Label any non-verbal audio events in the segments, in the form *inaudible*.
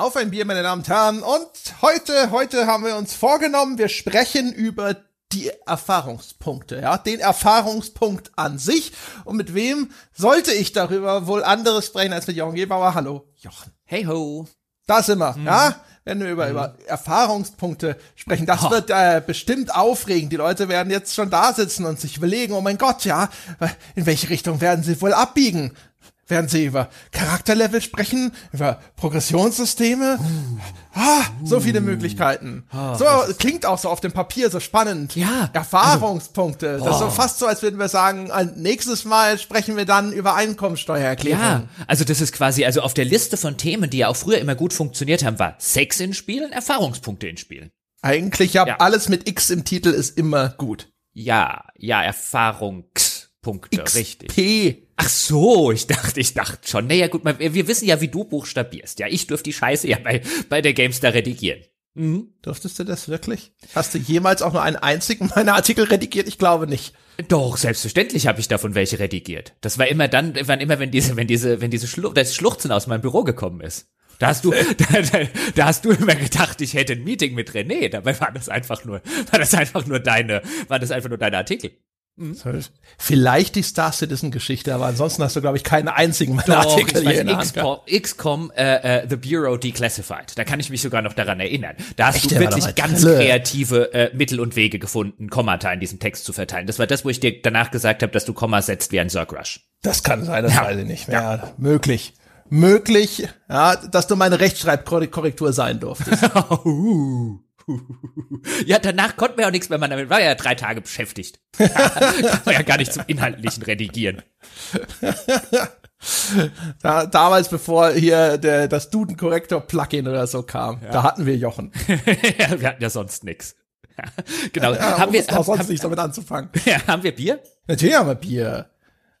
Auf ein Bier, meine Damen und Herren. Und heute, heute haben wir uns vorgenommen, wir sprechen über die Erfahrungspunkte, ja, den Erfahrungspunkt an sich. Und mit wem sollte ich darüber wohl anderes sprechen als mit Jochen Gebauer? Hallo, Jochen. Hey ho. Da sind wir, mhm. ja. Wenn wir über, mhm. über Erfahrungspunkte sprechen, das oh. wird äh, bestimmt aufregend. Die Leute werden jetzt schon da sitzen und sich überlegen, oh mein Gott, ja, in welche Richtung werden sie wohl abbiegen? Werden sie über Charakterlevel sprechen, über Progressionssysteme. Ah, so viele Möglichkeiten. Ah, so klingt auch so auf dem Papier so spannend. Ja. Erfahrungspunkte. Also, das ist so fast so, als würden wir sagen, nächstes Mal sprechen wir dann über Einkommensteuererklärung. Ja, also das ist quasi, also auf der Liste von Themen, die ja auch früher immer gut funktioniert haben, war Sex in Spielen, Erfahrungspunkte in Spielen. Eigentlich ja, ja. alles mit X im Titel ist immer gut. Ja, ja, Erfahrungspunkte, XP. richtig. Ach so, ich dachte, ich dachte schon. Naja, gut, wir wissen ja, wie du buchstabierst. Ja, ich dürfte die Scheiße ja bei, bei der Gamestar redigieren. Mhm. Durftest du das wirklich? Hast du jemals auch nur einen einzigen meiner Artikel redigiert? Ich glaube nicht. Doch, selbstverständlich habe ich davon welche redigiert. Das war immer dann, wann immer, wenn diese, wenn diese, wenn diese Schlu das Schluchzen aus meinem Büro gekommen ist. Da hast du, *laughs* da, da, da hast du immer gedacht, ich hätte ein Meeting mit René. Dabei war das einfach nur, war das einfach nur deine, war das einfach nur deine Artikel. Mhm. Vielleicht die Star Citizen Geschichte, aber ansonsten hast du, glaube ich, keinen einzigen meiner Doch, Artikel hier in XCOM, XCOM äh, äh, The Bureau Declassified. Da kann ich mich sogar noch daran erinnern. Da hast Echt, du wirklich ganz Hölle. kreative äh, Mittel und Wege gefunden, Kommata in diesem Text zu verteilen. Das war das, wo ich dir danach gesagt habe, dass du Komma setzt wie ein Zerg Rush. Das kann sein, das ja. weiß ich nicht mehr. Ja. Möglich möglich, ja, dass du meine Rechtschreibkorrektur sein durftest. *laughs* Uh. Ja, danach konnten wir auch nichts mehr machen, damit war ja drei Tage beschäftigt. *laughs* war ja gar nicht zum inhaltlichen Redigieren. *laughs* Da, damals, bevor hier der, das Duden-Korrektor-Plugin oder so kam, ja. da hatten wir Jochen. *laughs* ja, wir hatten ja sonst nix. genau. Ja, haben wir auch sonst nichts damit anzufangen. Ja, haben wir Bier? Natürlich haben wir Bier.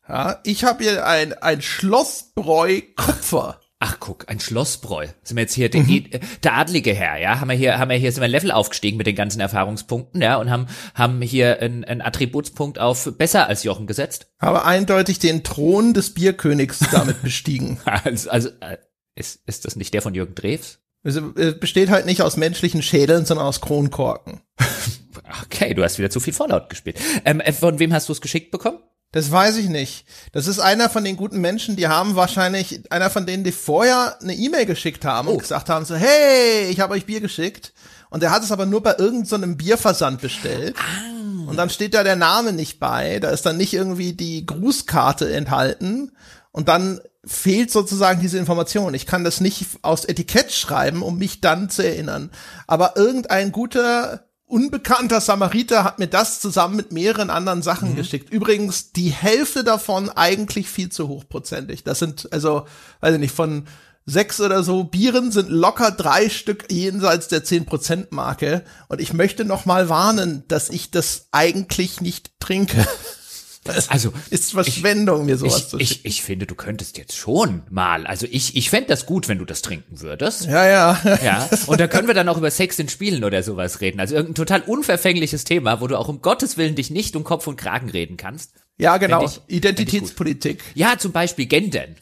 Ja, ich habe hier ein, ein Schlossbräu Kupfer. Ach guck, ein Schlossbräu. Sind wir jetzt hier mhm. der, der adlige Herr, ja? Haben wir hier, haben wir hier sind wir ein Level aufgestiegen mit den ganzen Erfahrungspunkten, ja? Und haben haben hier einen, einen Attributspunkt auf besser als Jochen gesetzt. Habe eindeutig den Thron des Bierkönigs damit *laughs* bestiegen. also, also äh, ist ist das nicht der von Jürgen Drews? Es besteht halt nicht aus menschlichen Schädeln, sondern aus Kronkorken. *laughs* okay, du hast wieder zu viel Fallout gespielt. Ähm, äh, von wem hast du es geschickt bekommen? Das weiß ich nicht. Das ist einer von den guten Menschen, die haben wahrscheinlich, einer von denen, die vorher eine E-Mail geschickt haben oh. und gesagt haben so, hey, ich habe euch Bier geschickt. Und der hat es aber nur bei irgendeinem so Bierversand bestellt. Ah. Und dann steht da der Name nicht bei. Da ist dann nicht irgendwie die Grußkarte enthalten. Und dann fehlt sozusagen diese Information. Ich kann das nicht aus Etikett schreiben, um mich dann zu erinnern. Aber irgendein guter unbekannter Samariter hat mir das zusammen mit mehreren anderen Sachen mhm. geschickt. Übrigens die Hälfte davon eigentlich viel zu hochprozentig. Das sind also, weiß ich nicht, von sechs oder so Bieren sind locker drei Stück jenseits der zehn Prozent Marke. Und ich möchte noch mal warnen, dass ich das eigentlich nicht trinke. *laughs* Das also ist Verschwendung, ich, mir sowas ich, zu ich, ich finde, du könntest jetzt schon mal. Also ich, ich fände das gut, wenn du das trinken würdest. Ja, ja. Ja. *laughs* Und da können wir dann auch über Sex in Spielen oder sowas reden. Also irgendein total unverfängliches Thema, wo du auch um Gottes Willen dich nicht um Kopf und Kragen reden kannst. Ja, genau. Ich, Identitätspolitik. Ja, zum Beispiel Gendern.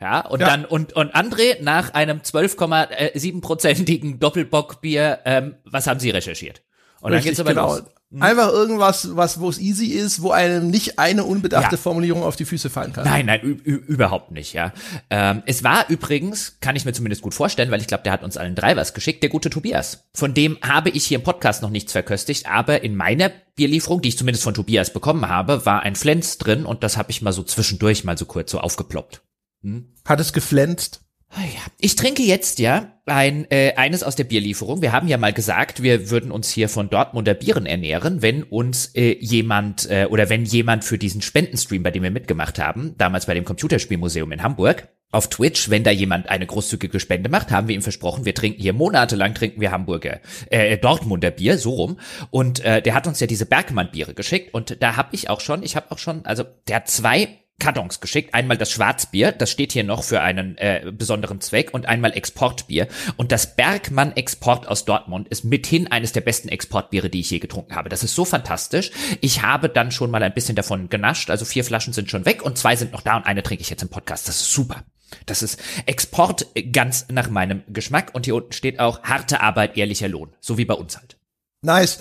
Ja, und ja. dann, und, und André, nach einem 12,7-prozentigen Doppelbockbier, ähm, was haben Sie recherchiert? Und Richtig, dann geht's aber genau. los. Mhm. Einfach irgendwas, was, wo es easy ist, wo einem nicht eine unbedachte ja. Formulierung auf die Füße fallen kann. Nein, nein, überhaupt nicht, ja. Ähm, es war übrigens, kann ich mir zumindest gut vorstellen, weil ich glaube, der hat uns allen drei was geschickt, der gute Tobias. Von dem habe ich hier im Podcast noch nichts verköstigt, aber in meiner Bierlieferung, die ich zumindest von Tobias bekommen habe, war ein Flens drin und das habe ich mal so zwischendurch mal so kurz so aufgeploppt. Hm? Hat es geflenzt? Ah ja. Ich trinke jetzt ja ein äh, eines aus der Bierlieferung. Wir haben ja mal gesagt, wir würden uns hier von Dortmunder Bieren ernähren, wenn uns äh, jemand äh, oder wenn jemand für diesen Spendenstream, bei dem wir mitgemacht haben, damals bei dem Computerspielmuseum in Hamburg, auf Twitch, wenn da jemand eine großzügige Spende macht, haben wir ihm versprochen, wir trinken hier monatelang trinken wir Hamburger, äh, Dortmunder Bier, so rum. Und äh, der hat uns ja diese Bergmann-Biere geschickt und da habe ich auch schon, ich habe auch schon, also der hat zwei Kartons geschickt. Einmal das Schwarzbier, das steht hier noch für einen äh, besonderen Zweck, und einmal Exportbier. Und das Bergmann Export aus Dortmund ist mithin eines der besten Exportbiere, die ich je getrunken habe. Das ist so fantastisch. Ich habe dann schon mal ein bisschen davon genascht. Also vier Flaschen sind schon weg und zwei sind noch da und eine trinke ich jetzt im Podcast. Das ist super. Das ist Export ganz nach meinem Geschmack und hier unten steht auch harte Arbeit, ehrlicher Lohn, so wie bei uns halt. Nice.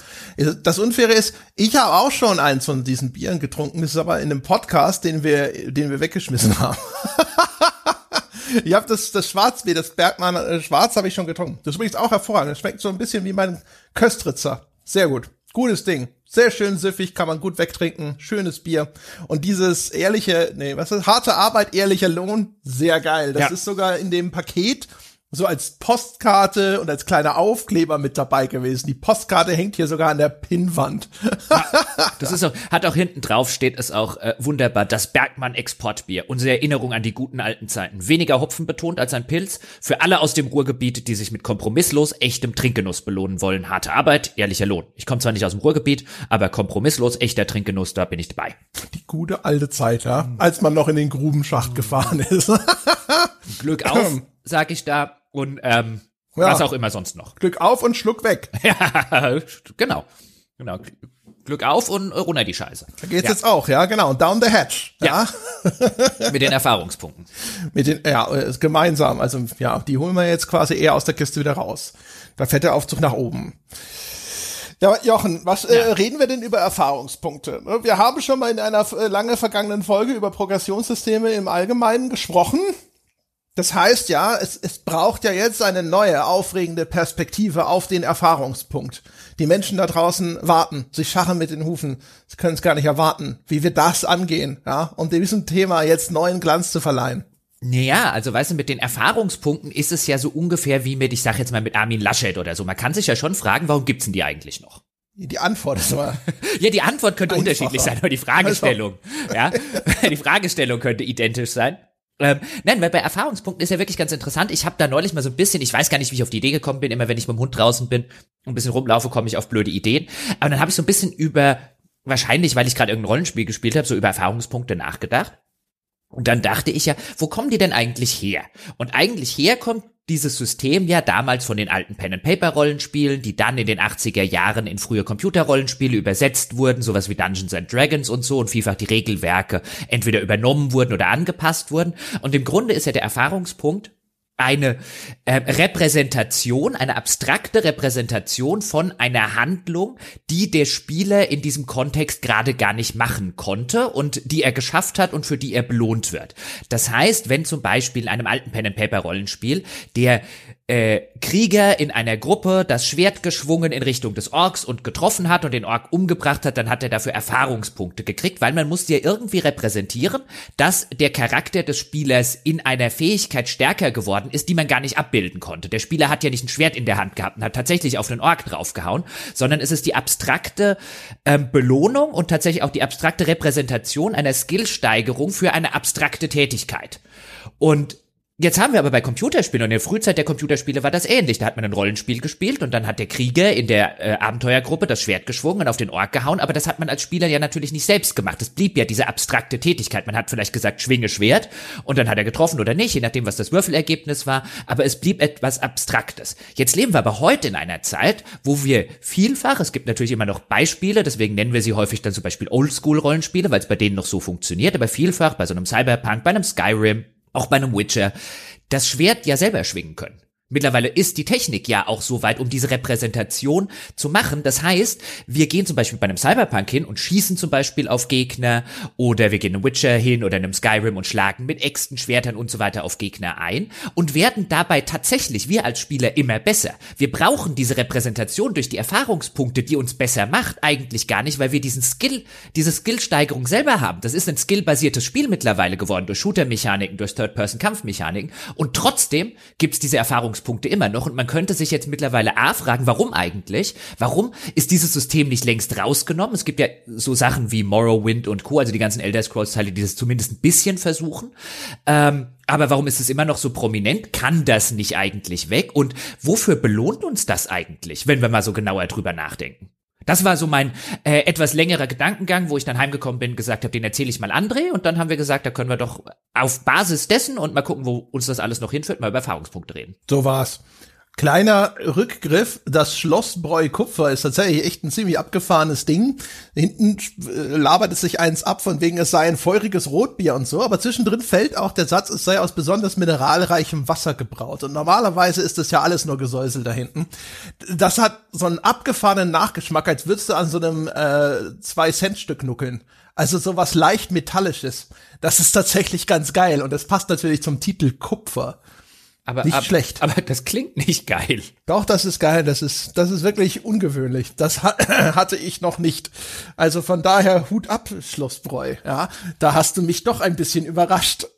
Das Unfaire ist, ich habe auch schon eins von diesen Bieren getrunken. Das ist aber in einem Podcast, den wir, den wir weggeschmissen *laughs* haben. ich habe das, das Schwarzbier, das Bergmann äh, Schwarz habe ich schon getrunken. Das übrigens auch hervorragend. Das schmeckt so ein bisschen wie mein Köstritzer. Sehr gut. Gutes Ding. Sehr schön süffig, kann man gut wegtrinken. Schönes Bier. Und dieses ehrliche, nee, was ist, harte Arbeit, ehrlicher Lohn, sehr geil. Das ja. ist sogar in dem Paket so als Postkarte und als kleiner Aufkleber mit dabei gewesen. Die Postkarte hängt hier sogar an der Pinnwand. Ja, das ist auch, hat auch hinten drauf steht es auch äh, wunderbar, das Bergmann Exportbier. Unsere Erinnerung an die guten alten Zeiten. Weniger Hopfen betont als ein Pilz. Für alle aus dem Ruhrgebiet, die sich mit kompromisslos echtem Trinkgenuss belohnen wollen. Harte Arbeit, ehrlicher Lohn. Ich komme zwar nicht aus dem Ruhrgebiet, aber kompromisslos echter Trinkgenuss, da bin ich dabei. Die gute alte Zeit, ja, als man noch in den Grubenschacht gefahren ist. Glück auf, *laughs* sag ich da. Und ähm, ja. was auch immer sonst noch. Glück auf und Schluck weg. *laughs* ja, genau. Genau. Glück auf und runter die Scheiße. Da geht's ja. jetzt auch, ja, genau. Und down the hatch. Ja. ja. *laughs* Mit den Erfahrungspunkten. *laughs* Mit den, ja, gemeinsam. Also, ja, die holen wir jetzt quasi eher aus der Kiste wieder raus. Da fährt der Aufzug nach oben. Ja, Jochen, was äh, ja. äh, reden wir denn über Erfahrungspunkte? Wir haben schon mal in einer äh, lange vergangenen Folge über Progressionssysteme im Allgemeinen gesprochen. Das heißt ja, es, es braucht ja jetzt eine neue, aufregende Perspektive auf den Erfahrungspunkt. Die Menschen da draußen warten, sie scharren mit den Hufen, sie können es gar nicht erwarten, wie wir das angehen, ja, um diesem Thema jetzt neuen Glanz zu verleihen. Naja, also weißt du, mit den Erfahrungspunkten ist es ja so ungefähr wie mit, ich sag jetzt mal mit Armin Laschet oder so. Man kann sich ja schon fragen, warum gibt's denn die eigentlich noch? Die Antwort ist aber. *laughs* ja, die Antwort könnte unterschiedlich sein, aber die Fragestellung, ja, *laughs* die Fragestellung könnte identisch sein. Ähm, nein, weil bei Erfahrungspunkten ist ja wirklich ganz interessant. Ich habe da neulich mal so ein bisschen, ich weiß gar nicht, wie ich auf die Idee gekommen bin, immer wenn ich mit dem Hund draußen bin und ein bisschen rumlaufe, komme ich auf blöde Ideen. Aber dann habe ich so ein bisschen über, wahrscheinlich, weil ich gerade irgendein Rollenspiel gespielt habe, so über Erfahrungspunkte nachgedacht. Und dann dachte ich ja, wo kommen die denn eigentlich her? Und eigentlich herkommt dieses System ja damals von den alten Pen-and-Paper-Rollenspielen, die dann in den 80er Jahren in frühe Computerrollenspiele übersetzt wurden, sowas wie Dungeons and Dragons und so, und vielfach die Regelwerke entweder übernommen wurden oder angepasst wurden. Und im Grunde ist ja der Erfahrungspunkt, eine äh, Repräsentation, eine abstrakte Repräsentation von einer Handlung, die der Spieler in diesem Kontext gerade gar nicht machen konnte und die er geschafft hat und für die er belohnt wird. Das heißt, wenn zum Beispiel in einem alten Pen-and-Paper-Rollenspiel der äh, Krieger in einer Gruppe das Schwert geschwungen in Richtung des Orks und getroffen hat und den Ork umgebracht hat, dann hat er dafür Erfahrungspunkte gekriegt, weil man musste ja irgendwie repräsentieren, dass der Charakter des Spielers in einer Fähigkeit stärker geworden ist, die man gar nicht abbilden konnte. Der Spieler hat ja nicht ein Schwert in der Hand gehabt und hat tatsächlich auf den Ork draufgehauen, sondern es ist die abstrakte ähm, Belohnung und tatsächlich auch die abstrakte Repräsentation einer Skillsteigerung für eine abstrakte Tätigkeit. Und Jetzt haben wir aber bei Computerspielen und in der Frühzeit der Computerspiele war das ähnlich. Da hat man ein Rollenspiel gespielt und dann hat der Krieger in der äh, Abenteuergruppe das Schwert geschwungen und auf den Ork gehauen, aber das hat man als Spieler ja natürlich nicht selbst gemacht. Es blieb ja diese abstrakte Tätigkeit. Man hat vielleicht gesagt, schwinge Schwert und dann hat er getroffen oder nicht, je nachdem, was das Würfelergebnis war, aber es blieb etwas Abstraktes. Jetzt leben wir aber heute in einer Zeit, wo wir vielfach, es gibt natürlich immer noch Beispiele, deswegen nennen wir sie häufig dann zum Beispiel Oldschool-Rollenspiele, weil es bei denen noch so funktioniert, aber vielfach bei so einem Cyberpunk, bei einem Skyrim, auch bei einem Witcher, das Schwert ja selber schwingen können. Mittlerweile ist die Technik ja auch so weit, um diese Repräsentation zu machen. Das heißt, wir gehen zum Beispiel bei einem Cyberpunk hin und schießen zum Beispiel auf Gegner oder wir gehen in Witcher hin oder in einem Skyrim und schlagen mit Äxten, Schwertern und so weiter auf Gegner ein und werden dabei tatsächlich, wir als Spieler, immer besser. Wir brauchen diese Repräsentation durch die Erfahrungspunkte, die uns besser macht, eigentlich gar nicht, weil wir diesen Skill, diese Skillsteigerung selber haben. Das ist ein skillbasiertes Spiel mittlerweile geworden, durch Shooter-Mechaniken, durch Third-Person-Kampfmechaniken und trotzdem gibt's diese Erfahrungspunkte Ansatzpunkte immer noch und man könnte sich jetzt mittlerweile A fragen, warum eigentlich? Warum ist dieses System nicht längst rausgenommen? Es gibt ja so Sachen wie Morrowind und Co., also die ganzen Elder Scrolls Teile, die das zumindest ein bisschen versuchen. Ähm, aber warum ist es immer noch so prominent? Kann das nicht eigentlich weg? Und wofür belohnt uns das eigentlich, wenn wir mal so genauer drüber nachdenken? Das war so mein äh, etwas längerer Gedankengang, wo ich dann heimgekommen bin, gesagt habe, den erzähle ich mal André und dann haben wir gesagt, da können wir doch auf Basis dessen und mal gucken, wo uns das alles noch hinführt, mal über Erfahrungspunkte reden. So war's. Kleiner Rückgriff, das Schlossbräu Kupfer ist tatsächlich echt ein ziemlich abgefahrenes Ding. Hinten äh, labert es sich eins ab, von wegen es sei ein feuriges Rotbier und so, aber zwischendrin fällt auch der Satz, es sei aus besonders mineralreichem Wasser gebraut. Und normalerweise ist das ja alles nur Gesäusel da hinten. Das hat so einen abgefahrenen Nachgeschmack, als würdest du an so einem äh, Zwei-Cent-Stück nuckeln. Also sowas leicht Metallisches. Das ist tatsächlich ganz geil und das passt natürlich zum Titel Kupfer. Aber, nicht ab, schlecht. Aber das klingt nicht geil. Doch, das ist geil. Das ist, das ist wirklich ungewöhnlich. Das ha *clears throat* hatte ich noch nicht. Also von daher Hut ab, Schlossbräu. Ja, da hast du mich doch ein bisschen überrascht. *clears throat*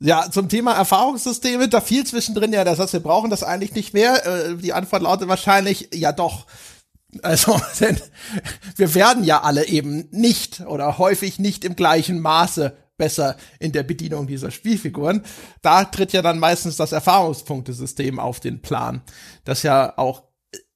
Ja, zum Thema Erfahrungssysteme, da fiel zwischendrin ja der Satz, wir brauchen das eigentlich nicht mehr. Äh, die Antwort lautet wahrscheinlich, ja doch. Also, *laughs* denn wir werden ja alle eben nicht oder häufig nicht im gleichen Maße besser in der Bedienung dieser Spielfiguren. Da tritt ja dann meistens das Erfahrungspunktesystem auf den Plan, das ja auch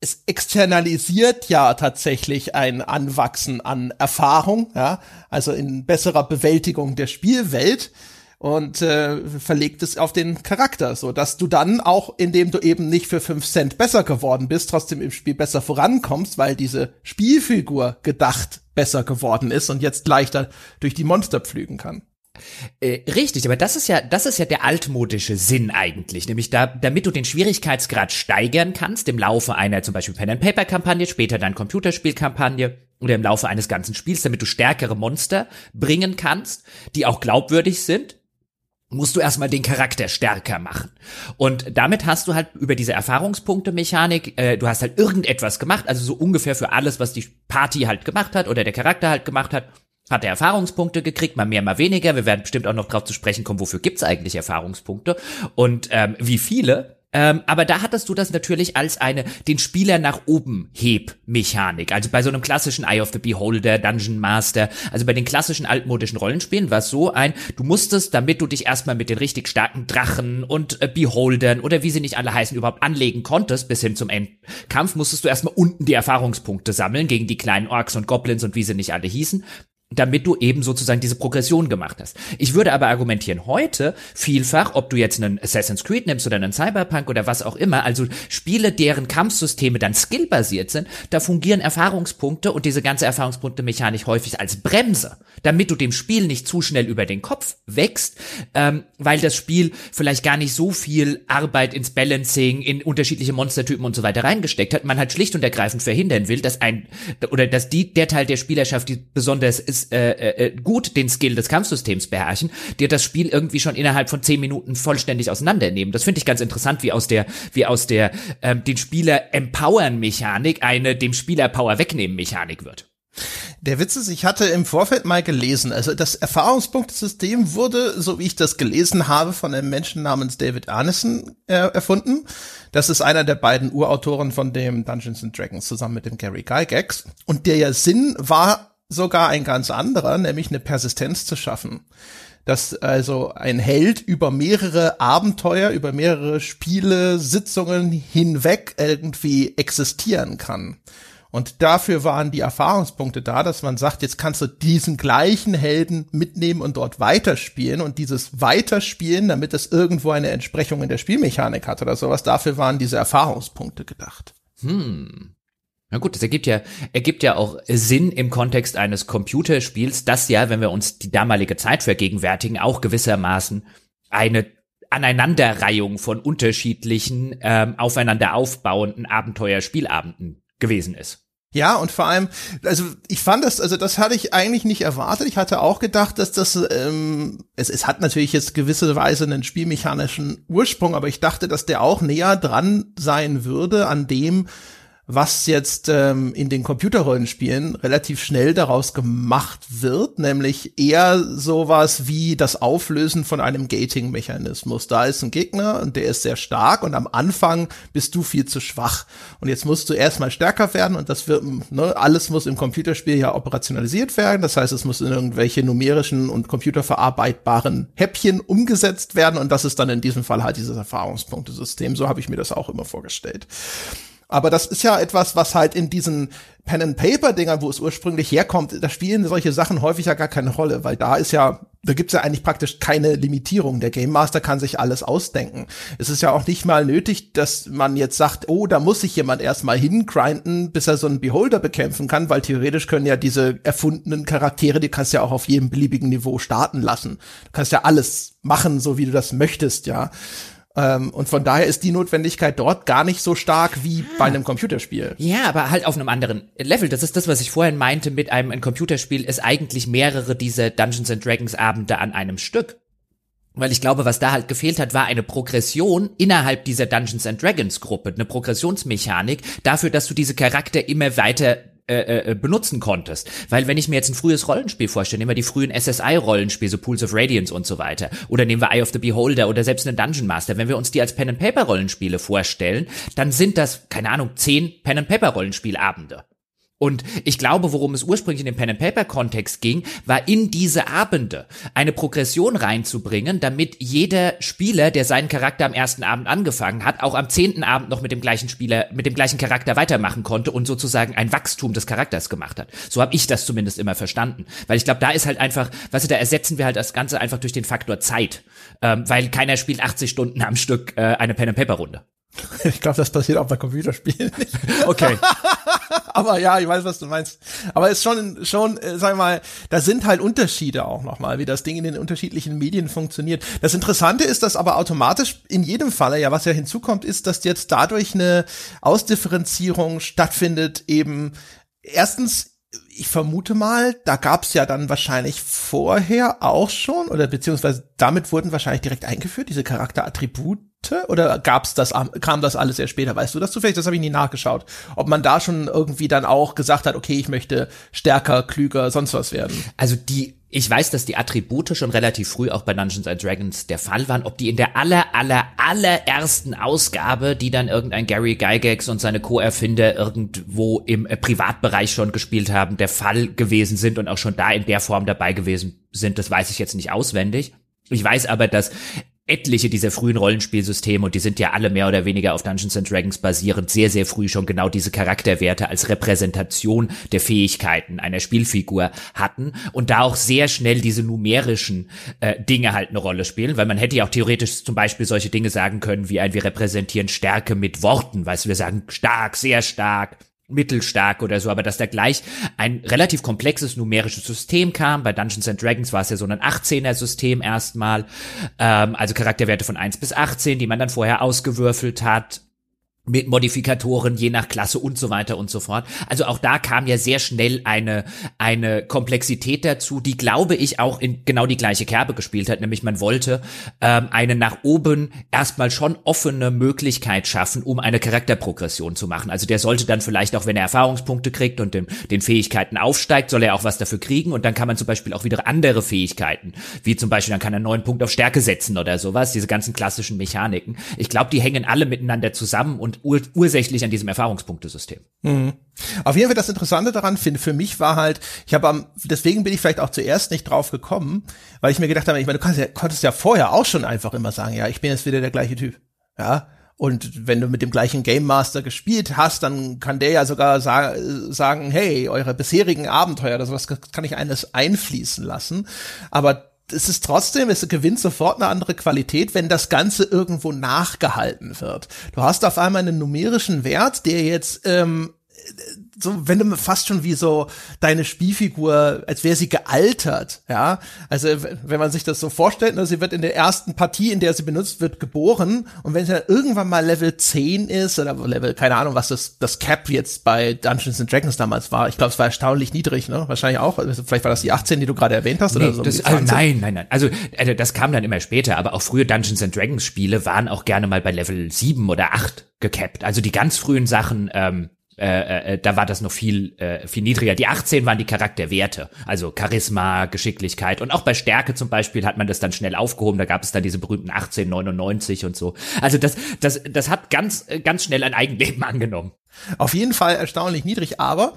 es externalisiert ja tatsächlich ein Anwachsen an Erfahrung, ja, also in besserer Bewältigung der Spielwelt und äh, verlegt es auf den Charakter, so dass du dann auch, indem du eben nicht für fünf Cent besser geworden bist, trotzdem im Spiel besser vorankommst, weil diese Spielfigur gedacht besser geworden ist und jetzt leichter durch die Monster pflügen kann. Äh, richtig, aber das ist ja, das ist ja der altmodische Sinn eigentlich, nämlich da, damit du den Schwierigkeitsgrad steigern kannst im Laufe einer zum Beispiel Pen and Paper Kampagne, später dann Computerspielkampagne oder im Laufe eines ganzen Spiels, damit du stärkere Monster bringen kannst, die auch glaubwürdig sind, musst du erstmal den Charakter stärker machen. Und damit hast du halt über diese Erfahrungspunkte-Mechanik, äh, du hast halt irgendetwas gemacht, also so ungefähr für alles, was die Party halt gemacht hat oder der Charakter halt gemacht hat, hat er Erfahrungspunkte gekriegt, mal mehr, mal weniger. Wir werden bestimmt auch noch drauf zu sprechen kommen, wofür gibt's eigentlich Erfahrungspunkte und ähm, wie viele. Ähm, aber da hattest du das natürlich als eine den Spieler nach oben heb Mechanik. Also bei so einem klassischen Eye of the Beholder, Dungeon Master, also bei den klassischen altmodischen Rollenspielen war es so ein, du musstest, damit du dich erstmal mit den richtig starken Drachen und äh, Beholdern oder wie sie nicht alle heißen überhaupt anlegen konntest bis hin zum Endkampf, musstest du erstmal unten die Erfahrungspunkte sammeln gegen die kleinen Orks und Goblins und wie sie nicht alle hießen damit du eben sozusagen diese Progression gemacht hast. Ich würde aber argumentieren, heute vielfach, ob du jetzt einen Assassin's Creed nimmst oder einen Cyberpunk oder was auch immer, also Spiele, deren Kampfsysteme dann skillbasiert sind, da fungieren Erfahrungspunkte und diese ganze Erfahrungspunkte-Mechanik häufig als Bremse, damit du dem Spiel nicht zu schnell über den Kopf wächst, ähm, weil das Spiel vielleicht gar nicht so viel Arbeit ins Balancing, in unterschiedliche Monstertypen und so weiter reingesteckt hat, man halt schlicht und ergreifend verhindern will, dass ein, oder dass die, der Teil der Spielerschaft, die besonders äh, äh, äh, gut den Skill des Kampfsystems beherrschen, dir das Spiel irgendwie schon innerhalb von zehn Minuten vollständig auseinandernehmen. Das finde ich ganz interessant, wie aus der, wie aus der ähm, den Spieler empowern Mechanik eine dem Spieler Power wegnehmen Mechanik wird. Der Witz ist, ich hatte im Vorfeld mal gelesen, also das Erfahrungspunktesystem wurde, so wie ich das gelesen habe, von einem Menschen namens David Arneson äh, erfunden. Das ist einer der beiden Urautoren von dem Dungeons and Dragons zusammen mit dem Gary Gygax. Und der Sinn war sogar ein ganz anderer, nämlich eine Persistenz zu schaffen. Dass also ein Held über mehrere Abenteuer, über mehrere Spiele, Sitzungen hinweg irgendwie existieren kann. Und dafür waren die Erfahrungspunkte da, dass man sagt, jetzt kannst du diesen gleichen Helden mitnehmen und dort weiterspielen und dieses Weiterspielen, damit es irgendwo eine Entsprechung in der Spielmechanik hat oder sowas, dafür waren diese Erfahrungspunkte gedacht. Hm. Na gut, das ergibt ja, ergibt ja auch Sinn im Kontext eines Computerspiels, das ja, wenn wir uns die damalige Zeit vergegenwärtigen, auch gewissermaßen eine Aneinanderreihung von unterschiedlichen, ähm, aufeinander aufbauenden Abenteuerspielabenden gewesen ist. Ja, und vor allem, also ich fand das, also das hatte ich eigentlich nicht erwartet. Ich hatte auch gedacht, dass das, ähm, es, es hat natürlich jetzt gewisse Weise einen spielmechanischen Ursprung, aber ich dachte, dass der auch näher dran sein würde an dem, was jetzt ähm, in den Computerrollenspielen relativ schnell daraus gemacht wird, nämlich eher sowas wie das Auflösen von einem Gating-Mechanismus. Da ist ein Gegner und der ist sehr stark und am Anfang bist du viel zu schwach. Und jetzt musst du erstmal stärker werden und das wird, ne, alles muss im Computerspiel ja operationalisiert werden. Das heißt, es muss in irgendwelche numerischen und computerverarbeitbaren Häppchen umgesetzt werden und das ist dann in diesem Fall halt dieses Erfahrungspunktesystem. So habe ich mir das auch immer vorgestellt. Aber das ist ja etwas, was halt in diesen Pen and Paper Dingern, wo es ursprünglich herkommt, da spielen solche Sachen häufig ja gar keine Rolle, weil da ist ja, da gibt's ja eigentlich praktisch keine Limitierung. Der Game Master kann sich alles ausdenken. Es ist ja auch nicht mal nötig, dass man jetzt sagt, oh, da muss sich jemand erstmal hingrinden, bis er so einen Beholder bekämpfen kann, weil theoretisch können ja diese erfundenen Charaktere, die kannst ja auch auf jedem beliebigen Niveau starten lassen. Du kannst ja alles machen, so wie du das möchtest, ja. Ähm, und von daher ist die Notwendigkeit dort gar nicht so stark wie ah. bei einem Computerspiel. Ja, aber halt auf einem anderen Level. Das ist das, was ich vorhin meinte mit einem ein Computerspiel, ist eigentlich mehrere dieser Dungeons and Dragons Abende an einem Stück. Weil ich glaube, was da halt gefehlt hat, war eine Progression innerhalb dieser Dungeons and Dragons Gruppe, eine Progressionsmechanik dafür, dass du diese Charakter immer weiter äh, äh, benutzen konntest. Weil wenn ich mir jetzt ein frühes Rollenspiel vorstelle, nehmen wir die frühen SSI-Rollenspiele, so Pools of Radiance und so weiter, oder nehmen wir Eye of the Beholder oder selbst einen Dungeon Master, wenn wir uns die als Pen-and-Paper-Rollenspiele vorstellen, dann sind das, keine Ahnung, zehn Pen-and-Paper-Rollenspielabende. Und ich glaube, worum es ursprünglich in den Pen and Paper Kontext ging, war in diese Abende eine Progression reinzubringen, damit jeder Spieler, der seinen Charakter am ersten Abend angefangen hat, auch am zehnten Abend noch mit dem gleichen Spieler, mit dem gleichen Charakter weitermachen konnte und sozusagen ein Wachstum des Charakters gemacht hat. So habe ich das zumindest immer verstanden, weil ich glaube, da ist halt einfach, was weißt du, da ersetzen wir halt das Ganze einfach durch den Faktor Zeit, ähm, weil keiner spielt 80 Stunden am Stück äh, eine Pen and Paper Runde. *laughs* Ich glaube, das passiert auch bei Computerspielen nicht. Okay. *laughs* Aber ja, ich weiß, was du meinst. Aber es ist schon, schon, äh, sag mal, da sind halt Unterschiede auch nochmal, wie das Ding in den unterschiedlichen Medien funktioniert. Das Interessante ist, dass aber automatisch in jedem Falle, ja, was ja hinzukommt, ist, dass jetzt dadurch eine Ausdifferenzierung stattfindet, eben erstens ich vermute mal, da gab's ja dann wahrscheinlich vorher auch schon, oder beziehungsweise damit wurden wahrscheinlich direkt eingeführt, diese Charakterattribute, oder gab's das, kam das alles erst später? Weißt du das zufällig? Das habe ich nie nachgeschaut. Ob man da schon irgendwie dann auch gesagt hat, okay, ich möchte stärker, klüger, sonst was werden. Also die ich weiß, dass die Attribute schon relativ früh auch bei Dungeons and Dragons der Fall waren. Ob die in der aller, aller, allerersten Ausgabe, die dann irgendein Gary Gygax und seine Co-Erfinder irgendwo im äh, Privatbereich schon gespielt haben, der Fall gewesen sind und auch schon da in der Form dabei gewesen sind, das weiß ich jetzt nicht auswendig. Ich weiß aber, dass etliche dieser frühen Rollenspielsysteme, und die sind ja alle mehr oder weniger auf Dungeons and Dragons basierend, sehr, sehr früh schon genau diese Charakterwerte als Repräsentation der Fähigkeiten einer Spielfigur hatten und da auch sehr schnell diese numerischen äh, Dinge halt eine Rolle spielen, weil man hätte ja auch theoretisch zum Beispiel solche Dinge sagen können, wie ein, wir repräsentieren Stärke mit Worten, weißt wir sagen stark, sehr stark, mittelstark oder so, aber dass da gleich ein relativ komplexes numerisches System kam. Bei Dungeons and Dragons war es ja so ein 18er System erstmal, ähm, also Charakterwerte von 1 bis 18, die man dann vorher ausgewürfelt hat mit Modifikatoren je nach Klasse und so weiter und so fort. Also auch da kam ja sehr schnell eine eine Komplexität dazu, die glaube ich auch in genau die gleiche Kerbe gespielt hat, nämlich man wollte ähm, eine nach oben erstmal schon offene Möglichkeit schaffen, um eine Charakterprogression zu machen. Also der sollte dann vielleicht auch, wenn er Erfahrungspunkte kriegt und den, den Fähigkeiten aufsteigt, soll er auch was dafür kriegen und dann kann man zum Beispiel auch wieder andere Fähigkeiten, wie zum Beispiel dann kann er neuen Punkt auf Stärke setzen oder sowas, diese ganzen klassischen Mechaniken. Ich glaube, die hängen alle miteinander zusammen und ur ursächlich an diesem Erfahrungspunktesystem. Mhm. Auf jeden Fall das Interessante daran finde für mich war halt, ich habe am deswegen bin ich vielleicht auch zuerst nicht drauf gekommen, weil ich mir gedacht habe, ich meine, du kannst ja, konntest ja vorher auch schon einfach immer sagen, ja, ich bin jetzt wieder der gleiche Typ. Ja, und wenn du mit dem gleichen Game Master gespielt hast, dann kann der ja sogar sa sagen, hey, eure bisherigen Abenteuer oder kann ich eines einfließen lassen. Aber es ist trotzdem, es gewinnt sofort eine andere Qualität, wenn das Ganze irgendwo nachgehalten wird. Du hast auf einmal einen numerischen Wert, der jetzt ähm, so, wenn du fast schon wie so deine Spielfigur, als wäre sie gealtert, ja. Also, wenn man sich das so vorstellt, ne, sie wird in der ersten Partie, in der sie benutzt wird, geboren und wenn sie dann irgendwann mal Level 10 ist oder Level, keine Ahnung, was das, das Cap jetzt bei Dungeons and Dragons damals war. Ich glaube, es war erstaunlich niedrig, ne? Wahrscheinlich auch. Also, vielleicht war das die 18, die du gerade erwähnt hast nee, oder so. Das, also, nein, nein, nein. Also, also, das kam dann immer später, aber auch frühe Dungeons and Dragons Spiele waren auch gerne mal bei Level 7 oder 8 gecapped. Also die ganz frühen Sachen, ähm, äh, äh, da war das noch viel, äh, viel niedriger. Die 18 waren die Charakterwerte, also Charisma, Geschicklichkeit und auch bei Stärke zum Beispiel hat man das dann schnell aufgehoben. Da gab es dann diese berühmten 1899 und so. Also das, das, das hat ganz, ganz schnell ein Eigenleben *laughs* angenommen. Auf jeden Fall erstaunlich niedrig, aber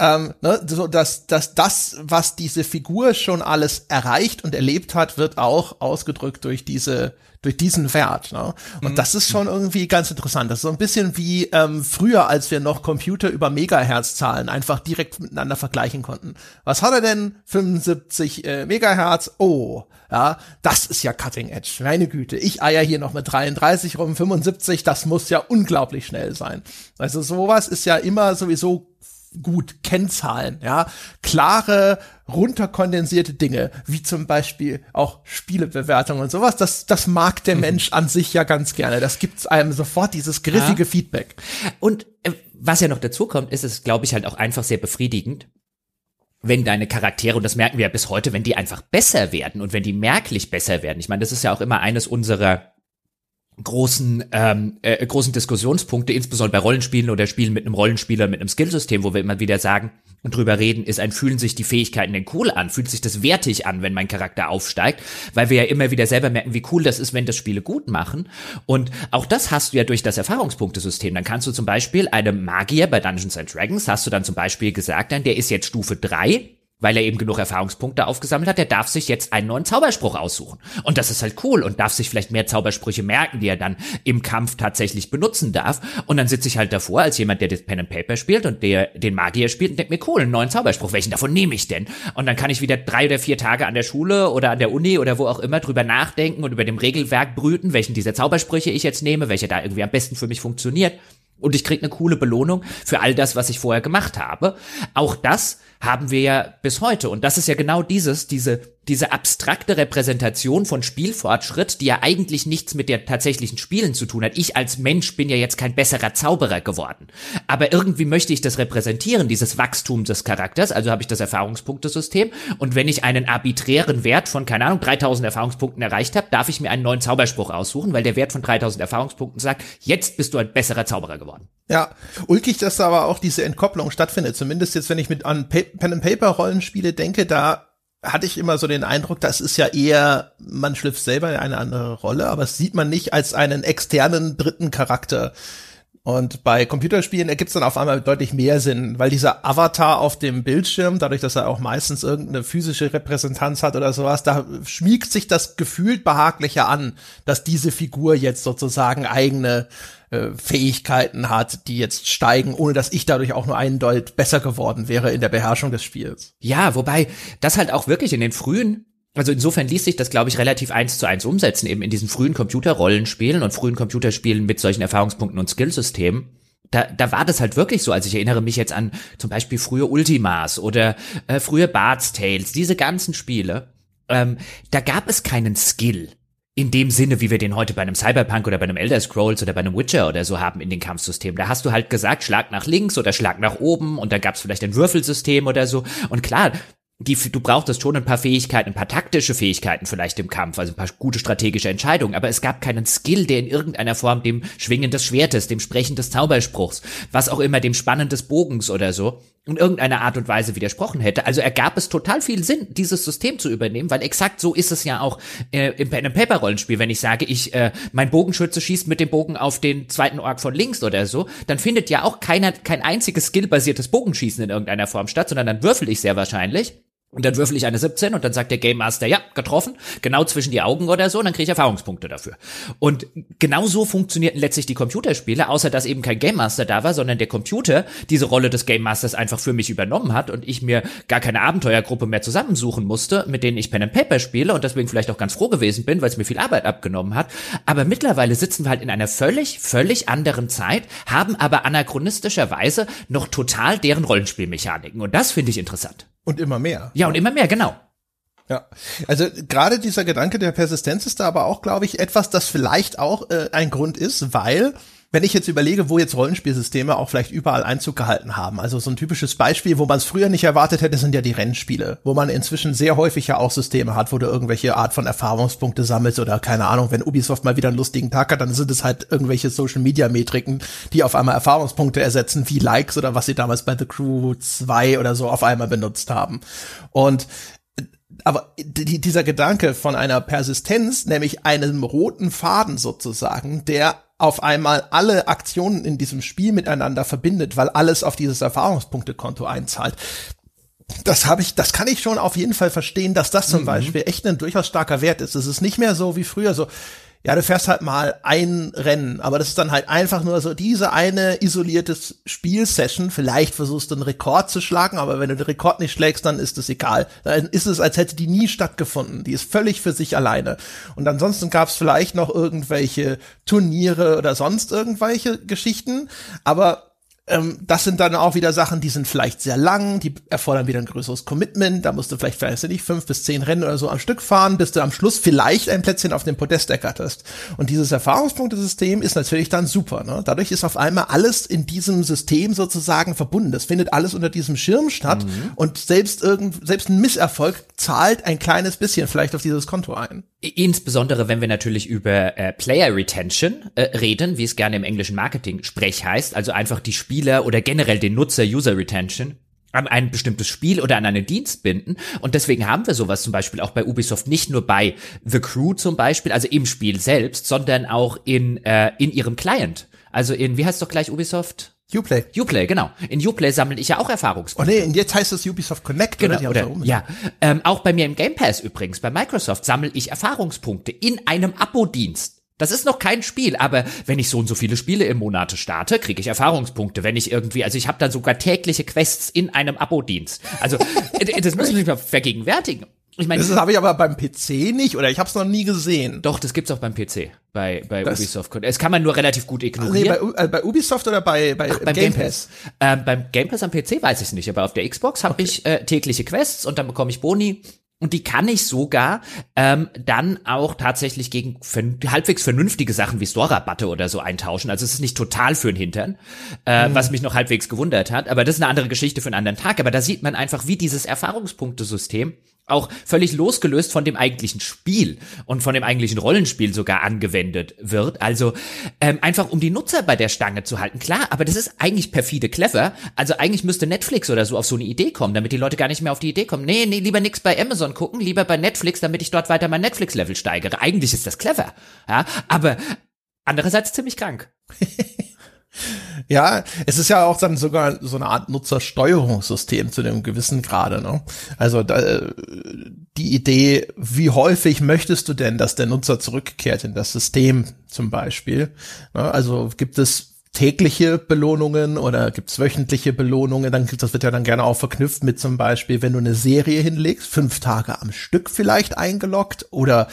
ähm, ne, so dass, dass das, was diese Figur schon alles erreicht und erlebt hat, wird auch ausgedrückt durch diese durch diesen Wert. Ne? Und mhm. das ist schon irgendwie ganz interessant. Das ist so ein bisschen wie ähm, früher, als wir noch Computer über Megahertz-Zahlen einfach direkt miteinander vergleichen konnten. Was hat er denn? 75 äh, Megahertz. Oh, ja, das ist ja Cutting Edge. Meine Güte, ich eier hier noch mit 33 rum, 75, das muss ja unglaublich schnell sein. Also sowas ist ja immer sowieso gut Kennzahlen, ja, klare, runterkondensierte Dinge, wie zum Beispiel auch Spielebewertungen und sowas, das, das mag der mhm. Mensch an sich ja ganz gerne. Das gibt einem sofort dieses griffige ja. Feedback. Und äh, was ja noch dazu kommt, ist es, glaube ich, halt auch einfach sehr befriedigend, wenn deine Charaktere, und das merken wir ja bis heute, wenn die einfach besser werden und wenn die merklich besser werden. Ich meine, das ist ja auch immer eines unserer großen ähm, äh, großen Diskussionspunkte, insbesondere bei Rollenspielen oder Spielen mit einem Rollenspieler, mit einem Skillsystem, wo wir immer wieder sagen und drüber reden, ist ein, fühlen sich die Fähigkeiten denn cool an? Fühlt sich das wertig an, wenn mein Charakter aufsteigt? Weil wir ja immer wieder selber merken, wie cool das ist, wenn das Spiele gut machen. Und auch das hast du ja durch das Erfahrungspunktesystem. Dann kannst du zum Beispiel einem Magier bei Dungeons and Dragons, hast du dann zum Beispiel gesagt, dann der ist jetzt Stufe drei weil er eben genug Erfahrungspunkte aufgesammelt hat, der darf sich jetzt einen neuen Zauberspruch aussuchen. Und das ist halt cool und darf sich vielleicht mehr Zaubersprüche merken, die er dann im Kampf tatsächlich benutzen darf. Und dann sitze ich halt davor als jemand, der das Pen and Paper spielt und der den Magier spielt und denkt mir, cool, einen neuen Zauberspruch, welchen davon nehme ich denn? Und dann kann ich wieder drei oder vier Tage an der Schule oder an der Uni oder wo auch immer drüber nachdenken und über dem Regelwerk brüten, welchen dieser Zaubersprüche ich jetzt nehme, welcher da irgendwie am besten für mich funktioniert. Und ich krieg eine coole Belohnung für all das, was ich vorher gemacht habe. Auch das haben wir ja bis heute. Und das ist ja genau dieses, diese diese abstrakte Repräsentation von Spielfortschritt, die ja eigentlich nichts mit der tatsächlichen Spielen zu tun hat. Ich als Mensch bin ja jetzt kein besserer Zauberer geworden. Aber irgendwie möchte ich das repräsentieren, dieses Wachstum des Charakters. Also habe ich das Erfahrungspunktesystem. Und wenn ich einen arbiträren Wert von, keine Ahnung, 3000 Erfahrungspunkten erreicht habe, darf ich mir einen neuen Zauberspruch aussuchen, weil der Wert von 3000 Erfahrungspunkten sagt, jetzt bist du ein besserer Zauberer geworden. Ja, ulkig, dass da aber auch diese Entkopplung stattfindet. Zumindest jetzt, wenn ich mit an Pen-and-Paper-Rollenspiele denke, da hatte ich immer so den Eindruck, das ist ja eher, man schlüpft selber in eine andere Rolle, aber es sieht man nicht als einen externen dritten Charakter. Und bei Computerspielen ergibt es dann auf einmal deutlich mehr Sinn, weil dieser Avatar auf dem Bildschirm, dadurch, dass er auch meistens irgendeine physische Repräsentanz hat oder sowas, da schmiegt sich das gefühlt behaglicher an, dass diese Figur jetzt sozusagen eigene äh, Fähigkeiten hat, die jetzt steigen, ohne dass ich dadurch auch nur einen Deut besser geworden wäre in der Beherrschung des Spiels. Ja, wobei das halt auch wirklich in den frühen also insofern ließ sich das, glaube ich, relativ eins zu eins umsetzen, eben in diesen frühen Computerrollenspielen und frühen Computerspielen mit solchen Erfahrungspunkten und Skillsystemen. Da, da war das halt wirklich so. Also ich erinnere mich jetzt an zum Beispiel frühe Ultimas oder äh, frühe Bart's Tales, diese ganzen Spiele. Ähm, da gab es keinen Skill in dem Sinne, wie wir den heute bei einem Cyberpunk oder bei einem Elder Scrolls oder bei einem Witcher oder so haben in den Kampfsystemen. Da hast du halt gesagt, Schlag nach links oder Schlag nach oben und da gab es vielleicht ein Würfelsystem oder so. Und klar, die, du brauchtest schon ein paar Fähigkeiten, ein paar taktische Fähigkeiten vielleicht im Kampf, also ein paar gute strategische Entscheidungen, aber es gab keinen Skill, der in irgendeiner Form dem Schwingen des Schwertes, dem Sprechen des Zauberspruchs, was auch immer, dem Spannen des Bogens oder so, in irgendeiner Art und Weise widersprochen hätte. Also ergab es total viel Sinn, dieses System zu übernehmen, weil exakt so ist es ja auch äh, im Pen Paper Rollenspiel. Wenn ich sage, ich äh, mein Bogenschütze schießt mit dem Bogen auf den zweiten Ork von links oder so, dann findet ja auch keiner kein einziges skillbasiertes Bogenschießen in irgendeiner Form statt, sondern dann würfel ich sehr wahrscheinlich und dann würfel ich eine 17 und dann sagt der Game Master, ja, getroffen, genau zwischen die Augen oder so, und dann kriege ich Erfahrungspunkte dafür. Und genau so funktionierten letztlich die Computerspiele, außer dass eben kein Game Master da war, sondern der Computer diese Rolle des Game Masters einfach für mich übernommen hat und ich mir gar keine Abenteuergruppe mehr zusammensuchen musste, mit denen ich Pen and Paper spiele und deswegen vielleicht auch ganz froh gewesen bin, weil es mir viel Arbeit abgenommen hat. Aber mittlerweile sitzen wir halt in einer völlig, völlig anderen Zeit, haben aber anachronistischerweise noch total deren Rollenspielmechaniken. Und das finde ich interessant. Und immer mehr. Ja, und immer mehr, genau. Ja, also gerade dieser Gedanke der Persistenz ist da aber auch, glaube ich, etwas, das vielleicht auch äh, ein Grund ist, weil wenn ich jetzt überlege, wo jetzt Rollenspielsysteme auch vielleicht überall Einzug gehalten haben, also so ein typisches Beispiel, wo man es früher nicht erwartet hätte, sind ja die Rennspiele, wo man inzwischen sehr häufig ja auch Systeme hat, wo du irgendwelche Art von Erfahrungspunkte sammelst oder keine Ahnung, wenn Ubisoft mal wieder einen lustigen Tag hat, dann sind es halt irgendwelche Social Media Metriken, die auf einmal Erfahrungspunkte ersetzen, wie Likes oder was sie damals bei The Crew 2 oder so auf einmal benutzt haben. Und aber die, dieser Gedanke von einer Persistenz, nämlich einem roten Faden sozusagen, der auf einmal alle Aktionen in diesem Spiel miteinander verbindet, weil alles auf dieses Erfahrungspunktekonto einzahlt. Das habe ich, das kann ich schon auf jeden Fall verstehen, dass das zum mhm. Beispiel echt ein durchaus starker Wert ist. Es ist nicht mehr so wie früher so, ja, du fährst halt mal ein Rennen, aber das ist dann halt einfach nur so diese eine isolierte Spielsession. Vielleicht versuchst du einen Rekord zu schlagen, aber wenn du den Rekord nicht schlägst, dann ist es egal. Dann ist es, als hätte die nie stattgefunden. Die ist völlig für sich alleine. Und ansonsten gab es vielleicht noch irgendwelche Turniere oder sonst irgendwelche Geschichten, aber das sind dann auch wieder Sachen, die sind vielleicht sehr lang, die erfordern wieder ein größeres Commitment. Da musst du vielleicht, ich nicht, fünf bis zehn Rennen oder so am Stück fahren, bis du am Schluss vielleicht ein Plätzchen auf dem Podest ergatterst. Und dieses Erfahrungspunktesystem ist natürlich dann super. Ne? Dadurch ist auf einmal alles in diesem System sozusagen verbunden. Das findet alles unter diesem Schirm statt mhm. und selbst irgend, selbst ein Misserfolg zahlt ein kleines bisschen vielleicht auf dieses Konto ein. Insbesondere, wenn wir natürlich über äh, Player Retention äh, reden, wie es gerne im englischen Marketing-Sprech heißt, also einfach die Spieler oder generell den Nutzer User Retention an ein bestimmtes Spiel oder an einen Dienst binden. Und deswegen haben wir sowas zum Beispiel auch bei Ubisoft nicht nur bei The Crew zum Beispiel, also im Spiel selbst, sondern auch in, äh, in ihrem Client. Also in, wie heißt doch gleich Ubisoft? Uplay. Uplay, genau. In Uplay sammle ich ja auch Erfahrungspunkte. Oh nee, und jetzt heißt es Ubisoft Connect, genau, oder? oder ja, ähm, auch bei mir im Game Pass übrigens, bei Microsoft sammle ich Erfahrungspunkte in einem Abo-Dienst. Das ist noch kein Spiel, aber wenn ich so und so viele Spiele im Monat starte, kriege ich Erfahrungspunkte. Wenn ich irgendwie, also ich habe dann sogar tägliche Quests in einem Abo-Dienst. Also das muss ich mich mal vergegenwärtigen. Ich meine, das habe ich aber beim PC nicht oder ich habe es noch nie gesehen. Doch, das gibt's auch beim PC bei bei das, Ubisoft. Es kann man nur relativ gut ignorieren. Nee, bei, äh, bei Ubisoft oder bei bei Ach, beim Game Pass. Pass. Ähm, beim Game Pass am PC weiß ich es nicht, aber auf der Xbox habe okay. ich äh, tägliche Quests und dann bekomme ich Boni und die kann ich sogar ähm, dann auch tatsächlich gegen halbwegs vernünftige Sachen wie Store-Rabatte oder so eintauschen. Also es ist nicht total für den Hintern, äh, mhm. was mich noch halbwegs gewundert hat. Aber das ist eine andere Geschichte für einen anderen Tag. Aber da sieht man einfach, wie dieses Erfahrungspunktesystem auch völlig losgelöst von dem eigentlichen Spiel und von dem eigentlichen Rollenspiel sogar angewendet wird. Also ähm, einfach um die Nutzer bei der Stange zu halten. Klar, aber das ist eigentlich perfide clever. Also eigentlich müsste Netflix oder so auf so eine Idee kommen, damit die Leute gar nicht mehr auf die Idee kommen. Nee, nee, lieber nix bei Amazon gucken, lieber bei Netflix, damit ich dort weiter mein Netflix-Level steigere. Eigentlich ist das clever. Ja, aber andererseits ziemlich krank. *laughs* Ja, es ist ja auch dann sogar so eine Art Nutzersteuerungssystem zu einem gewissen Grade. Ne? Also da, die Idee, wie häufig möchtest du denn, dass der Nutzer zurückkehrt in das System zum Beispiel? Ne? Also gibt es tägliche Belohnungen oder gibt's wöchentliche Belohnungen? Dann das wird ja dann gerne auch verknüpft mit zum Beispiel, wenn du eine Serie hinlegst, fünf Tage am Stück vielleicht eingeloggt oder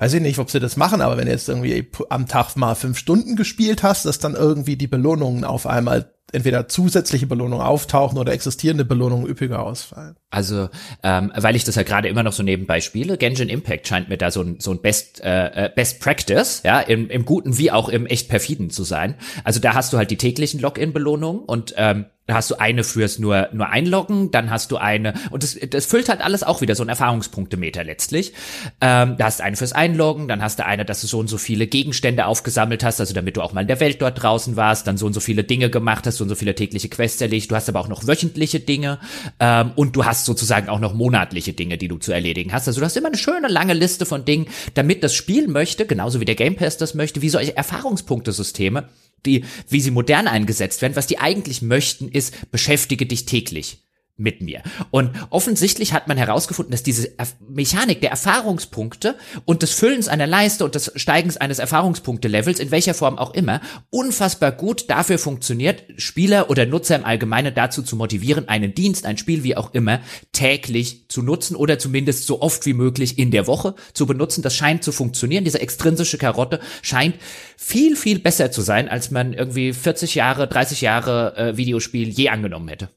weiß ich nicht, ob sie das machen, aber wenn du jetzt irgendwie am Tag mal fünf Stunden gespielt hast, dass dann irgendwie die Belohnungen auf einmal entweder zusätzliche Belohnungen auftauchen oder existierende Belohnungen üppiger ausfallen. Also, ähm, weil ich das ja gerade immer noch so nebenbei spiele, Genshin Impact scheint mir da so ein, so ein Best, äh, äh, Best Practice, ja, im, im Guten wie auch im echt perfiden zu sein. Also da hast du halt die täglichen Login-Belohnungen und ähm, da hast du eine fürs nur, nur einloggen, dann hast du eine, und das, das füllt halt alles auch wieder so ein Erfahrungspunktemeter letztlich. Ähm, da hast du eine fürs Einloggen, dann hast du eine, dass du so und so viele Gegenstände aufgesammelt hast, also damit du auch mal in der Welt dort draußen warst, dann so und so viele Dinge gemacht hast, so und so viele tägliche Quests erledigt. Du hast aber auch noch wöchentliche Dinge ähm, und du hast sozusagen auch noch monatliche Dinge, die du zu erledigen hast. Also du hast immer eine schöne lange Liste von Dingen, damit das Spiel möchte, genauso wie der Game Pass das möchte, wie solche Erfahrungspunktesysteme die, wie sie modern eingesetzt werden, was die eigentlich möchten, ist, beschäftige dich täglich mit mir. Und offensichtlich hat man herausgefunden, dass diese Mechanik der Erfahrungspunkte und des Füllens einer Leiste und des Steigens eines Erfahrungspunkte-Levels, in welcher Form auch immer, unfassbar gut dafür funktioniert, Spieler oder Nutzer im Allgemeinen dazu zu motivieren, einen Dienst, ein Spiel, wie auch immer, täglich zu nutzen oder zumindest so oft wie möglich in der Woche zu benutzen. Das scheint zu funktionieren. Diese extrinsische Karotte scheint viel, viel besser zu sein, als man irgendwie 40 Jahre, 30 Jahre äh, Videospiel je angenommen hätte.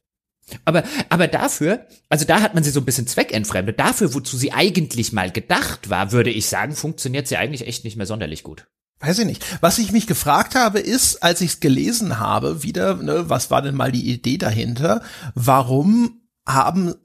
Aber, aber dafür, also da hat man sie so ein bisschen zweckentfremdet. Dafür, wozu sie eigentlich mal gedacht war, würde ich sagen, funktioniert sie eigentlich echt nicht mehr sonderlich gut. Weiß ich nicht. Was ich mich gefragt habe, ist, als ich es gelesen habe, wieder, ne, was war denn mal die Idee dahinter? Warum haben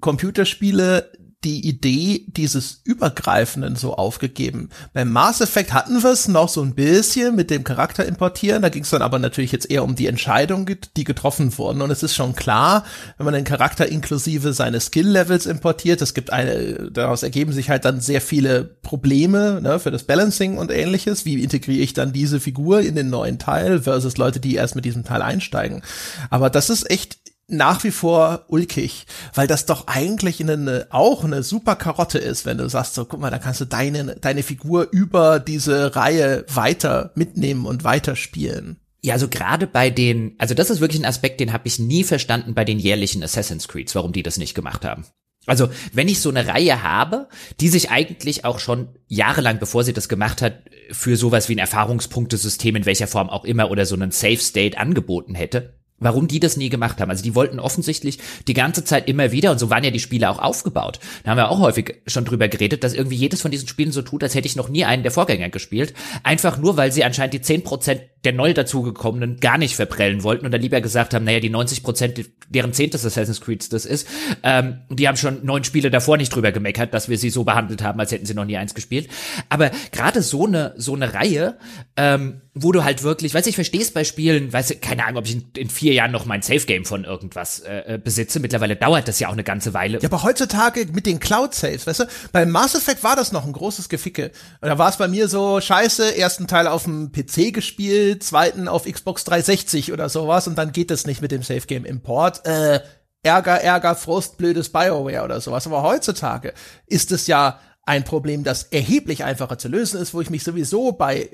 Computerspiele die Idee dieses Übergreifenden so aufgegeben. Beim Mass Effect hatten wir es noch so ein bisschen mit dem Charakter importieren, da ging es dann aber natürlich jetzt eher um die Entscheidung, die getroffen wurden. Und es ist schon klar, wenn man den Charakter inklusive seines Skill-Levels importiert, es gibt eine, daraus ergeben sich halt dann sehr viele Probleme ne, für das Balancing und ähnliches. Wie integriere ich dann diese Figur in den neuen Teil versus Leute, die erst mit diesem Teil einsteigen. Aber das ist echt nach wie vor ulkig, weil das doch eigentlich eine, auch eine super Karotte ist, wenn du sagst, so guck mal, da kannst du deine, deine Figur über diese Reihe weiter mitnehmen und weiterspielen. Ja, also gerade bei den, also das ist wirklich ein Aspekt, den habe ich nie verstanden bei den jährlichen Assassin's Creeds, warum die das nicht gemacht haben. Also, wenn ich so eine Reihe habe, die sich eigentlich auch schon jahrelang, bevor sie das gemacht hat, für sowas wie ein Erfahrungspunktesystem in welcher Form auch immer oder so einen Safe State angeboten hätte, warum die das nie gemacht haben. Also die wollten offensichtlich die ganze Zeit immer wieder, und so waren ja die Spiele auch aufgebaut. Da haben wir auch häufig schon drüber geredet, dass irgendwie jedes von diesen Spielen so tut, als hätte ich noch nie einen der Vorgänger gespielt. Einfach nur, weil sie anscheinend die 10% der neu dazugekommenen gar nicht verprellen wollten und dann lieber gesagt haben, naja, die 90%, deren zehntes Assassin's Creed das ist, ähm, die haben schon neun Spiele davor nicht drüber gemeckert, dass wir sie so behandelt haben, als hätten sie noch nie eins gespielt. Aber gerade so eine, so eine Reihe, ähm, wo du halt wirklich, weißt du, ich verstehe es bei Spielen, weißt du, keine Ahnung, ob ich in, in vier Jahren noch mein Safe Game von irgendwas äh, äh, besitze. Mittlerweile dauert das ja auch eine ganze Weile. Ja, aber heutzutage mit den Cloud Saves, weißt du, beim Mass Effect war das noch ein großes Geficke. Da war es bei mir so, scheiße, ersten Teil auf dem PC gespielt, zweiten auf Xbox 360 oder sowas und dann geht es nicht mit dem Safe Game Import. Äh, Ärger, Ärger, Frust, blödes BioWare oder sowas. Aber heutzutage ist es ja ein Problem, das erheblich einfacher zu lösen ist, wo ich mich sowieso bei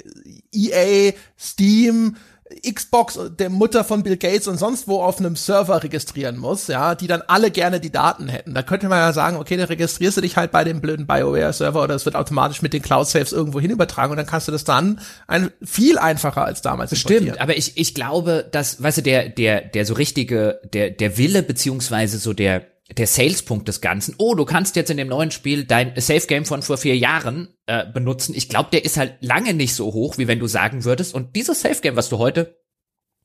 EA, Steam, Xbox, der Mutter von Bill Gates und sonst wo auf einem Server registrieren muss, ja, die dann alle gerne die Daten hätten. Da könnte man ja sagen, okay, dann registrierst du dich halt bei dem blöden BioWare-Server oder es wird automatisch mit den Cloud-Saves irgendwo hin übertragen und dann kannst du das dann ein, viel einfacher als damals Stimmt, aber ich, ich glaube, dass, weißt du, der, der, der so richtige, der, der Wille beziehungsweise so der, der Sales-Punkt des Ganzen, oh, du kannst jetzt in dem neuen Spiel dein Safe-Game von vor vier Jahren äh, benutzen. Ich glaube, der ist halt lange nicht so hoch, wie wenn du sagen würdest, und dieses Safe-Game, was du heute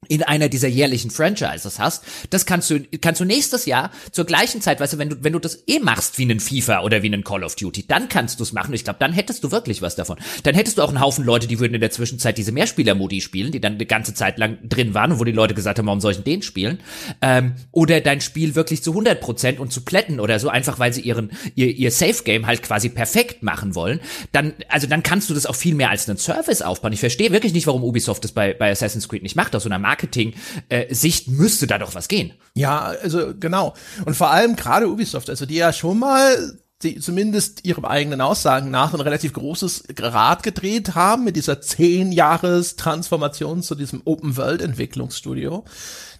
in einer dieser jährlichen Franchises hast, das kannst du, kannst du nächstes Jahr zur gleichen Zeit, weißt du, wenn du, wenn du das eh machst wie einen FIFA oder wie einen Call of Duty, dann kannst du es machen. Ich glaube, dann hättest du wirklich was davon. Dann hättest du auch einen Haufen Leute, die würden in der Zwischenzeit diese Mehrspieler-Modi spielen, die dann eine ganze Zeit lang drin waren und wo die Leute gesagt haben, warum soll ich den spielen? Ähm, oder dein Spiel wirklich zu 100 Prozent und zu plätten oder so, einfach weil sie ihren, ihr, ihr Safe-Game halt quasi perfekt machen wollen. Dann, also dann kannst du das auch viel mehr als einen Service aufbauen. Ich verstehe wirklich nicht, warum Ubisoft das bei, bei Assassin's Creed nicht macht, aus so einer Marketing-Sicht äh, müsste da doch was gehen. Ja, also genau. Und vor allem gerade Ubisoft, also die ja schon mal die zumindest ihrem eigenen Aussagen nach ein relativ großes Rad gedreht haben mit dieser zehn Jahres Transformation zu diesem Open World Entwicklungsstudio,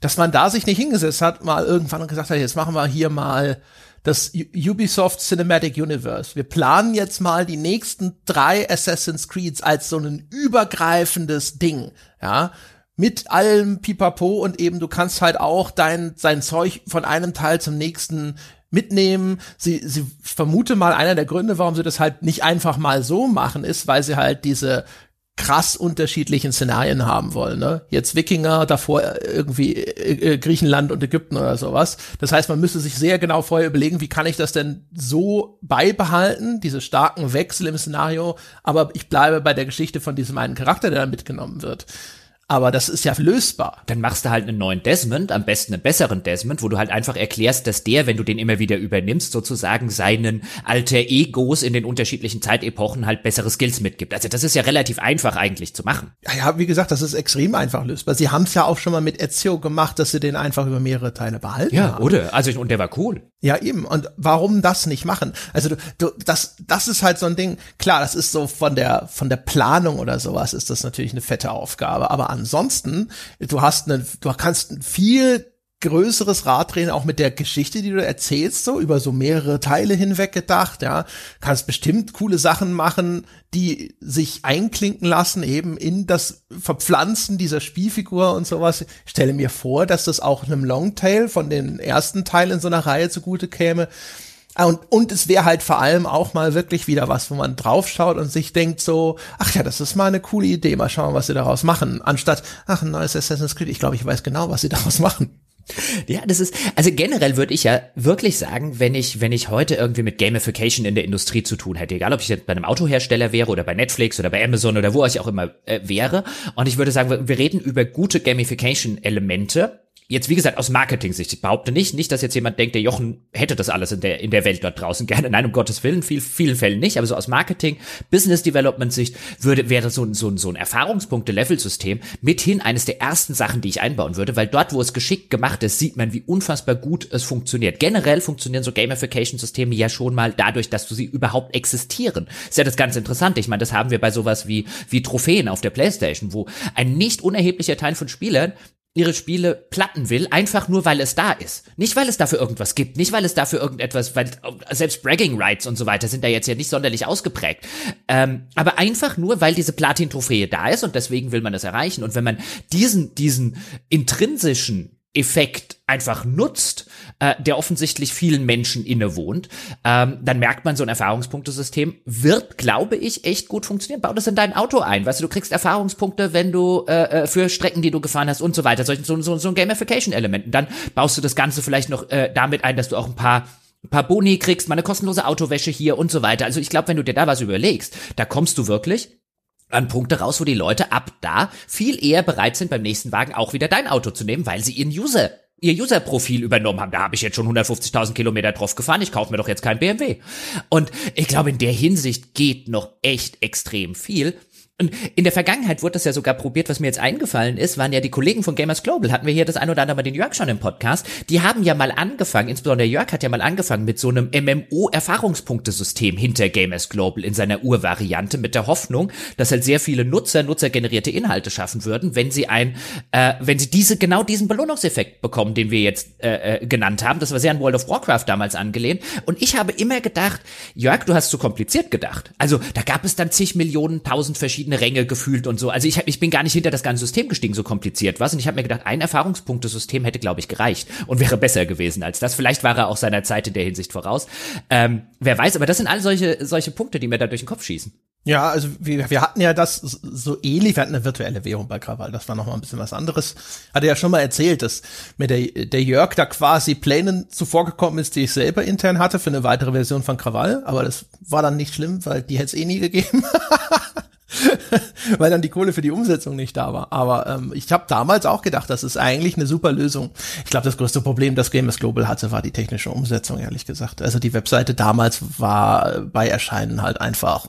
dass man da sich nicht hingesetzt hat, mal irgendwann und gesagt hat, jetzt machen wir hier mal das Ubisoft Cinematic Universe. Wir planen jetzt mal die nächsten drei Assassin's Creeds als so ein übergreifendes Ding, ja mit allem Pipapo und eben du kannst halt auch dein, sein Zeug von einem Teil zum nächsten mitnehmen. Sie, sie vermute mal, einer der Gründe, warum sie das halt nicht einfach mal so machen, ist, weil sie halt diese krass unterschiedlichen Szenarien haben wollen. Ne? Jetzt Wikinger, davor irgendwie äh, äh, Griechenland und Ägypten oder sowas. Das heißt, man müsste sich sehr genau vorher überlegen, wie kann ich das denn so beibehalten, diese starken Wechsel im Szenario, aber ich bleibe bei der Geschichte von diesem einen Charakter, der dann mitgenommen wird. Aber das ist ja lösbar. Dann machst du halt einen neuen Desmond, am besten einen besseren Desmond, wo du halt einfach erklärst, dass der, wenn du den immer wieder übernimmst, sozusagen seinen alter Egos in den unterschiedlichen Zeitepochen halt bessere Skills mitgibt. Also das ist ja relativ einfach eigentlich zu machen. Ja, ja wie gesagt, das ist extrem einfach lösbar. Sie haben es ja auch schon mal mit Ezio gemacht, dass sie den einfach über mehrere Teile behalten ja, haben. oder? Also und der war cool. Ja, eben. Und warum das nicht machen? Also du, du, das, das ist halt so ein Ding. Klar, das ist so von der von der Planung oder sowas ist das natürlich eine fette Aufgabe. Aber ansonsten, du hast eine, du kannst ein viel größeres Rad drehen, auch mit der Geschichte, die du erzählst, so über so mehrere Teile hinweg gedacht, ja. Kannst bestimmt coole Sachen machen, die sich einklinken lassen, eben in das Verpflanzen dieser Spielfigur und sowas. Ich stelle mir vor, dass das auch einem Longtail von den ersten Teilen in so einer Reihe zugute käme. Ah, und, und es wäre halt vor allem auch mal wirklich wieder was, wo man draufschaut und sich denkt so, ach ja, das ist mal eine coole Idee, mal schauen, was sie daraus machen. Anstatt, ach, ein neues Assassin's Creed, ich glaube, ich weiß genau, was sie *laughs* daraus machen. Ja, das ist, also generell würde ich ja wirklich sagen, wenn ich, wenn ich heute irgendwie mit Gamification in der Industrie zu tun hätte, egal ob ich jetzt bei einem Autohersteller wäre oder bei Netflix oder bei Amazon oder wo ich auch immer äh, wäre, und ich würde sagen, wir reden über gute Gamification-Elemente, Jetzt, wie gesagt, aus Marketing-Sicht. Ich behaupte nicht, nicht, dass jetzt jemand denkt, der Jochen hätte das alles in der, in der Welt dort draußen gerne. Nein, um Gottes Willen, viel, vielen Fällen nicht. Aber so aus Marketing, Business Development Sicht würde, wäre so ein, so ein, so ein Erfahrungspunkte-Level-System mithin eines der ersten Sachen, die ich einbauen würde, weil dort, wo es geschickt gemacht ist, sieht man, wie unfassbar gut es funktioniert. Generell funktionieren so Gamification-Systeme ja schon mal dadurch, dass du sie überhaupt existieren. ist ja das ganz Interessante. Ich meine, das haben wir bei sowas wie, wie Trophäen auf der Playstation, wo ein nicht unerheblicher Teil von Spielern ihre Spiele platten will, einfach nur weil es da ist. Nicht weil es dafür irgendwas gibt, nicht weil es dafür irgendetwas, weil selbst Bragging Rights und so weiter sind da jetzt ja nicht sonderlich ausgeprägt. Ähm, aber einfach nur, weil diese Platin-Trophäe da ist und deswegen will man das erreichen. Und wenn man diesen, diesen intrinsischen Effekt einfach nutzt, äh, der offensichtlich vielen Menschen innewohnt, ähm, dann merkt man, so ein Erfahrungspunktesystem wird, glaube ich, echt gut funktionieren. Bau das in dein Auto ein. Weißt du, du kriegst Erfahrungspunkte, wenn du äh, äh für Strecken, die du gefahren hast und so weiter. So, so, so ein Gamification-Element. Dann baust du das Ganze vielleicht noch äh, damit ein, dass du auch ein paar ein paar Boni kriegst, mal eine kostenlose Autowäsche hier und so weiter. Also ich glaube, wenn du dir da was überlegst, da kommst du wirklich an Punkte raus, wo die Leute ab da viel eher bereit sind, beim nächsten Wagen auch wieder dein Auto zu nehmen, weil sie ihren User ihr User-Profil übernommen haben. Da habe ich jetzt schon 150.000 Kilometer drauf gefahren. Ich kaufe mir doch jetzt kein BMW. Und ich glaube, in der Hinsicht geht noch echt extrem viel. Und in der Vergangenheit wurde das ja sogar probiert, was mir jetzt eingefallen ist, waren ja die Kollegen von Gamers Global, hatten wir hier das ein oder andere Mal den Jörg schon im Podcast, die haben ja mal angefangen, insbesondere Jörg hat ja mal angefangen mit so einem MMO-Erfahrungspunktesystem hinter Gamers Global in seiner Urvariante mit der Hoffnung, dass halt sehr viele Nutzer, nutzergenerierte Inhalte schaffen würden, wenn sie ein, äh, wenn sie diese, genau diesen Belohnungseffekt bekommen, den wir jetzt äh, äh, genannt haben. Das war sehr an World of Warcraft damals angelehnt. Und ich habe immer gedacht, Jörg, du hast zu kompliziert gedacht. Also da gab es dann zig Millionen, tausend verschiedene verschiedene Ränge gefühlt und so. Also ich, ich bin gar nicht hinter das ganze System gestiegen, so kompliziert was. Und ich habe mir gedacht, ein Erfahrungspunktesystem hätte, glaube ich, gereicht und wäre besser gewesen als das. Vielleicht war er auch seiner Zeit in der Hinsicht voraus. Ähm, wer weiß, aber das sind all solche, solche Punkte, die mir da durch den Kopf schießen. Ja, also wir, wir hatten ja das so ähnlich, wir hatten eine virtuelle Währung bei Krawall, das war noch mal ein bisschen was anderes. Hatte ja schon mal erzählt, dass mir der, der Jörg da quasi Plänen zuvorgekommen ist, die ich selber intern hatte für eine weitere Version von Krawall, aber das war dann nicht schlimm, weil die hätte es eh nie gegeben. *laughs* *laughs* weil dann die Kohle für die Umsetzung nicht da war. Aber ähm, ich habe damals auch gedacht, das ist eigentlich eine super Lösung. Ich glaube, das größte Problem, das Gamers Global hatte, war die technische Umsetzung, ehrlich gesagt. Also die Webseite damals war bei Erscheinen halt einfach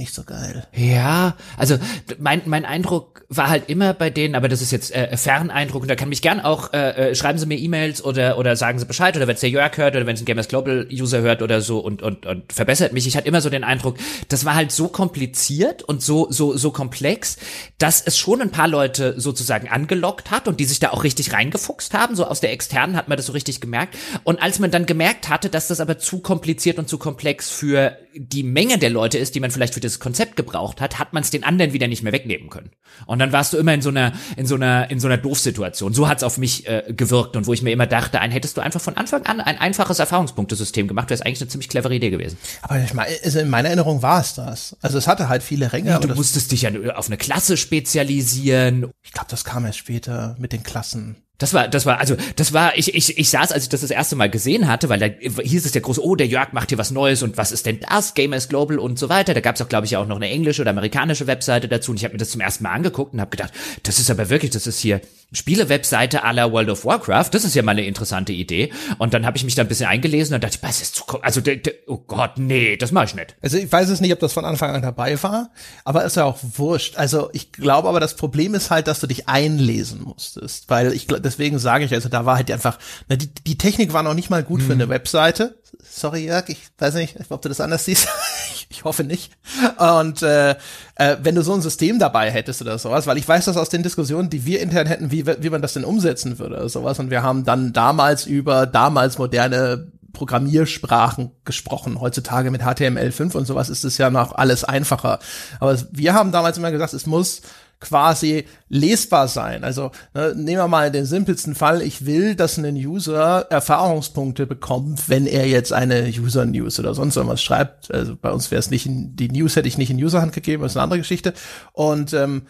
nicht so geil. Ja, also mein, mein Eindruck war halt immer bei denen, aber das ist jetzt äh, Ferneindruck und da kann mich gern auch, äh, äh, schreiben Sie mir E-Mails oder, oder sagen Sie Bescheid oder wenn es der Jörg hört oder wenn es ein Gamers Global User hört oder so und, und, und verbessert mich. Ich hatte immer so den Eindruck, das war halt so kompliziert und so, so, so komplex, dass es schon ein paar Leute sozusagen angelockt hat und die sich da auch richtig reingefuchst haben. So aus der externen hat man das so richtig gemerkt. Und als man dann gemerkt hatte, dass das aber zu kompliziert und zu komplex für die Menge der Leute ist, die man vielleicht für das Konzept gebraucht hat, hat man es den anderen wieder nicht mehr wegnehmen können. Und dann warst du immer in so einer, in so einer, in so einer Doofsituation. So hat's auf mich äh, gewirkt und wo ich mir immer dachte, ein hättest du einfach von Anfang an ein einfaches Erfahrungspunktesystem gemacht, wäre es eigentlich eine ziemlich clevere Idee gewesen. Aber ich meine, also in meiner Erinnerung war es das. Also es hatte halt viele Ränge. Nee, du musstest dich ja auf eine Klasse spezialisieren. Ich glaube, das kam erst später mit den Klassen. Das war, das war, also, das war, ich, ich, ich saß, als ich das das erste Mal gesehen hatte, weil da hieß es ja groß, oh, der Jörg macht hier was Neues und was ist denn das? Gamers Global und so weiter. Da gab es auch, glaube ich, auch noch eine englische oder amerikanische Webseite dazu und ich habe mir das zum ersten Mal angeguckt und habe gedacht, das ist aber wirklich, das ist hier Spiele-Webseite aller World of Warcraft. Das ist ja mal eine interessante Idee. Und dann habe ich mich da ein bisschen eingelesen und dachte, was ist zu, also, de, de, oh Gott, nee, das mache ich nicht. Also ich weiß es nicht, ob das von Anfang an dabei war, aber ist ja auch wurscht. Also ich glaube aber, das Problem ist halt, dass du dich einlesen musstest, weil ich deswegen sage ich, also da war halt einfach, na, die, die Technik war noch nicht mal gut hm. für eine Webseite. Sorry, Jörg, ich weiß nicht, ob du das anders siehst. *laughs* ich hoffe nicht. Und äh, äh, wenn du so ein System dabei hättest oder sowas, weil ich weiß das aus den Diskussionen, die wir intern hätten, wie, wie man das denn umsetzen würde oder sowas. Und wir haben dann damals über damals moderne Programmiersprachen gesprochen. Heutzutage mit HTML5 und sowas ist es ja noch alles einfacher. Aber wir haben damals immer gesagt, es muss quasi lesbar sein. Also ne, nehmen wir mal den simpelsten Fall. Ich will, dass ein User Erfahrungspunkte bekommt, wenn er jetzt eine User News oder sonst irgendwas schreibt. Also bei uns wäre es nicht in, die News hätte ich nicht in Userhand gegeben, das ist eine andere Geschichte. Und ähm,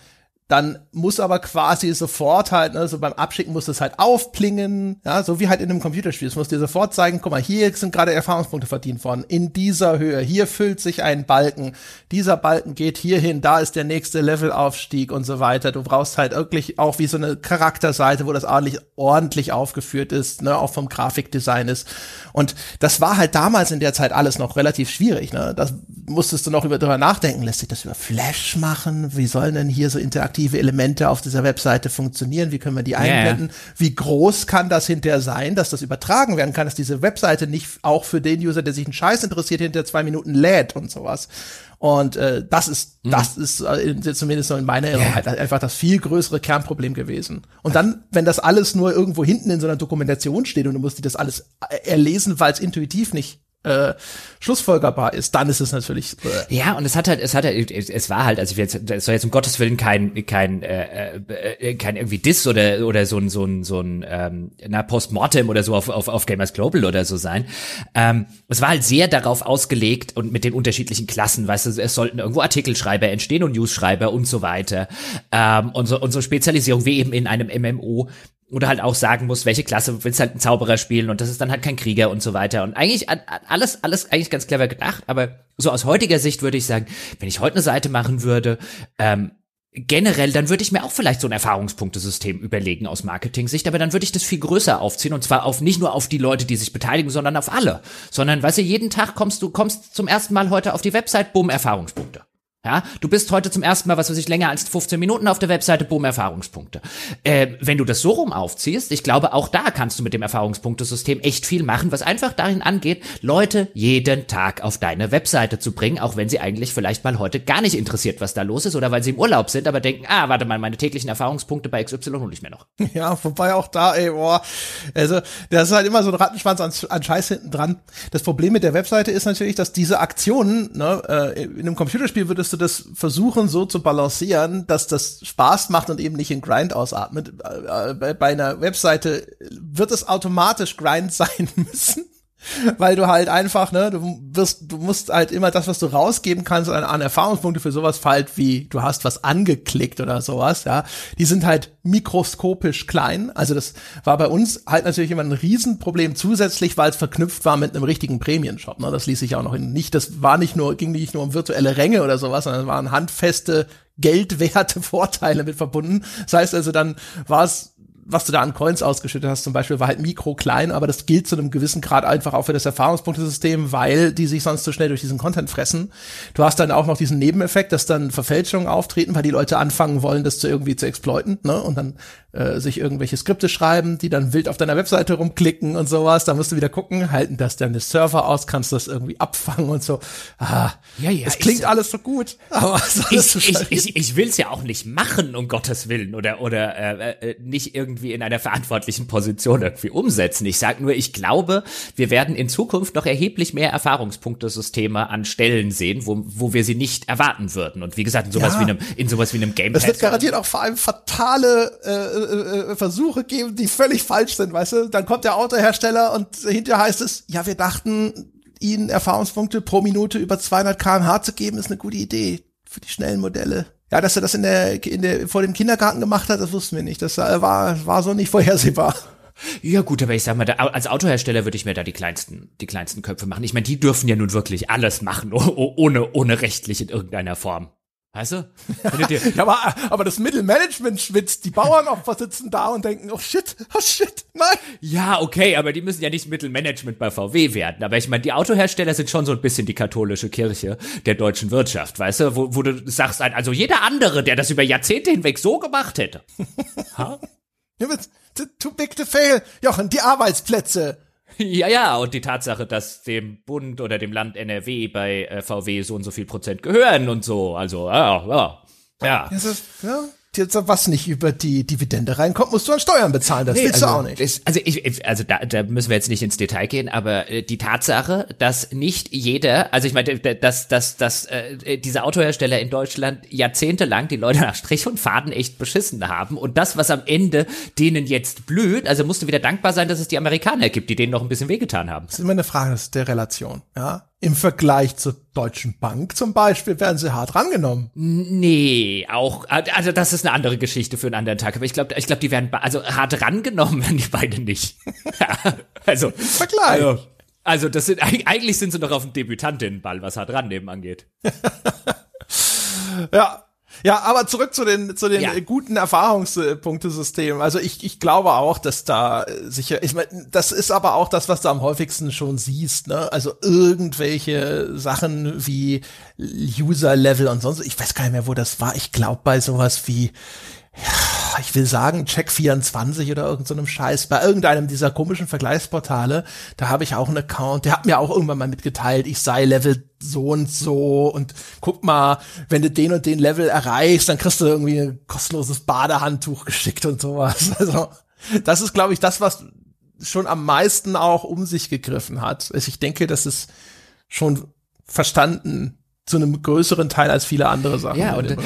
dann muss aber quasi sofort halt, ne, so beim Abschicken muss es halt aufplingen, ja, so wie halt in einem Computerspiel. Es muss dir sofort zeigen, guck mal, hier sind gerade Erfahrungspunkte verdient worden, in dieser Höhe, hier füllt sich ein Balken, dieser Balken geht hierhin, da ist der nächste Levelaufstieg und so weiter. Du brauchst halt wirklich auch wie so eine Charakterseite, wo das ordentlich, ordentlich aufgeführt ist, ne, auch vom Grafikdesign ist. Und das war halt damals in der Zeit alles noch relativ schwierig, ne. Das musstest du noch über drüber nachdenken, lässt sich das über Flash machen? Wie sollen denn hier so interaktiv interaktive Elemente auf dieser Webseite funktionieren, wie können wir die einblenden, yeah. wie groß kann das hinterher sein, dass das übertragen werden kann, dass diese Webseite nicht auch für den User, der sich einen Scheiß interessiert, hinter zwei Minuten lädt und sowas. Und äh, das ist, mhm. das ist äh, zumindest in meiner Erinnerung yeah. halt einfach das viel größere Kernproblem gewesen. Und dann, wenn das alles nur irgendwo hinten in so einer Dokumentation steht und du musst dir das alles äh, erlesen, weil es intuitiv nicht äh, schlussfolgerbar ist, dann ist es natürlich. Äh. Ja, und es hat halt, es hat halt, es war halt, also jetzt, es soll jetzt um Gottes Willen kein, kein, äh, äh, kein irgendwie Diss oder oder so ein so ein so ein ähm, na Postmortem oder so auf, auf auf Gamers Global oder so sein. Ähm, es war halt sehr darauf ausgelegt und mit den unterschiedlichen Klassen, weißt du, es sollten irgendwo Artikelschreiber entstehen und Newsschreiber und so weiter. Ähm, und so und so Spezialisierung wie eben in einem MMO oder halt auch sagen muss, welche Klasse willst halt ein Zauberer spielen und das ist dann halt kein Krieger und so weiter. Und eigentlich alles, alles eigentlich ganz clever gedacht, aber so aus heutiger Sicht würde ich sagen, wenn ich heute eine Seite machen würde, ähm, generell, dann würde ich mir auch vielleicht so ein Erfahrungspunktesystem überlegen aus Marketing-Sicht, aber dann würde ich das viel größer aufziehen und zwar auf nicht nur auf die Leute, die sich beteiligen, sondern auf alle. Sondern, weißt du, jeden Tag kommst du, kommst zum ersten Mal heute auf die Website, bumm, Erfahrungspunkte. Ja, du bist heute zum ersten Mal, was weiß ich, länger als 15 Minuten auf der Webseite, boom, Erfahrungspunkte. Äh, wenn du das so rum aufziehst, ich glaube, auch da kannst du mit dem Erfahrungspunktesystem echt viel machen, was einfach dahin angeht, Leute jeden Tag auf deine Webseite zu bringen, auch wenn sie eigentlich vielleicht mal heute gar nicht interessiert, was da los ist, oder weil sie im Urlaub sind, aber denken, ah, warte mal, meine täglichen Erfahrungspunkte bei XY hole ich mir noch. *laughs* Ja, wobei auch da, ey, boah, also, das ist halt immer so ein Rattenschwanz an, an Scheiß hinten dran. Das Problem mit der Webseite ist natürlich, dass diese Aktionen, ne, äh, in einem Computerspiel würdest würdest du das versuchen so zu balancieren, dass das Spaß macht und eben nicht in Grind ausatmet. Äh, äh, bei einer Webseite wird es automatisch Grind *laughs* sein müssen weil du halt einfach, ne, du wirst, du musst halt immer das, was du rausgeben kannst an, an Erfahrungspunkte für sowas halt wie du hast was angeklickt oder sowas, ja, die sind halt mikroskopisch klein. Also das war bei uns halt natürlich immer ein Riesenproblem zusätzlich, weil es verknüpft war mit einem richtigen Prämienshop. Ne? Das ließ sich auch noch in, nicht, das war nicht nur, ging nicht nur um virtuelle Ränge oder sowas, sondern es waren handfeste geldwerte *laughs* Vorteile mit verbunden. Das heißt also, dann war es was du da an Coins ausgeschüttet hast, zum Beispiel, war halt mikro klein, aber das gilt zu einem gewissen Grad einfach auch für das Erfahrungspunktesystem, weil die sich sonst zu so schnell durch diesen Content fressen. Du hast dann auch noch diesen Nebeneffekt, dass dann Verfälschungen auftreten, weil die Leute anfangen wollen, das zu irgendwie zu exploiten, ne? Und dann äh, sich irgendwelche Skripte schreiben, die dann wild auf deiner Webseite rumklicken und sowas. Da musst du wieder gucken, halten das deine Server aus, kannst du das irgendwie abfangen und so. Ah, ja, ja, es klingt ich, alles so gut, aber ich, ich, ich, ich will es ja auch nicht machen, um Gottes Willen, oder oder äh, äh, nicht irgendwie in einer verantwortlichen Position irgendwie umsetzen. Ich sag nur, ich glaube, wir werden in Zukunft noch erheblich mehr Erfahrungspunktesysteme an Stellen sehen, wo, wo wir sie nicht erwarten würden. Und wie gesagt, in sowas ja. wie einem in sowas wie einem Game Das wird garantiert auch vor allem fatale äh, äh, äh, Versuche geben, die völlig falsch sind, weißt du? Dann kommt der Autohersteller und hinterher heißt es, ja, wir dachten, ihnen Erfahrungspunkte pro Minute über 200 kmh zu geben, ist eine gute Idee für die schnellen Modelle. Ja, dass er das in der, in der, vor dem Kindergarten gemacht hat, das wussten wir nicht. Das war, war so nicht vorhersehbar. Ja gut, aber ich sag mal, da, als Autohersteller würde ich mir da die kleinsten, die kleinsten Köpfe machen. Ich meine, die dürfen ja nun wirklich alles machen, *laughs* ohne, ohne rechtlich in irgendeiner Form. Weißt du? *laughs* ja, aber, aber das Mittelmanagement schwitzt. Die Bauern auch sitzen da und denken, oh shit, oh shit, nein. Ja, okay, aber die müssen ja nicht Mittelmanagement bei VW werden. Aber ich meine, die Autohersteller sind schon so ein bisschen die katholische Kirche der deutschen Wirtschaft, weißt du? Wo, wo du sagst, also jeder andere, der das über Jahrzehnte hinweg so gemacht hätte. *laughs* ha? Too big to fail. Jochen, die Arbeitsplätze. Ja, ja, und die Tatsache, dass dem Bund oder dem Land NRW bei äh, VW so und so viel Prozent gehören und so. Also, ja, ja. Ja. Das ja jetzt was nicht über die Dividende reinkommt, musst du an Steuern bezahlen. Das nee, willst also, du auch nicht. Das, also ich, also da, da müssen wir jetzt nicht ins Detail gehen, aber äh, die Tatsache, dass nicht jeder, also ich meine, dass, dass, dass äh, diese Autohersteller in Deutschland jahrzehntelang die Leute nach Strich und Faden echt beschissen haben und das, was am Ende denen jetzt blüht, also musst du wieder dankbar sein, dass es die Amerikaner gibt, die denen noch ein bisschen wehgetan haben. Das ist immer eine Frage der Relation, ja, im Vergleich zu Deutschen Bank zum Beispiel werden sie hart rangenommen. Nee, auch, also das ist eine andere Geschichte für einen anderen Tag. Aber ich glaube, ich glaube, die werden, also hart rangenommen *laughs* werden die beide nicht. *laughs* also, Vergleich. Also, also das sind, eigentlich sind sie noch auf dem Debütantinnenball, was hart rannehmen angeht. *laughs* ja, ja, aber zurück zu den zu den ja. guten Erfahrungspunktesystemen. Also ich, ich glaube auch, dass da sicher, ich meine, das ist aber auch das, was du am häufigsten schon siehst, ne? Also irgendwelche Sachen wie User Level und sonst. Ich weiß gar nicht mehr, wo das war. Ich glaube bei sowas wie ich will sagen, Check24 oder irgendeinem so Scheiß, bei irgendeinem dieser komischen Vergleichsportale, da habe ich auch einen Account, der hat mir auch irgendwann mal mitgeteilt, ich sei Level so und so und guck mal, wenn du den und den Level erreichst, dann kriegst du irgendwie ein kostenloses Badehandtuch geschickt und sowas. *laughs* Also, das ist, glaube ich, das, was schon am meisten auch um sich gegriffen hat. Also ich denke, das ist schon verstanden zu einem größeren Teil als viele andere Sachen. Ja, und, äh,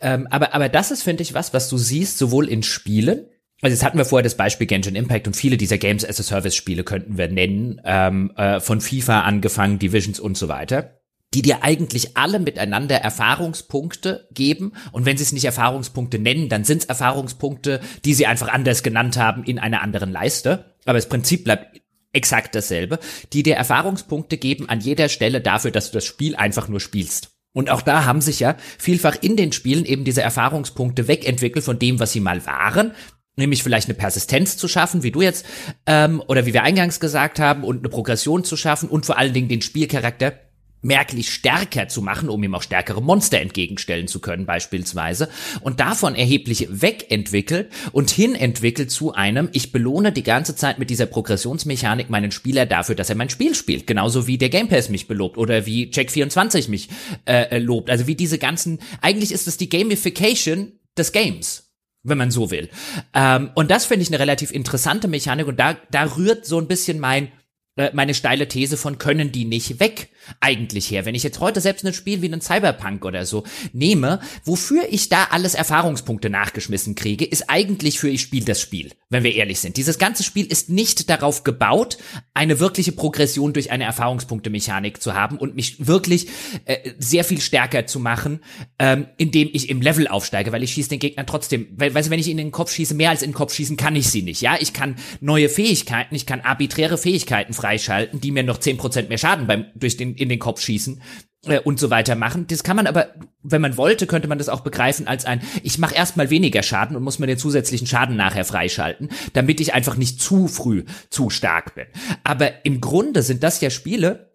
ähm, aber, aber das ist, finde ich, was, was du siehst, sowohl in Spielen, also jetzt hatten wir vorher das Beispiel Genshin Impact und viele dieser Games as a Service Spiele könnten wir nennen, ähm, äh, von FIFA angefangen, Divisions und so weiter die dir eigentlich alle miteinander Erfahrungspunkte geben. Und wenn sie es nicht Erfahrungspunkte nennen, dann sind es Erfahrungspunkte, die sie einfach anders genannt haben in einer anderen Leiste. Aber das Prinzip bleibt exakt dasselbe, die dir Erfahrungspunkte geben an jeder Stelle dafür, dass du das Spiel einfach nur spielst. Und auch da haben sich ja vielfach in den Spielen eben diese Erfahrungspunkte wegentwickelt von dem, was sie mal waren, nämlich vielleicht eine Persistenz zu schaffen, wie du jetzt, ähm, oder wie wir eingangs gesagt haben, und eine Progression zu schaffen und vor allen Dingen den Spielcharakter merklich stärker zu machen, um ihm auch stärkere Monster entgegenstellen zu können beispielsweise. Und davon erheblich wegentwickelt und hinentwickelt zu einem, ich belohne die ganze Zeit mit dieser Progressionsmechanik meinen Spieler dafür, dass er mein Spiel spielt, genauso wie der Game Pass mich belobt oder wie Check24 mich äh, äh, lobt, also wie diese ganzen, eigentlich ist es die Gamification des Games wenn man so will. Ähm, und das finde ich eine relativ interessante Mechanik und da, da rührt so ein bisschen mein, äh, meine steile These von können die nicht weg eigentlich her? Wenn ich jetzt heute selbst ein Spiel wie einen Cyberpunk oder so nehme, wofür ich da alles Erfahrungspunkte nachgeschmissen kriege, ist eigentlich für ich spiele das Spiel, wenn wir ehrlich sind. Dieses ganze Spiel ist nicht darauf gebaut, eine wirkliche Progression durch eine Erfahrungspunkte-Mechanik zu haben und mich wirklich äh, sehr viel stärker zu machen, ähm, indem ich im Level aufsteige, weil ich schieße den Gegner trotzdem, weil, weißt wenn ich in den Kopf schieße, mehr als in den Kopf schießen kann ich sie nicht, ja? Ich kann neue Fähigkeiten, ich kann arbiträre Fähigkeiten freischalten, die mir noch zehn Prozent mehr Schaden beim, durch den in den Kopf schießen äh, und so weiter machen. Das kann man aber, wenn man wollte, könnte man das auch begreifen als ein, ich mache erstmal weniger Schaden und muss mir den zusätzlichen Schaden nachher freischalten, damit ich einfach nicht zu früh zu stark bin. Aber im Grunde sind das ja Spiele,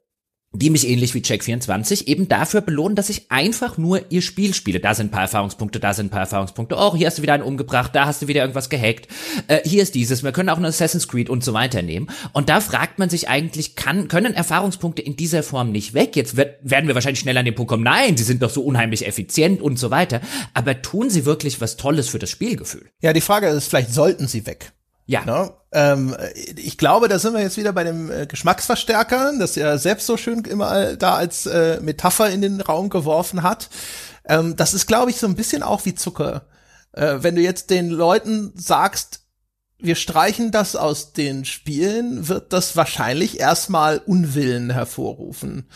die mich ähnlich wie Check24 eben dafür belohnen, dass ich einfach nur ihr Spiel spiele. Da sind ein paar Erfahrungspunkte, da sind ein paar Erfahrungspunkte. Oh, hier hast du wieder einen umgebracht, da hast du wieder irgendwas gehackt. Äh, hier ist dieses. Wir können auch ein Assassin's Creed und so weiter nehmen. Und da fragt man sich eigentlich, kann, können Erfahrungspunkte in dieser Form nicht weg? Jetzt wird, werden wir wahrscheinlich schnell an den Punkt kommen, nein, sie sind doch so unheimlich effizient und so weiter. Aber tun sie wirklich was Tolles für das Spielgefühl? Ja, die Frage ist, vielleicht sollten sie weg. Ja. Ne? Ähm, ich glaube, da sind wir jetzt wieder bei dem äh, Geschmacksverstärker, das er selbst so schön immer da als äh, Metapher in den Raum geworfen hat. Ähm, das ist, glaube ich, so ein bisschen auch wie Zucker. Äh, wenn du jetzt den Leuten sagst, wir streichen das aus den Spielen, wird das wahrscheinlich erstmal Unwillen hervorrufen.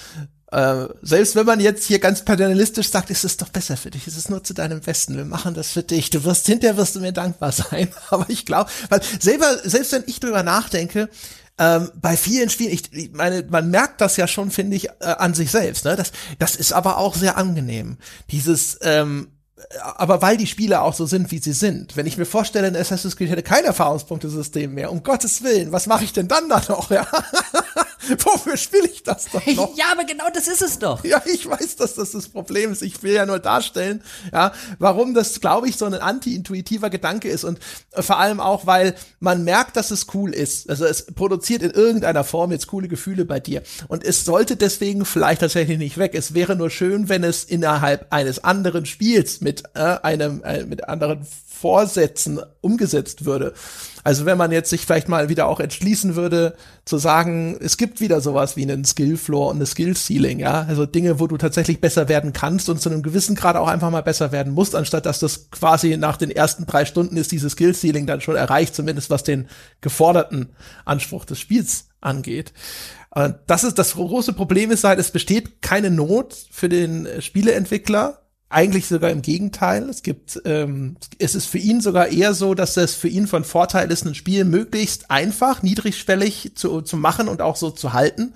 Äh, selbst wenn man jetzt hier ganz paternalistisch sagt, ist es doch besser für dich, ist es nur zu deinem Besten, wir machen das für dich, du wirst hinterher wirst du mir dankbar *laughs* sein. Aber ich glaube, weil selber, selbst wenn ich drüber nachdenke, ähm, bei vielen Spielen, ich, ich meine, man merkt das ja schon, finde ich, äh, an sich selbst. Ne? Das, das ist aber auch sehr angenehm. Dieses, ähm, aber weil die Spiele auch so sind, wie sie sind. Wenn ich mir vorstelle, ein Assassin's Creed hätte kein Erfahrungspunktesystem mehr, um Gottes Willen, was mache ich denn dann da noch? Ja? *laughs* Wofür spiele ich das doch noch? Ja, aber genau das ist es doch. Ja, ich weiß, dass das das Problem ist. Ich will ja nur darstellen, ja, warum das, glaube ich, so ein anti-intuitiver Gedanke ist und äh, vor allem auch, weil man merkt, dass es cool ist. Also es produziert in irgendeiner Form jetzt coole Gefühle bei dir und es sollte deswegen vielleicht tatsächlich nicht weg. Es wäre nur schön, wenn es innerhalb eines anderen Spiels mit äh, einem äh, mit anderen Vorsätzen umgesetzt würde. Also wenn man jetzt sich vielleicht mal wieder auch entschließen würde, zu sagen, es gibt wieder sowas wie einen Skill Floor und eine Skill Ceiling, ja, also Dinge, wo du tatsächlich besser werden kannst und zu einem gewissen Grad auch einfach mal besser werden musst, anstatt dass das quasi nach den ersten drei Stunden ist dieses Skill Ceiling dann schon erreicht, zumindest was den geforderten Anspruch des Spiels angeht. Das ist das große Problem ist halt, es besteht keine Not für den Spieleentwickler, eigentlich sogar im Gegenteil. Es gibt, ähm, es ist für ihn sogar eher so, dass es für ihn von Vorteil ist, ein Spiel möglichst einfach, niedrigschwellig zu, zu machen und auch so zu halten,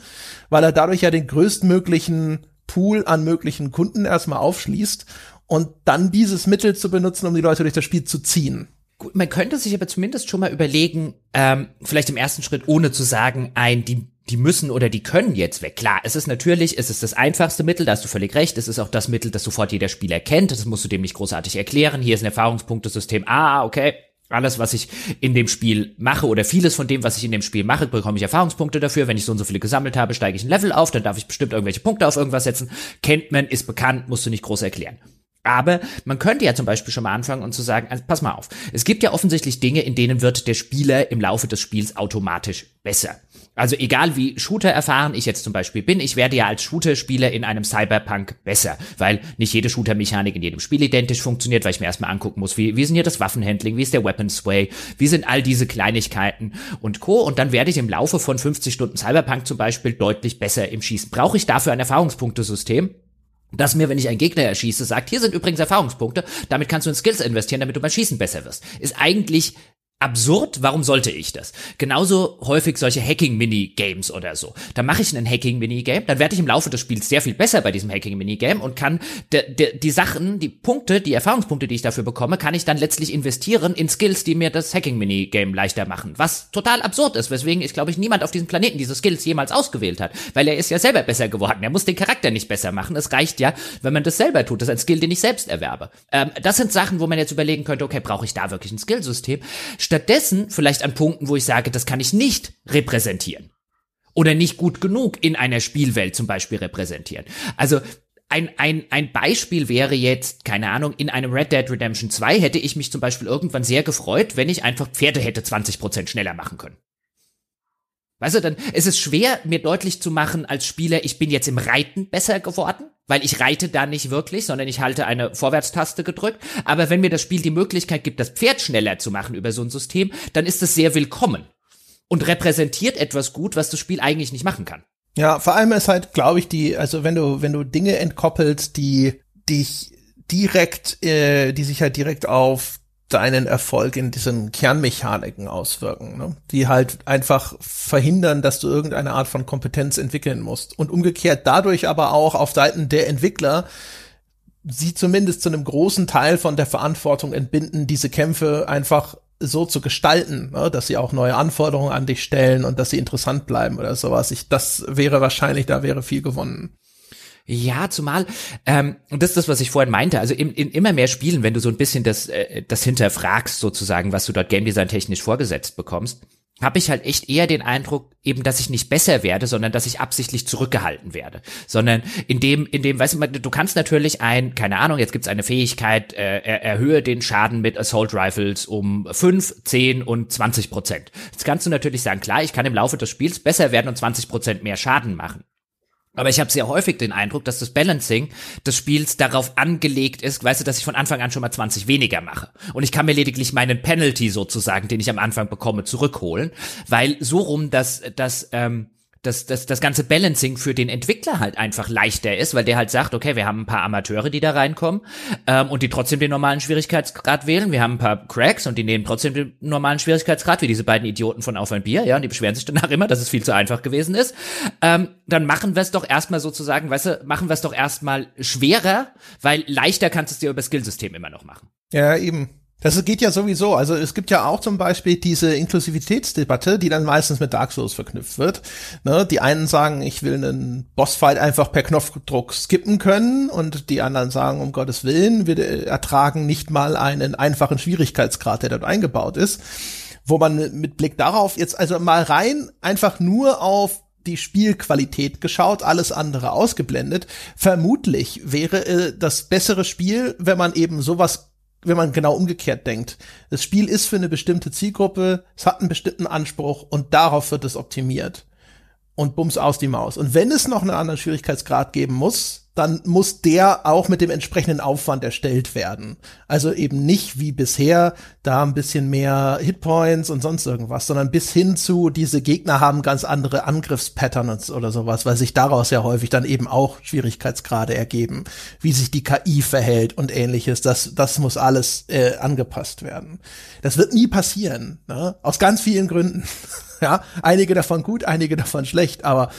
weil er dadurch ja den größtmöglichen Pool an möglichen Kunden erstmal aufschließt und dann dieses Mittel zu benutzen, um die Leute durch das Spiel zu ziehen. Man könnte sich aber zumindest schon mal überlegen, ähm, vielleicht im ersten Schritt, ohne zu sagen, ein, die die müssen oder die können jetzt weg. Klar, es ist natürlich, es ist das einfachste Mittel, da hast du völlig recht. Es ist auch das Mittel, das sofort jeder Spieler kennt. Das musst du dem nicht großartig erklären. Hier ist ein Erfahrungspunktesystem. Ah, okay. Alles, was ich in dem Spiel mache oder vieles von dem, was ich in dem Spiel mache, bekomme ich Erfahrungspunkte dafür. Wenn ich so und so viele gesammelt habe, steige ich ein Level auf, dann darf ich bestimmt irgendwelche Punkte auf irgendwas setzen. Kennt man, ist bekannt, musst du nicht groß erklären. Aber man könnte ja zum Beispiel schon mal anfangen und zu sagen, also pass mal auf, es gibt ja offensichtlich Dinge, in denen wird der Spieler im Laufe des Spiels automatisch besser. Also egal wie Shooter erfahren ich jetzt zum Beispiel bin, ich werde ja als Shooter-Spieler in einem Cyberpunk besser, weil nicht jede Shooter-Mechanik in jedem Spiel identisch funktioniert, weil ich mir erstmal angucken muss, wie, wie sind hier das Waffenhandling, wie ist der Weapon Sway, wie sind all diese Kleinigkeiten und Co. Und dann werde ich im Laufe von 50 Stunden Cyberpunk zum Beispiel deutlich besser im Schießen. Brauche ich dafür ein Erfahrungspunktesystem? das mir, wenn ich einen Gegner erschieße, sagt, hier sind übrigens Erfahrungspunkte, damit kannst du in Skills investieren, damit du beim Schießen besser wirst. Ist eigentlich absurd, warum sollte ich das? Genauso häufig solche Hacking-Minigames oder so. Da mache ich einen Hacking-Minigame, dann werde ich im Laufe des Spiels sehr viel besser bei diesem Hacking-Minigame und kann de, de, die Sachen, die Punkte, die Erfahrungspunkte, die ich dafür bekomme, kann ich dann letztlich investieren in Skills, die mir das Hacking-Minigame leichter machen. Was total absurd ist, weswegen ich glaube ich niemand auf diesem Planeten diese Skills jemals ausgewählt hat, weil er ist ja selber besser geworden. Er muss den Charakter nicht besser machen. Es reicht ja, wenn man das selber tut. Das ist ein Skill, den ich selbst erwerbe. Ähm, das sind Sachen, wo man jetzt überlegen könnte, okay, brauche ich da wirklich ein Skillsystem? Stattdessen vielleicht an Punkten, wo ich sage, das kann ich nicht repräsentieren. Oder nicht gut genug in einer Spielwelt zum Beispiel repräsentieren. Also ein, ein, ein Beispiel wäre jetzt, keine Ahnung, in einem Red Dead Redemption 2 hätte ich mich zum Beispiel irgendwann sehr gefreut, wenn ich einfach Pferde hätte 20% schneller machen können. Weißt du, dann ist es schwer, mir deutlich zu machen als Spieler, ich bin jetzt im Reiten besser geworden, weil ich reite da nicht wirklich, sondern ich halte eine Vorwärtstaste gedrückt. Aber wenn mir das Spiel die Möglichkeit gibt, das Pferd schneller zu machen über so ein System, dann ist es sehr willkommen und repräsentiert etwas gut, was das Spiel eigentlich nicht machen kann. Ja, vor allem ist halt, glaube ich, die, also wenn du, wenn du Dinge entkoppelst, die dich direkt, äh, die sich halt direkt auf deinen Erfolg in diesen Kernmechaniken auswirken, ne? die halt einfach verhindern, dass du irgendeine Art von Kompetenz entwickeln musst. Und umgekehrt dadurch aber auch auf Seiten der Entwickler sie zumindest zu einem großen Teil von der Verantwortung entbinden, diese Kämpfe einfach so zu gestalten, ne? dass sie auch neue Anforderungen an dich stellen und dass sie interessant bleiben oder sowas. Ich, das wäre wahrscheinlich, da wäre viel gewonnen. Ja, zumal, ähm, und das ist das, was ich vorhin meinte, also in, in immer mehr Spielen, wenn du so ein bisschen das, äh, das hinterfragst sozusagen, was du dort Game Design technisch vorgesetzt bekommst, habe ich halt echt eher den Eindruck, eben, dass ich nicht besser werde, sondern dass ich absichtlich zurückgehalten werde. Sondern in dem, in dem, weißt du, du kannst natürlich ein, keine Ahnung, jetzt gibt's eine Fähigkeit, äh, er, erhöhe den Schaden mit Assault Rifles um fünf, zehn und zwanzig Prozent. Jetzt kannst du natürlich sagen, klar, ich kann im Laufe des Spiels besser werden und 20 Prozent mehr Schaden machen. Aber ich habe sehr häufig den Eindruck, dass das Balancing des Spiels darauf angelegt ist, weißt du, dass ich von Anfang an schon mal 20 weniger mache. Und ich kann mir lediglich meinen Penalty sozusagen, den ich am Anfang bekomme, zurückholen, weil so rum, dass, dass ähm, dass, dass das ganze Balancing für den Entwickler halt einfach leichter ist, weil der halt sagt, okay, wir haben ein paar Amateure, die da reinkommen ähm, und die trotzdem den normalen Schwierigkeitsgrad wählen. Wir haben ein paar Cracks und die nehmen trotzdem den normalen Schwierigkeitsgrad, wie diese beiden Idioten von Auf ein Bier, ja, und die beschweren sich danach immer, dass es viel zu einfach gewesen ist. Ähm, dann machen wir es doch erstmal sozusagen, weißt du, machen wir es doch erstmal schwerer, weil leichter kannst du es dir über Skillsystem immer noch machen. Ja, eben. Das geht ja sowieso. Also es gibt ja auch zum Beispiel diese Inklusivitätsdebatte, die dann meistens mit Dark Souls verknüpft wird. Ne? Die einen sagen, ich will einen Bossfight einfach per Knopfdruck skippen können und die anderen sagen, um Gottes Willen, wir ertragen nicht mal einen einfachen Schwierigkeitsgrad, der dort eingebaut ist. Wo man mit Blick darauf jetzt also mal rein einfach nur auf die Spielqualität geschaut, alles andere ausgeblendet. Vermutlich wäre äh, das bessere Spiel, wenn man eben sowas wenn man genau umgekehrt denkt. Das Spiel ist für eine bestimmte Zielgruppe, es hat einen bestimmten Anspruch und darauf wird es optimiert. Und bums aus die Maus. Und wenn es noch einen anderen Schwierigkeitsgrad geben muss, dann muss der auch mit dem entsprechenden Aufwand erstellt werden. Also eben nicht wie bisher da ein bisschen mehr Hitpoints und sonst irgendwas, sondern bis hin zu diese Gegner haben ganz andere Angriffspatterns oder sowas, weil sich daraus ja häufig dann eben auch Schwierigkeitsgrade ergeben, wie sich die KI verhält und ähnliches. Das, das muss alles äh, angepasst werden. Das wird nie passieren, ne? aus ganz vielen Gründen. *laughs* ja, einige davon gut, einige davon schlecht, aber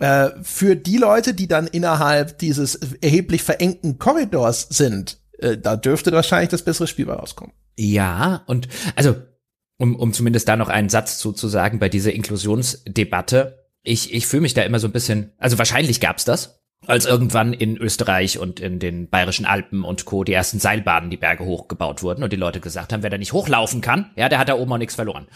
äh, für die Leute, die dann innerhalb dieses erheblich verengten Korridors sind, äh, da dürfte wahrscheinlich das bessere Spiel bei rauskommen. Ja, und also um, um zumindest da noch einen Satz zu, zu sagen bei dieser Inklusionsdebatte, ich, ich fühle mich da immer so ein bisschen, also wahrscheinlich gab's das, als irgendwann in Österreich und in den bayerischen Alpen und Co. die ersten Seilbahnen die Berge hochgebaut wurden und die Leute gesagt haben, wer da nicht hochlaufen kann, ja, der hat da oben auch nichts verloren.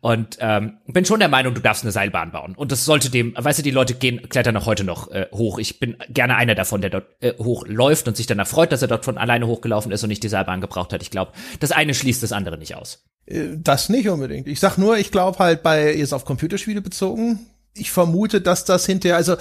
Und ähm, bin schon der Meinung, du darfst eine Seilbahn bauen. Und das sollte dem, weißt du, die Leute gehen, klettern auch heute noch äh, hoch. Ich bin gerne einer davon, der dort äh, hochläuft und sich danach freut, dass er dort von alleine hochgelaufen ist und nicht die Seilbahn gebraucht hat. Ich glaube, das eine schließt das andere nicht aus. Äh, das nicht unbedingt. Ich sag nur, ich glaube halt bei, jetzt auf Computerspiele bezogen, ich vermute, dass das hinterher, also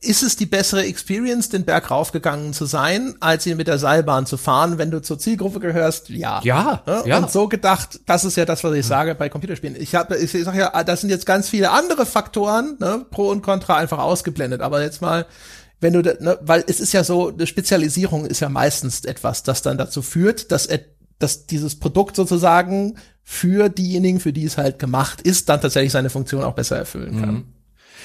ist es die bessere Experience, den Berg raufgegangen zu sein, als ihn mit der Seilbahn zu fahren, wenn du zur Zielgruppe gehörst? Ja. Ja. Ja. Und so gedacht, das ist ja das, was ich sage bei Computerspielen. Ich habe, ich sage ja, das sind jetzt ganz viele andere Faktoren, ne, Pro und Contra einfach ausgeblendet. Aber jetzt mal, wenn du, ne, weil es ist ja so, eine Spezialisierung ist ja meistens etwas, das dann dazu führt, dass dass dieses Produkt sozusagen für diejenigen, für die es halt gemacht ist, dann tatsächlich seine Funktion auch besser erfüllen kann. Mhm.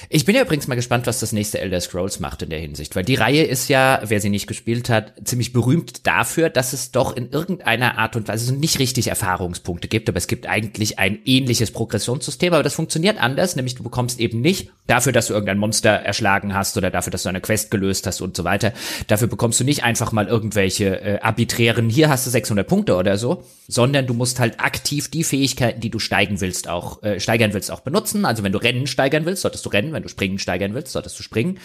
Ich bin ja übrigens mal gespannt, was das nächste Elder Scrolls macht in der Hinsicht, weil die Reihe ist ja, wer sie nicht gespielt hat, ziemlich berühmt dafür, dass es doch in irgendeiner Art und Weise nicht richtig Erfahrungspunkte gibt, aber es gibt eigentlich ein ähnliches Progressionssystem, aber das funktioniert anders, nämlich du bekommst eben nicht dafür, dass du irgendein Monster erschlagen hast oder dafür, dass du eine Quest gelöst hast und so weiter, dafür bekommst du nicht einfach mal irgendwelche äh, arbiträren, hier hast du 600 Punkte oder so, sondern du musst halt aktiv die Fähigkeiten, die du steigen willst, auch äh, steigern willst, auch benutzen. Also wenn du Rennen steigern willst, solltest du Rennen wenn du Springen steigern willst, solltest du springen.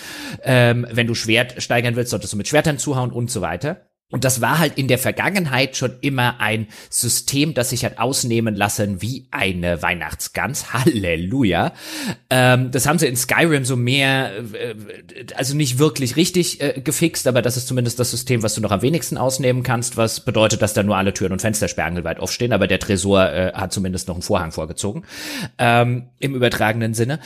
Ähm, wenn du Schwert steigern willst, solltest du mit Schwertern zuhauen und so weiter. Und das war halt in der Vergangenheit schon immer ein System, das sich hat ausnehmen lassen wie eine Weihnachtsgans. *laughs* Halleluja. Ähm, das haben sie in Skyrim so mehr, äh, also nicht wirklich richtig äh, gefixt, aber das ist zumindest das System, was du noch am wenigsten ausnehmen kannst, was bedeutet, dass da nur alle Türen und Fenster sperrangelweit aufstehen, aber der Tresor äh, hat zumindest noch einen Vorhang vorgezogen. Ähm, Im übertragenen Sinne.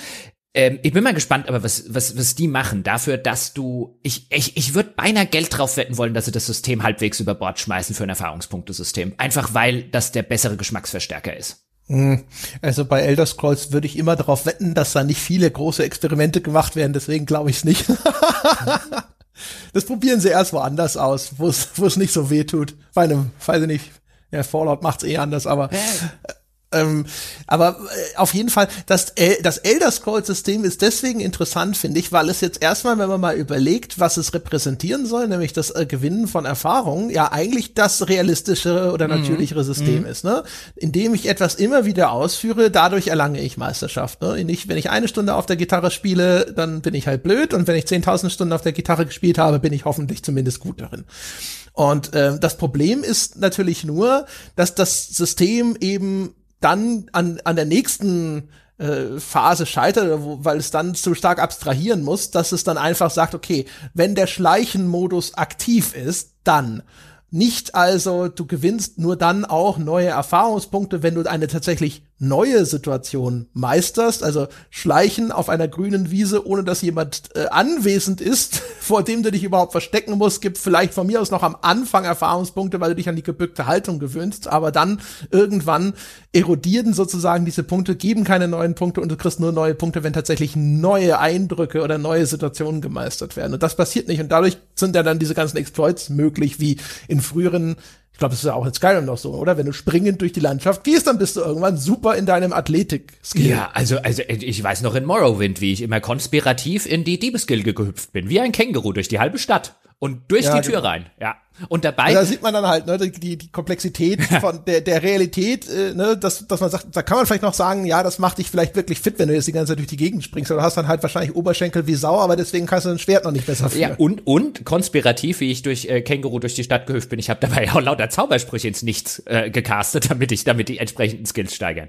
Ähm, ich bin mal gespannt, aber was, was, was die machen dafür, dass du, ich, ich, ich würde beinahe Geld drauf wetten wollen, dass sie das System halbwegs über Bord schmeißen für ein Erfahrungspunktesystem. Einfach weil das der bessere Geschmacksverstärker ist. Hm. Also bei Elder Scrolls würde ich immer darauf wetten, dass da nicht viele große Experimente gemacht werden, deswegen glaube ich es nicht. *laughs* das probieren sie erst woanders aus, wo es nicht so weh tut. Bei einem, weiß ich nicht, ja, Fallout macht's eh anders, aber ähm, aber äh, auf jeden Fall, das, El das Elder Scrolls-System ist deswegen interessant, finde ich, weil es jetzt erstmal, wenn man mal überlegt, was es repräsentieren soll, nämlich das äh, Gewinnen von Erfahrungen, ja eigentlich das realistischere oder mhm. natürlichere System mhm. ist. Ne? Indem ich etwas immer wieder ausführe, dadurch erlange ich Meisterschaft. Ne? Ich, wenn ich eine Stunde auf der Gitarre spiele, dann bin ich halt blöd und wenn ich 10.000 Stunden auf der Gitarre gespielt habe, bin ich hoffentlich zumindest gut darin. Und äh, das Problem ist natürlich nur, dass das System eben dann an, an der nächsten äh, Phase scheitert, weil es dann zu stark abstrahieren muss, dass es dann einfach sagt, okay, wenn der Schleichenmodus aktiv ist, dann. Nicht also, du gewinnst nur dann auch neue Erfahrungspunkte, wenn du eine tatsächlich neue Situation meisterst, also schleichen auf einer grünen Wiese, ohne dass jemand äh, anwesend ist, *laughs* vor dem du dich überhaupt verstecken musst, gibt vielleicht von mir aus noch am Anfang Erfahrungspunkte, weil du dich an die gebückte Haltung gewöhnst, aber dann irgendwann erodieren sozusagen diese Punkte, geben keine neuen Punkte und du kriegst nur neue Punkte, wenn tatsächlich neue Eindrücke oder neue Situationen gemeistert werden. Und das passiert nicht und dadurch sind ja dann diese ganzen Exploits möglich, wie in früheren ich glaube, das ist ja auch in Skyrim noch so, oder? Wenn du springend durch die Landschaft gehst, dann bist du irgendwann super in deinem Athletik-Skill. Ja, also, also ich weiß noch in Morrowind, wie ich immer konspirativ in die Diebesgilde gehüpft bin, wie ein Känguru durch die halbe Stadt und durch ja, die Tür genau. rein. Ja. Und dabei. Und da sieht man dann halt, ne, die, die Komplexität *laughs* von der, der Realität, äh, ne, dass, dass man sagt, da kann man vielleicht noch sagen, ja, das macht dich vielleicht wirklich fit, wenn du jetzt die ganze Zeit durch die Gegend springst. Oder hast dann halt wahrscheinlich Oberschenkel wie Sau, aber deswegen kannst du ein Schwert noch nicht besser führen. Ja, und, und konspirativ, wie ich durch äh, Känguru durch die Stadt gehüpft bin, ich habe dabei auch lauter Zaubersprüche ins Nichts äh, gecastet, *laughs* damit ich, damit die entsprechenden Skills steigern.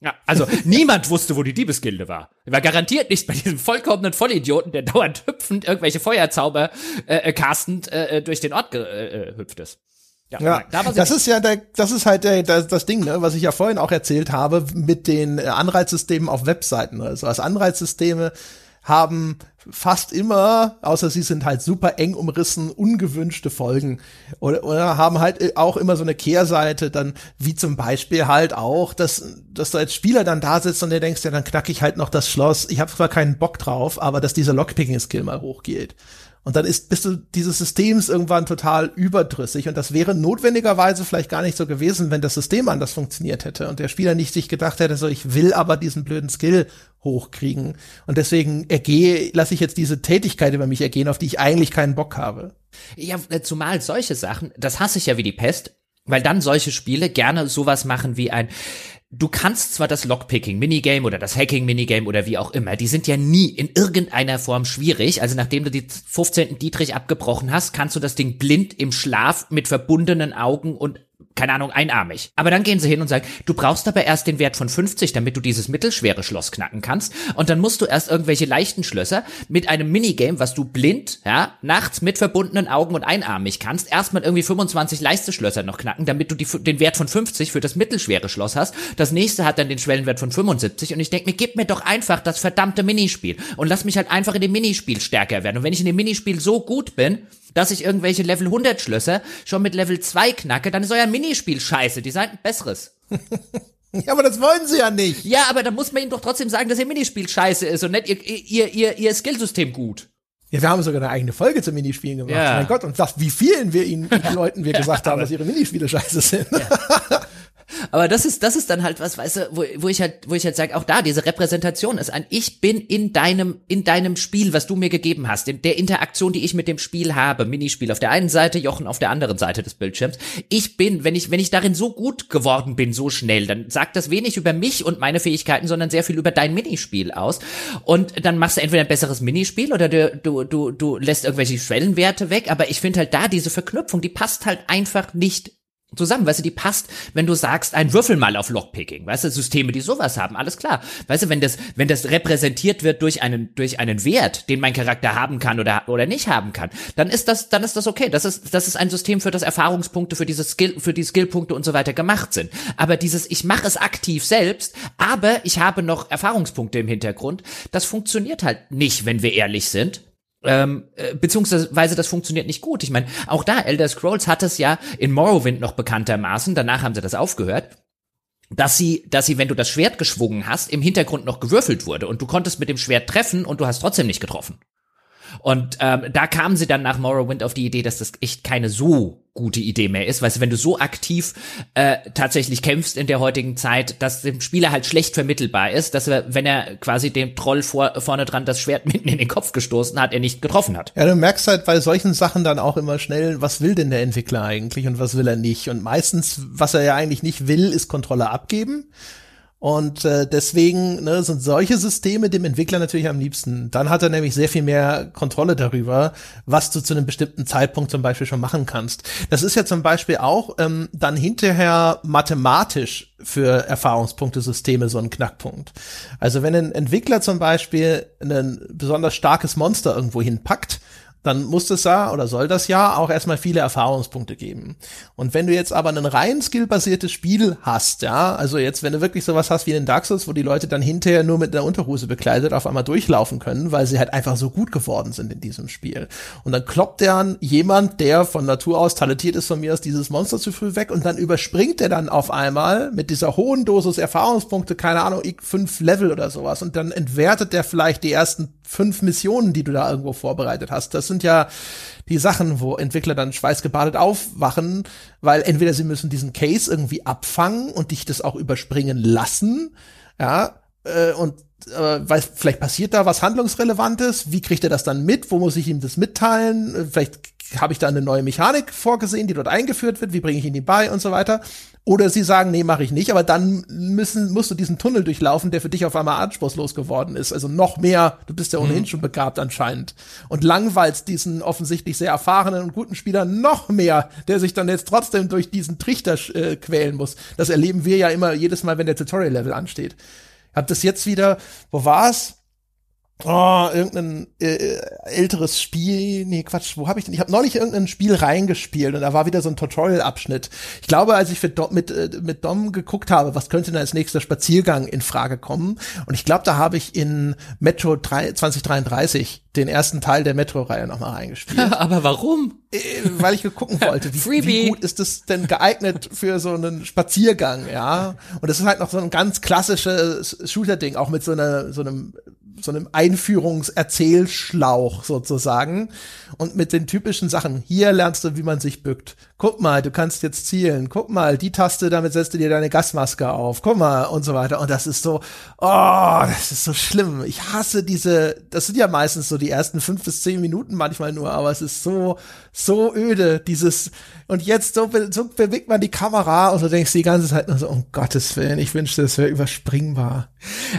Ja, also *laughs* niemand wusste, wo die Diebesgilde war. War garantiert nicht bei diesem vollkommenen Vollidioten, der dauernd hüpfend irgendwelche Feuerzauber äh, äh castend äh, äh durch den Ort gehüpft äh, ist. Ja, ja da das ist ja der, das ist halt der, das, das Ding, ne, was ich ja vorhin auch erzählt habe mit den Anreizsystemen auf Webseiten. Also als Anreizsysteme haben fast immer, außer sie sind halt super eng umrissen, ungewünschte Folgen. Oder, oder haben halt auch immer so eine Kehrseite, dann wie zum Beispiel halt auch, dass, dass du als Spieler dann da sitzt und dir denkst, ja, dann knack ich halt noch das Schloss. Ich habe zwar keinen Bock drauf, aber dass dieser Lockpicking-Skill mal hochgeht. Und dann ist, bist du dieses Systems irgendwann total überdrüssig. Und das wäre notwendigerweise vielleicht gar nicht so gewesen, wenn das System anders funktioniert hätte und der Spieler nicht sich gedacht hätte, so ich will aber diesen blöden Skill hochkriegen. Und deswegen ergehe, lasse ich jetzt diese Tätigkeit über mich ergehen, auf die ich eigentlich keinen Bock habe. Ja, äh, zumal solche Sachen, das hasse ich ja wie die Pest, weil dann solche Spiele gerne sowas machen wie ein, du kannst zwar das Lockpicking-Minigame oder das Hacking-Minigame oder wie auch immer, die sind ja nie in irgendeiner Form schwierig. Also nachdem du die 15. Dietrich abgebrochen hast, kannst du das Ding blind im Schlaf mit verbundenen Augen und keine Ahnung, einarmig. Aber dann gehen sie hin und sagen, du brauchst aber erst den Wert von 50, damit du dieses mittelschwere Schloss knacken kannst. Und dann musst du erst irgendwelche leichten Schlösser mit einem Minigame, was du blind, ja, nachts mit verbundenen Augen und einarmig kannst, erstmal irgendwie 25 leichte Schlösser noch knacken, damit du die, den Wert von 50 für das mittelschwere Schloss hast. Das nächste hat dann den Schwellenwert von 75 und ich denke mir, gib mir doch einfach das verdammte Minispiel und lass mich halt einfach in dem Minispiel stärker werden. Und wenn ich in dem Minispiel so gut bin, dass ich irgendwelche Level 100 Schlösser schon mit Level 2 knacke, dann ist euer Minispiel scheiße. Die seid ein besseres. *laughs* Ja, aber das wollen sie ja nicht. Ja, aber da muss man ihnen doch trotzdem sagen, dass ihr Minispiel scheiße ist und nicht ihr, ihr, ihr, ihr Skillsystem gut. Ja, wir haben sogar eine eigene Folge zu Minispielen gemacht. Ja. Mein Gott, und das, wie vielen wir ihnen, *laughs* Leuten wir gesagt haben, dass ihre Minispiele scheiße sind. Ja. *laughs* Aber das ist, das ist dann halt was, weißt du, wo, wo ich halt, wo ich halt sage, auch da, diese Repräsentation ist ein, ich bin in deinem, in deinem Spiel, was du mir gegeben hast, in der Interaktion, die ich mit dem Spiel habe, Minispiel auf der einen Seite, Jochen auf der anderen Seite des Bildschirms. Ich bin, wenn ich, wenn ich darin so gut geworden bin, so schnell, dann sagt das wenig über mich und meine Fähigkeiten, sondern sehr viel über dein Minispiel aus. Und dann machst du entweder ein besseres Minispiel oder du, du, du, du lässt irgendwelche Schwellenwerte weg, aber ich finde halt da diese Verknüpfung, die passt halt einfach nicht zusammen, weißt du, die passt, wenn du sagst, ein Würfel mal auf Lockpicking, weißt du, Systeme, die sowas haben, alles klar. Weißt du, wenn das, wenn das repräsentiert wird durch einen, durch einen Wert, den mein Charakter haben kann oder, oder nicht haben kann, dann ist das, dann ist das okay. Das ist, das ist ein System, für das Erfahrungspunkte, für diese Skill, für die Skillpunkte und so weiter gemacht sind. Aber dieses, ich mache es aktiv selbst, aber ich habe noch Erfahrungspunkte im Hintergrund, das funktioniert halt nicht, wenn wir ehrlich sind. Ähm, äh, beziehungsweise das funktioniert nicht gut. Ich meine, auch da, Elder Scrolls hat es ja in Morrowind noch bekanntermaßen, danach haben sie das aufgehört, dass sie, dass sie, wenn du das Schwert geschwungen hast, im Hintergrund noch gewürfelt wurde und du konntest mit dem Schwert treffen und du hast trotzdem nicht getroffen. Und ähm, da kamen sie dann nach Morrowind auf die Idee, dass das echt keine so gute Idee mehr ist. Weißt du, wenn du so aktiv äh, tatsächlich kämpfst in der heutigen Zeit, dass dem Spieler halt schlecht vermittelbar ist, dass er, wenn er quasi dem Troll vor, vorne dran das Schwert *laughs* mitten in den Kopf gestoßen hat, er nicht getroffen hat. Ja, du merkst halt bei solchen Sachen dann auch immer schnell, was will denn der Entwickler eigentlich und was will er nicht. Und meistens, was er ja eigentlich nicht will, ist Kontrolle abgeben. Und äh, deswegen ne, sind solche Systeme dem Entwickler natürlich am liebsten. Dann hat er nämlich sehr viel mehr Kontrolle darüber, was du zu einem bestimmten Zeitpunkt zum Beispiel schon machen kannst. Das ist ja zum Beispiel auch ähm, dann hinterher mathematisch für Erfahrungspunktesysteme so ein Knackpunkt. Also wenn ein Entwickler zum Beispiel ein besonders starkes Monster irgendwo hinpackt, dann muss das ja oder soll das ja auch erstmal viele Erfahrungspunkte geben. Und wenn du jetzt aber ein rein skillbasiertes Spiel hast, ja, also jetzt, wenn du wirklich sowas hast wie in Dark Souls, wo die Leute dann hinterher nur mit einer Unterhose bekleidet auf einmal durchlaufen können, weil sie halt einfach so gut geworden sind in diesem Spiel. Und dann kloppt dann jemand, der von Natur aus talentiert ist, von mir aus dieses Monster zu früh weg und dann überspringt er dann auf einmal mit dieser hohen Dosis Erfahrungspunkte, keine Ahnung, fünf Level oder sowas und dann entwertet der vielleicht die ersten fünf Missionen, die du da irgendwo vorbereitet hast. Das sind ja die Sachen, wo Entwickler dann schweißgebadet aufwachen, weil entweder sie müssen diesen Case irgendwie abfangen und dich das auch überspringen lassen, ja, äh, und äh, weiß, vielleicht passiert da was Handlungsrelevantes. Wie kriegt er das dann mit? Wo muss ich ihm das mitteilen? Äh, vielleicht habe ich da eine neue Mechanik vorgesehen, die dort eingeführt wird, wie bringe ich ihn die bei und so weiter. Oder sie sagen, nee, mache ich nicht, aber dann müssen, musst du diesen Tunnel durchlaufen, der für dich auf einmal anspruchslos geworden ist. Also noch mehr, du bist ja ohnehin mhm. schon begabt anscheinend. Und langweilst diesen offensichtlich sehr erfahrenen und guten Spieler noch mehr, der sich dann jetzt trotzdem durch diesen Trichter äh, quälen muss. Das erleben wir ja immer jedes Mal, wenn der Tutorial-Level ansteht. Hab das jetzt wieder, wo war's? Oh, irgendein äh, älteres Spiel. Nee, Quatsch, wo habe ich denn? Ich habe neulich irgendein Spiel reingespielt und da war wieder so ein Tutorial-Abschnitt. Ich glaube, als ich Dom, mit, äh, mit Dom geguckt habe, was könnte denn als nächster Spaziergang in Frage kommen? Und ich glaube, da habe ich in Metro 3, 2033 den ersten Teil der Metro-Reihe nochmal reingespielt. *laughs* Aber warum? Äh, weil ich gucken wollte, wie, wie gut ist es denn geeignet für so einen Spaziergang, ja? Und das ist halt noch so ein ganz klassisches Shooter-Ding, auch mit so einer, so einem so einem Einführungserzählschlauch sozusagen und mit den typischen Sachen. Hier lernst du, wie man sich bückt. Guck mal, du kannst jetzt zielen. Guck mal, die Taste, damit setzt du dir deine Gasmaske auf. Guck mal und so weiter. Und das ist so, oh, das ist so schlimm. Ich hasse diese, das sind ja meistens so die ersten fünf bis zehn Minuten manchmal nur, aber es ist so, so öde, dieses, und jetzt so, so bewegt man die Kamera und du denkst die ganze Zeit nur so, um Gottes Willen, ich wünschte, es wäre überspringbar.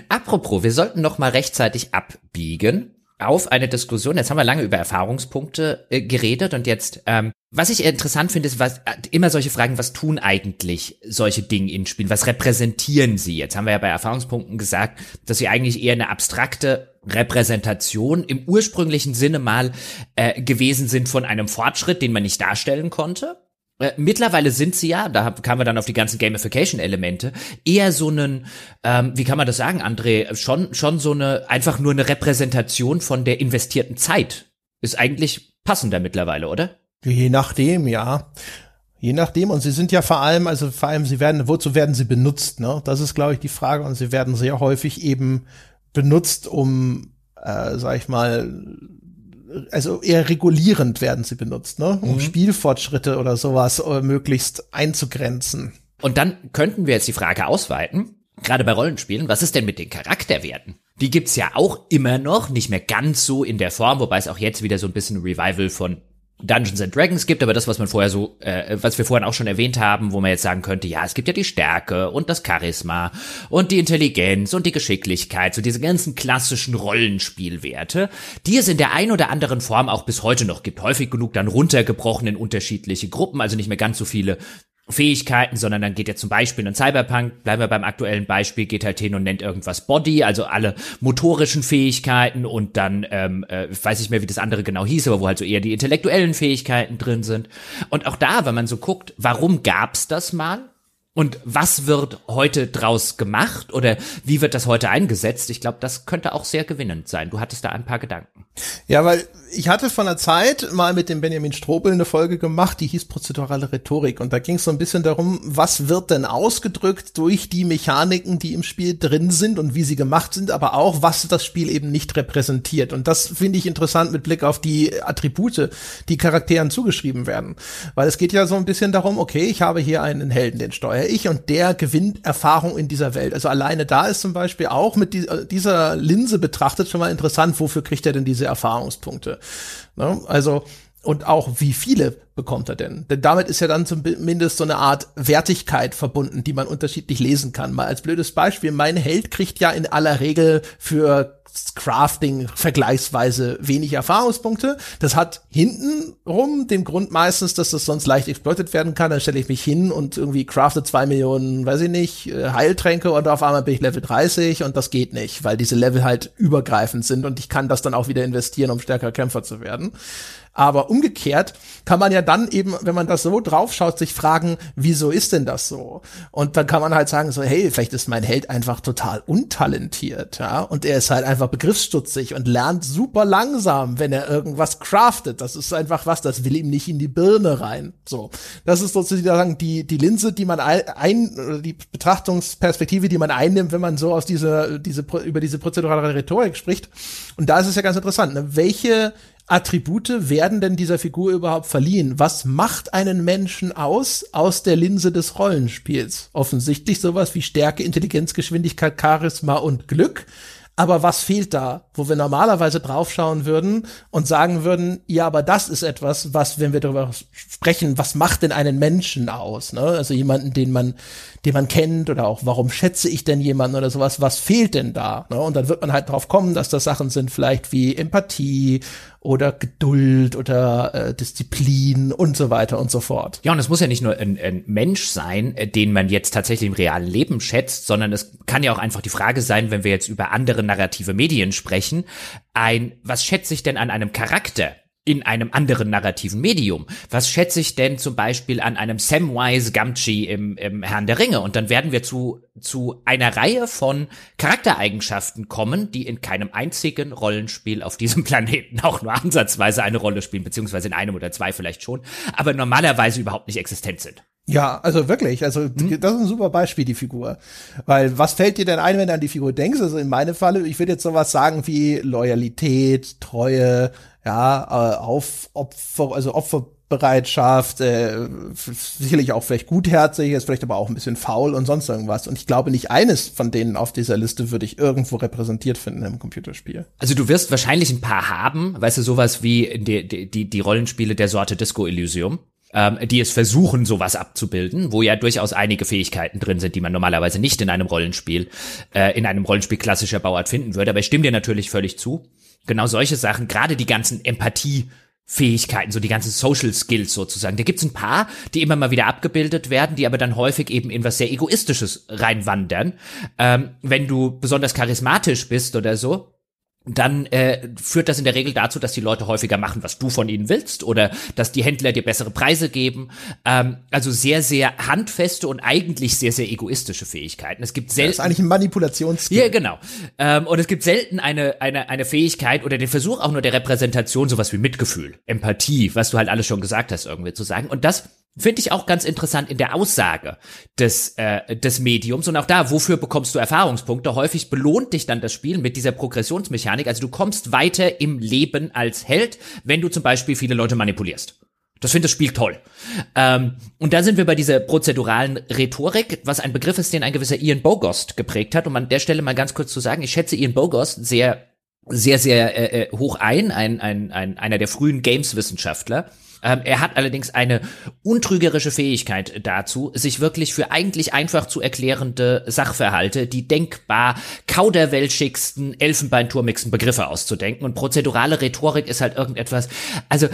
Apropos, wir sollten noch mal rechtzeitig abbiegen auf eine Diskussion. Jetzt haben wir lange über Erfahrungspunkte äh, geredet und jetzt, ähm, was ich interessant finde, ist was, äh, immer solche Fragen, was tun eigentlich solche Dinge in Spielen? Was repräsentieren sie? Jetzt haben wir ja bei Erfahrungspunkten gesagt, dass sie eigentlich eher eine abstrakte Repräsentation im ursprünglichen Sinne mal äh, gewesen sind von einem Fortschritt, den man nicht darstellen konnte. Äh, mittlerweile sind sie ja, da kamen wir dann auf die ganzen Gamification-Elemente, eher so einen, ähm, wie kann man das sagen, André, schon, schon so eine, einfach nur eine Repräsentation von der investierten Zeit. Ist eigentlich passender mittlerweile, oder? Je nachdem, ja. Je nachdem, und sie sind ja vor allem, also vor allem, sie werden, wozu werden sie benutzt, ne? Das ist, glaube ich, die Frage, und sie werden sehr häufig eben benutzt, um, äh, sag ich mal, also eher regulierend werden sie benutzt, ne? um mhm. Spielfortschritte oder sowas äh, möglichst einzugrenzen. Und dann könnten wir jetzt die Frage ausweiten, gerade bei Rollenspielen, was ist denn mit den Charakterwerten? Die gibt's ja auch immer noch, nicht mehr ganz so in der Form, wobei es auch jetzt wieder so ein bisschen Revival von Dungeons and Dragons gibt, aber das, was man vorher so, äh, was wir vorhin auch schon erwähnt haben, wo man jetzt sagen könnte, ja, es gibt ja die Stärke und das Charisma und die Intelligenz und die Geschicklichkeit, so diese ganzen klassischen Rollenspielwerte, die es in der ein oder anderen Form auch bis heute noch gibt, häufig genug dann runtergebrochen in unterschiedliche Gruppen, also nicht mehr ganz so viele Fähigkeiten, sondern dann geht er zum Beispiel in Cyberpunk, bleiben wir beim aktuellen Beispiel, geht halt hin und nennt irgendwas Body, also alle motorischen Fähigkeiten und dann, ähm, äh, weiß ich mehr, wie das andere genau hieß, aber wo halt so eher die intellektuellen Fähigkeiten drin sind. Und auch da, wenn man so guckt, warum gab's das mal? Und was wird heute draus gemacht oder wie wird das heute eingesetzt? Ich glaube, das könnte auch sehr gewinnend sein. Du hattest da ein paar Gedanken. Ja, weil ich hatte von der Zeit mal mit dem Benjamin Strobel eine Folge gemacht, die hieß prozedurale Rhetorik. Und da ging es so ein bisschen darum, was wird denn ausgedrückt durch die Mechaniken, die im Spiel drin sind und wie sie gemacht sind, aber auch, was das Spiel eben nicht repräsentiert. Und das finde ich interessant mit Blick auf die Attribute, die Charakteren zugeschrieben werden. Weil es geht ja so ein bisschen darum, okay, ich habe hier einen Helden, den steuere ich und der gewinnt Erfahrung in dieser Welt. Also alleine da ist zum Beispiel auch mit dieser Linse betrachtet schon mal interessant, wofür kriegt er denn diese Erfahrungspunkte? Ne? Also und auch wie viele bekommt er denn? Denn damit ist ja dann zumindest so eine Art Wertigkeit verbunden, die man unterschiedlich lesen kann. Mal als blödes Beispiel, mein Held kriegt ja in aller Regel für Crafting vergleichsweise wenig Erfahrungspunkte. Das hat hintenrum den Grund meistens, dass das sonst leicht exploitet werden kann. Dann stelle ich mich hin und irgendwie crafte zwei Millionen, weiß ich nicht, äh, Heiltränke und auf einmal bin ich Level 30 und das geht nicht, weil diese Level halt übergreifend sind und ich kann das dann auch wieder investieren, um stärker Kämpfer zu werden. Aber umgekehrt kann man ja dann eben, wenn man das so draufschaut, sich fragen, wieso ist denn das so? Und dann kann man halt sagen so, hey, vielleicht ist mein Held einfach total untalentiert, ja, und er ist halt einfach begriffsstutzig und lernt super langsam, wenn er irgendwas craftet. Das ist einfach was, das will ihm nicht in die Birne rein. So. Das ist sozusagen die, die Linse, die man ein, die Betrachtungsperspektive, die man einnimmt, wenn man so aus dieser, diese, über diese prozedurale Rhetorik spricht. Und da ist es ja ganz interessant, ne? welche Attribute werden denn dieser Figur überhaupt verliehen? Was macht einen Menschen aus, aus der Linse des Rollenspiels? Offensichtlich sowas wie Stärke, Intelligenz, Geschwindigkeit, Charisma und Glück. aber was fehlt da, wo wir normalerweise draufschauen würden und sagen würden, ja, aber das ist etwas, was, wenn wir darüber sprechen, was macht denn einen Menschen aus, ne? Also jemanden, den man, den man kennt oder auch, warum schätze ich denn jemanden oder sowas, was fehlt denn da, ne? Und dann wird man halt drauf kommen, dass das Sachen sind vielleicht wie Empathie oder Geduld oder äh, Disziplin und so weiter und so fort. Ja, und es muss ja nicht nur ein, ein Mensch sein, äh, den man jetzt tatsächlich im realen Leben schätzt, sondern es kann ja auch einfach die Frage sein, wenn wir jetzt über andere narrative Medien sprechen, ein, was schätze ich denn an einem Charakter? In einem anderen narrativen Medium. Was schätze ich denn zum Beispiel an einem Samwise Gamgee im, im Herrn der Ringe? Und dann werden wir zu, zu einer Reihe von Charaktereigenschaften kommen, die in keinem einzigen Rollenspiel auf diesem *laughs* Planeten auch nur ansatzweise eine Rolle spielen, beziehungsweise in einem oder zwei vielleicht schon, aber normalerweise überhaupt nicht existent sind. Ja, also wirklich, also hm? das ist ein super Beispiel, die Figur. Weil was fällt dir denn ein, wenn du an die Figur denkst? Also in meinem Falle, ich würde jetzt sowas sagen wie Loyalität, Treue, ja, äh, auf Opfer, also Opferbereitschaft, äh, sicherlich auch vielleicht gutherzig, ist vielleicht aber auch ein bisschen faul und sonst irgendwas. Und ich glaube, nicht eines von denen auf dieser Liste würde ich irgendwo repräsentiert finden im Computerspiel. Also du wirst wahrscheinlich ein paar haben, weißt du, sowas wie die, die, die Rollenspiele der Sorte Disco Elysium ähm, die es versuchen, sowas abzubilden, wo ja durchaus einige Fähigkeiten drin sind, die man normalerweise nicht in einem Rollenspiel, äh, in einem Rollenspiel klassischer Bauart finden würde. Aber ich stimme dir natürlich völlig zu genau solche Sachen, gerade die ganzen Empathie Fähigkeiten, so die ganzen Social Skills sozusagen. Da gibt's ein paar, die immer mal wieder abgebildet werden, die aber dann häufig eben in was sehr Egoistisches reinwandern. Ähm, wenn du besonders charismatisch bist oder so, dann äh, führt das in der Regel dazu, dass die Leute häufiger machen, was du von ihnen willst, oder dass die Händler dir bessere Preise geben. Ähm, also sehr, sehr handfeste und eigentlich sehr, sehr egoistische Fähigkeiten. Es gibt selten. das ist eigentlich ein Manipulationsstil. Ja, genau. Ähm, und es gibt selten eine, eine, eine Fähigkeit oder den Versuch auch nur der Repräsentation, sowas wie Mitgefühl, Empathie, was du halt alles schon gesagt hast, irgendwie zu sagen. Und das Finde ich auch ganz interessant in der Aussage des, äh, des Mediums. Und auch da, wofür bekommst du Erfahrungspunkte? Häufig belohnt dich dann das Spiel mit dieser Progressionsmechanik. Also du kommst weiter im Leben als Held, wenn du zum Beispiel viele Leute manipulierst. Das finde das Spiel toll. Ähm, und da sind wir bei dieser prozeduralen Rhetorik, was ein Begriff ist, den ein gewisser Ian Bogost geprägt hat. Um an der Stelle mal ganz kurz zu sagen, ich schätze Ian Bogost sehr, sehr, sehr äh, äh hoch ein, ein, ein, ein einer der frühen Games-Wissenschaftler ähm, er hat allerdings eine untrügerische Fähigkeit dazu, sich wirklich für eigentlich einfach zu erklärende Sachverhalte, die denkbar kauderwelschigsten, elfenbeinturmigsten Begriffe auszudenken. Und prozedurale Rhetorik ist halt irgendetwas, also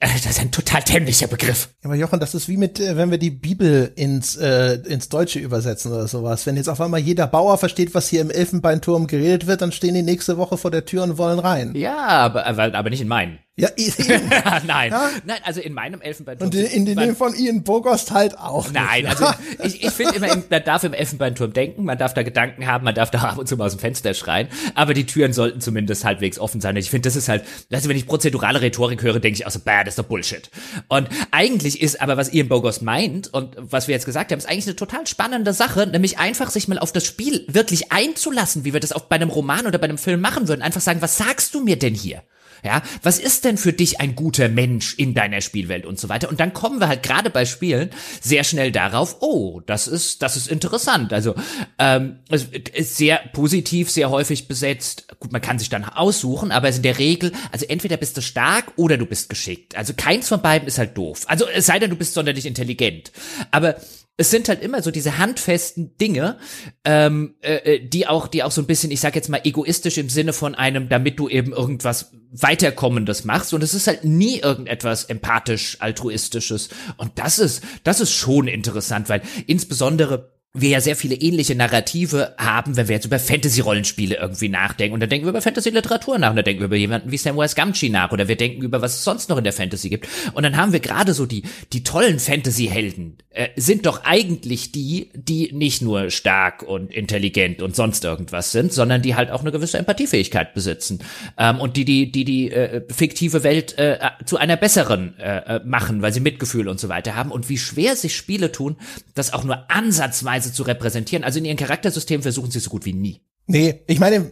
das ist ein total dämlicher Begriff. Aber Jochen, das ist wie mit, äh, wenn wir die Bibel ins, äh, ins Deutsche übersetzen oder sowas. Wenn jetzt auf einmal jeder Bauer versteht, was hier im Elfenbeinturm geredet wird, dann stehen die nächste Woche vor der Tür und wollen rein. Ja, aber, aber, aber nicht in meinen. Ja, *laughs* nein, ja? nein, also in meinem Elfenbeinturm. Und in, in dem von Ian Bogost halt auch. Nein, nicht, also ich, ich finde immer, man darf im Elfenbeinturm denken, man darf da Gedanken haben, man darf da ab und zu mal aus dem Fenster schreien, aber die Türen sollten zumindest halbwegs offen sein. Ich finde, das ist halt, also wenn ich prozedurale Rhetorik höre, denke ich auch so, bad, das ist doch Bullshit. Und eigentlich ist aber, was Ian Bogost meint und was wir jetzt gesagt haben, ist eigentlich eine total spannende Sache, nämlich einfach sich mal auf das Spiel wirklich einzulassen, wie wir das auch bei einem Roman oder bei einem Film machen würden. Einfach sagen, was sagst du mir denn hier? Ja, was ist denn für dich ein guter Mensch in deiner Spielwelt und so weiter? Und dann kommen wir halt gerade bei Spielen sehr schnell darauf, oh, das ist, das ist interessant. Also ähm, ist sehr positiv, sehr häufig besetzt. Gut, man kann sich dann aussuchen, aber es in der Regel, also entweder bist du stark oder du bist geschickt. Also keins von beiden ist halt doof. Also es sei denn, du bist sonderlich intelligent. Aber es sind halt immer so diese handfesten Dinge, ähm, äh, äh, die auch, die auch so ein bisschen, ich sag jetzt mal, egoistisch im Sinne von einem, damit du eben irgendwas Weiterkommendes machst. Und es ist halt nie irgendetwas empathisch, altruistisches. Und das ist, das ist schon interessant, weil insbesondere wir ja sehr viele ähnliche Narrative haben, wenn wir jetzt über Fantasy-Rollenspiele irgendwie nachdenken. Und dann denken wir über Fantasy-Literatur nach. Und dann denken wir über jemanden wie Samwise Gamgee nach. Oder wir denken über, was es sonst noch in der Fantasy gibt. Und dann haben wir gerade so die, die tollen Fantasy-Helden, äh, sind doch eigentlich die, die nicht nur stark und intelligent und sonst irgendwas sind, sondern die halt auch eine gewisse Empathiefähigkeit besitzen. Ähm, und die, die, die, die äh, fiktive Welt äh, zu einer besseren äh, äh, machen, weil sie Mitgefühl und so weiter haben. Und wie schwer sich Spiele tun, das auch nur ansatzweise zu repräsentieren. Also in ihren Charaktersystemen versuchen sie so gut wie nie. Nee, ich meine,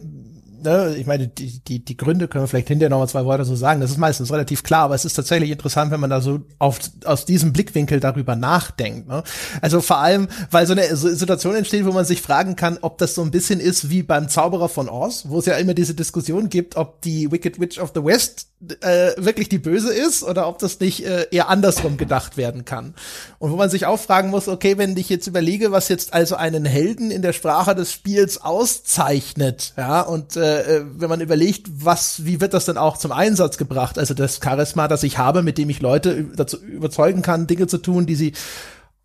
ne, ich meine, die, die, die Gründe können wir vielleicht hinterher noch mal zwei Worte so sagen. Das ist meistens relativ klar, aber es ist tatsächlich interessant, wenn man da so auf, aus diesem Blickwinkel darüber nachdenkt. Ne? Also vor allem, weil so eine Situation entsteht, wo man sich fragen kann, ob das so ein bisschen ist wie beim Zauberer von Oz, wo es ja immer diese Diskussion gibt, ob die Wicked Witch of the West äh, wirklich die Böse ist oder ob das nicht äh, eher andersrum gedacht werden kann. Und wo man sich auch fragen muss, okay, wenn ich jetzt überlege, was jetzt also einen Helden in der Sprache des Spiels auszeichnet, ja, und äh, äh, wenn man überlegt, was, wie wird das denn auch zum Einsatz gebracht? Also das Charisma, das ich habe, mit dem ich Leute dazu überzeugen kann, Dinge zu tun, die sie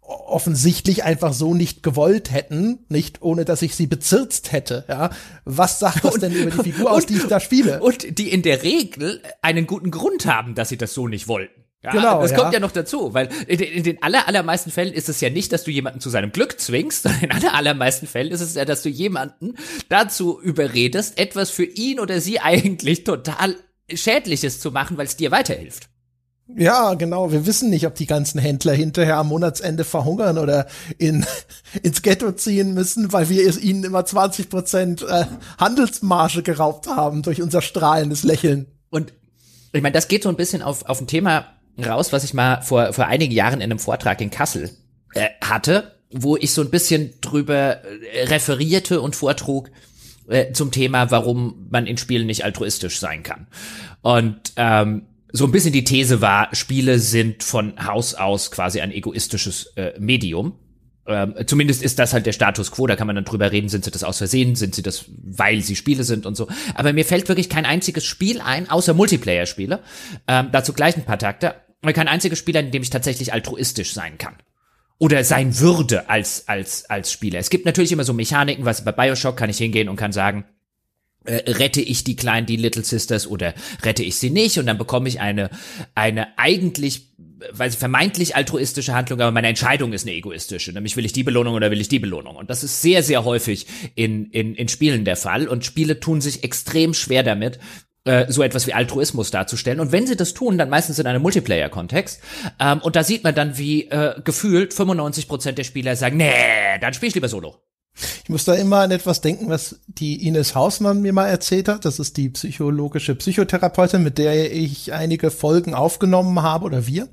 offensichtlich einfach so nicht gewollt hätten, nicht ohne dass ich sie bezirzt hätte, ja. Was sagt das *laughs* und, denn über die Figur und, aus, *laughs* die ich da spiele? Und die in der Regel einen guten Grund haben, dass sie das so nicht wollten. Ja, genau, das ja. kommt ja noch dazu, weil in, in, den aller, allermeisten Fällen ist es ja nicht, dass du jemanden zu seinem Glück zwingst, *laughs* sondern in aller, allermeisten Fällen ist es ja, dass du jemanden dazu überredest, etwas für ihn oder sie eigentlich total Schädliches zu machen, weil es dir weiterhilft. Ja, genau. Wir wissen nicht, ob die ganzen Händler hinterher am Monatsende verhungern oder in, *laughs* ins Ghetto ziehen müssen, weil wir ihnen immer 20 Prozent äh, Handelsmarge geraubt haben durch unser strahlendes Lächeln. Und ich meine, das geht so ein bisschen auf, auf ein Thema raus, was ich mal vor, vor einigen Jahren in einem Vortrag in Kassel äh, hatte, wo ich so ein bisschen drüber äh, referierte und vortrug äh, zum Thema, warum man in Spielen nicht altruistisch sein kann. Und ähm, so ein bisschen die These war, Spiele sind von Haus aus quasi ein egoistisches äh, Medium. Ähm, zumindest ist das halt der Status quo, da kann man dann drüber reden, sind sie das aus Versehen, sind sie das, weil sie Spiele sind und so. Aber mir fällt wirklich kein einziges Spiel ein, außer Multiplayer-Spiele, ähm, dazu gleich ein paar Takte, kein einziges Spiel, in dem ich tatsächlich altruistisch sein kann. Oder sein würde als, als, als Spieler. Es gibt natürlich immer so Mechaniken, was bei Bioshock kann ich hingehen und kann sagen, äh, rette ich die kleinen, die Little Sisters oder rette ich sie nicht und dann bekomme ich eine, eine eigentlich, weil sie vermeintlich altruistische Handlung, aber meine Entscheidung ist eine egoistische. Nämlich will ich die Belohnung oder will ich die Belohnung. Und das ist sehr, sehr häufig in, in, in Spielen der Fall und Spiele tun sich extrem schwer damit, äh, so etwas wie Altruismus darzustellen. Und wenn sie das tun, dann meistens in einem Multiplayer-Kontext. Ähm, und da sieht man dann, wie äh, gefühlt 95% der Spieler sagen, nee, dann spiel ich lieber Solo. Ich muss da immer an etwas denken, was die Ines Hausmann mir mal erzählt hat. Das ist die psychologische Psychotherapeutin, mit der ich einige Folgen aufgenommen habe oder wir.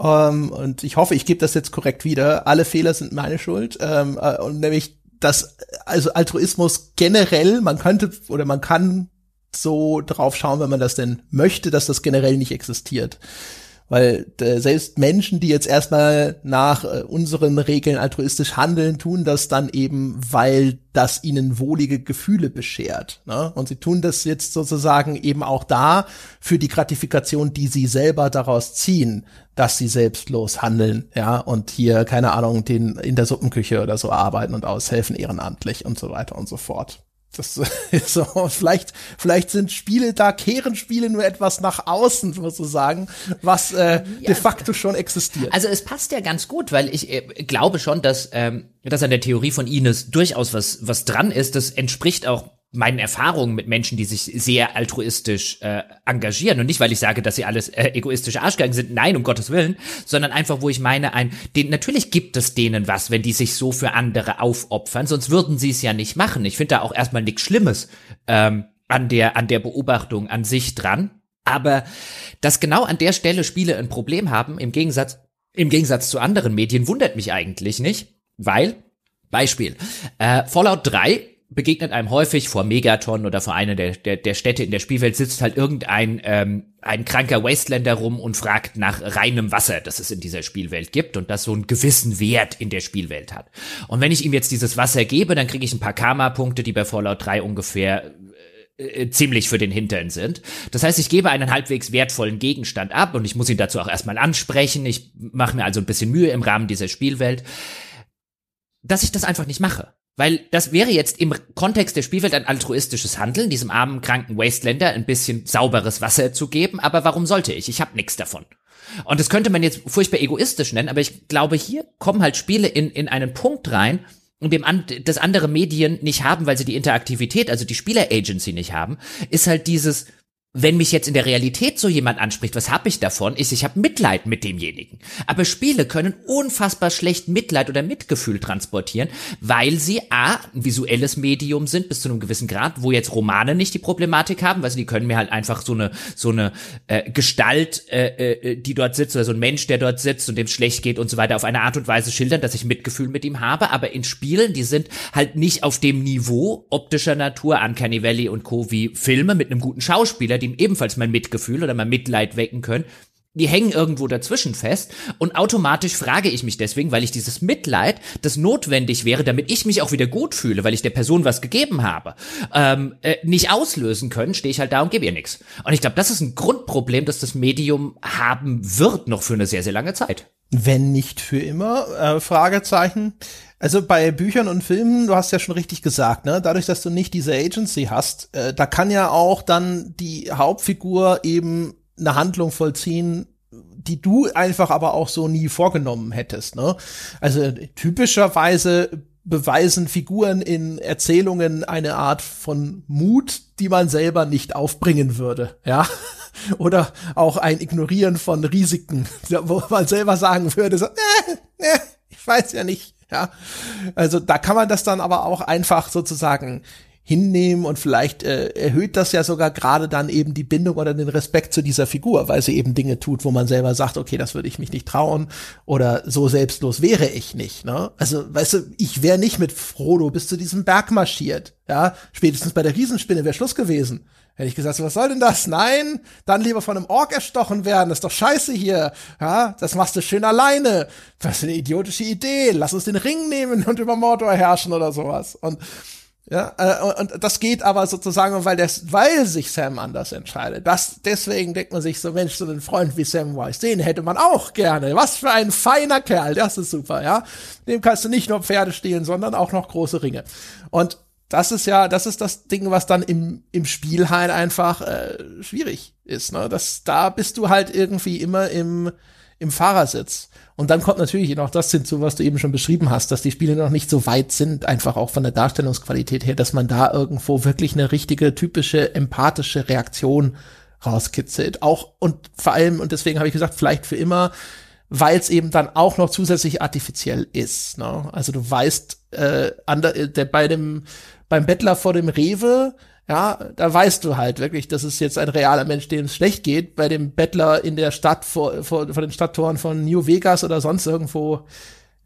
Ähm, und ich hoffe, ich gebe das jetzt korrekt wieder. Alle Fehler sind meine Schuld. Ähm, äh, und nämlich, dass also Altruismus generell, man könnte oder man kann so drauf schauen, wenn man das denn möchte, dass das generell nicht existiert. Weil äh, selbst Menschen, die jetzt erstmal nach äh, unseren Regeln altruistisch handeln, tun das dann eben, weil das ihnen wohlige Gefühle beschert. Ne? Und sie tun das jetzt sozusagen eben auch da für die Gratifikation, die sie selber daraus ziehen, dass sie selbstlos handeln, ja, und hier, keine Ahnung, den in der Suppenküche oder so arbeiten und aushelfen ehrenamtlich und so weiter und so fort. Das *laughs* ist so, vielleicht, vielleicht sind Spiele da, kehren Spiele nur etwas nach außen sozusagen, was äh, ja, de facto schon existiert. Also es passt ja ganz gut, weil ich äh, glaube schon, dass, ähm, dass an der Theorie von Ines durchaus was, was dran ist. Das entspricht auch meinen Erfahrungen mit Menschen, die sich sehr altruistisch äh, engagieren. Und nicht, weil ich sage, dass sie alles äh, egoistische Arschgeigen sind, nein, um Gottes Willen, sondern einfach, wo ich meine, ein, den, natürlich gibt es denen was, wenn die sich so für andere aufopfern, sonst würden sie es ja nicht machen. Ich finde da auch erstmal nichts Schlimmes ähm, an der an der Beobachtung an sich dran, aber dass genau an der Stelle Spiele ein Problem haben, im Gegensatz im Gegensatz zu anderen Medien, wundert mich eigentlich nicht, weil Beispiel äh, Fallout 3 begegnet einem häufig vor Megaton oder vor einer der, der, der Städte in der Spielwelt sitzt halt irgendein ähm, ein kranker Wastelander rum und fragt nach reinem Wasser, das es in dieser Spielwelt gibt und das so einen gewissen Wert in der Spielwelt hat. Und wenn ich ihm jetzt dieses Wasser gebe, dann kriege ich ein paar Karma-Punkte, die bei Fallout 3 ungefähr äh, äh, ziemlich für den Hintern sind. Das heißt, ich gebe einen halbwegs wertvollen Gegenstand ab und ich muss ihn dazu auch erstmal ansprechen. Ich mache mir also ein bisschen Mühe im Rahmen dieser Spielwelt, dass ich das einfach nicht mache. Weil das wäre jetzt im Kontext der Spielwelt ein altruistisches Handeln, diesem armen, kranken Wastelander ein bisschen sauberes Wasser zu geben, aber warum sollte ich? Ich habe nichts davon. Und das könnte man jetzt furchtbar egoistisch nennen, aber ich glaube, hier kommen halt Spiele in, in einen Punkt rein, in dem an, das andere Medien nicht haben, weil sie die Interaktivität, also die Spieler-Agency nicht haben, ist halt dieses, wenn mich jetzt in der Realität so jemand anspricht, was habe ich davon, ist, ich habe Mitleid mit demjenigen. Aber Spiele können unfassbar schlecht Mitleid oder Mitgefühl transportieren, weil sie a, ein visuelles Medium sind bis zu einem gewissen Grad, wo jetzt Romane nicht die Problematik haben, weil sie die können mir halt einfach so eine so eine äh, Gestalt, äh, äh, die dort sitzt oder so ein Mensch, der dort sitzt und dem schlecht geht und so weiter, auf eine Art und Weise schildern, dass ich Mitgefühl mit ihm habe. Aber in Spielen, die sind halt nicht auf dem Niveau optischer Natur an Canny Valley und Co. wie Filme mit einem guten Schauspieler, ihm ebenfalls mein Mitgefühl oder mein Mitleid wecken können, die hängen irgendwo dazwischen fest und automatisch frage ich mich deswegen, weil ich dieses Mitleid, das notwendig wäre, damit ich mich auch wieder gut fühle, weil ich der Person was gegeben habe, ähm, äh, nicht auslösen können, stehe ich halt da und gebe ihr nichts. Und ich glaube, das ist ein Grundproblem, das das Medium haben wird noch für eine sehr, sehr lange Zeit. Wenn nicht für immer, äh, Fragezeichen. Also bei Büchern und Filmen, du hast ja schon richtig gesagt, ne, dadurch, dass du nicht diese Agency hast, äh, da kann ja auch dann die Hauptfigur eben eine Handlung vollziehen, die du einfach aber auch so nie vorgenommen hättest, ne? Also typischerweise beweisen Figuren in Erzählungen eine Art von Mut, die man selber nicht aufbringen würde, ja? *laughs* Oder auch ein Ignorieren von Risiken, *laughs* wo man selber sagen würde, so, äh, äh, ich weiß ja nicht, ja, also da kann man das dann aber auch einfach sozusagen hinnehmen und vielleicht äh, erhöht das ja sogar gerade dann eben die Bindung oder den Respekt zu dieser Figur, weil sie eben Dinge tut, wo man selber sagt, okay, das würde ich mich nicht trauen oder so selbstlos wäre ich nicht. Ne? Also, weißt du, ich wäre nicht mit Frodo bis zu diesem Berg marschiert. Ja, spätestens bei der Riesenspinne wäre Schluss gewesen. Hätte ich gesagt, was soll denn das? Nein, dann lieber von einem Ork erstochen werden. Das ist doch scheiße hier. Ja, das machst du schön alleine. Was für eine idiotische Idee. Lass uns den Ring nehmen und über Mordor herrschen oder sowas. Und ja, äh, und das geht aber sozusagen, weil das, weil sich Sam anders entscheidet. Das, deswegen denkt man sich so, Mensch, so einen Freund wie Sam Wise, den hätte man auch gerne. Was für ein feiner Kerl, das ist super, ja. Dem kannst du nicht nur Pferde stehlen, sondern auch noch große Ringe. Und das ist ja, das ist das Ding, was dann im, im Spiel halt einfach äh, schwierig ist. Ne? Das, da bist du halt irgendwie immer im, im Fahrersitz. Und dann kommt natürlich noch das hinzu, was du eben schon beschrieben hast, dass die Spiele noch nicht so weit sind, einfach auch von der Darstellungsqualität her, dass man da irgendwo wirklich eine richtige, typische, empathische Reaktion rauskitzelt. Auch und vor allem, und deswegen habe ich gesagt, vielleicht für immer, weil es eben dann auch noch zusätzlich artifiziell ist. Ne? Also du weißt, äh, an der, der, bei dem beim Bettler vor dem Rewe, ja, da weißt du halt wirklich, dass es jetzt ein realer Mensch, dem es schlecht geht. Bei dem Bettler in der Stadt vor, vor, vor den Stadttoren von New Vegas oder sonst irgendwo,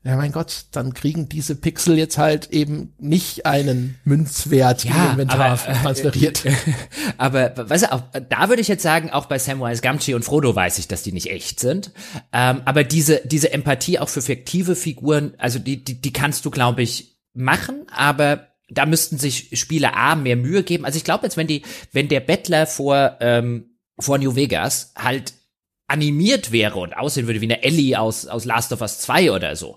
ja mein Gott, dann kriegen diese Pixel jetzt halt eben nicht einen Münzwert ja, Inventar aber, äh, transferiert. Äh, *laughs* aber weißt du, auch, da würde ich jetzt sagen, auch bei Samwise Gamgee und Frodo weiß ich, dass die nicht echt sind. Ähm, aber diese, diese Empathie auch für fiktive Figuren, also die, die, die kannst du, glaube ich, machen, aber da müssten sich Spieler A mehr Mühe geben. Also ich glaube jetzt, wenn die, wenn der Bettler vor, ähm, vor New Vegas halt animiert wäre und aussehen würde wie eine Ellie aus, aus Last of Us 2 oder so.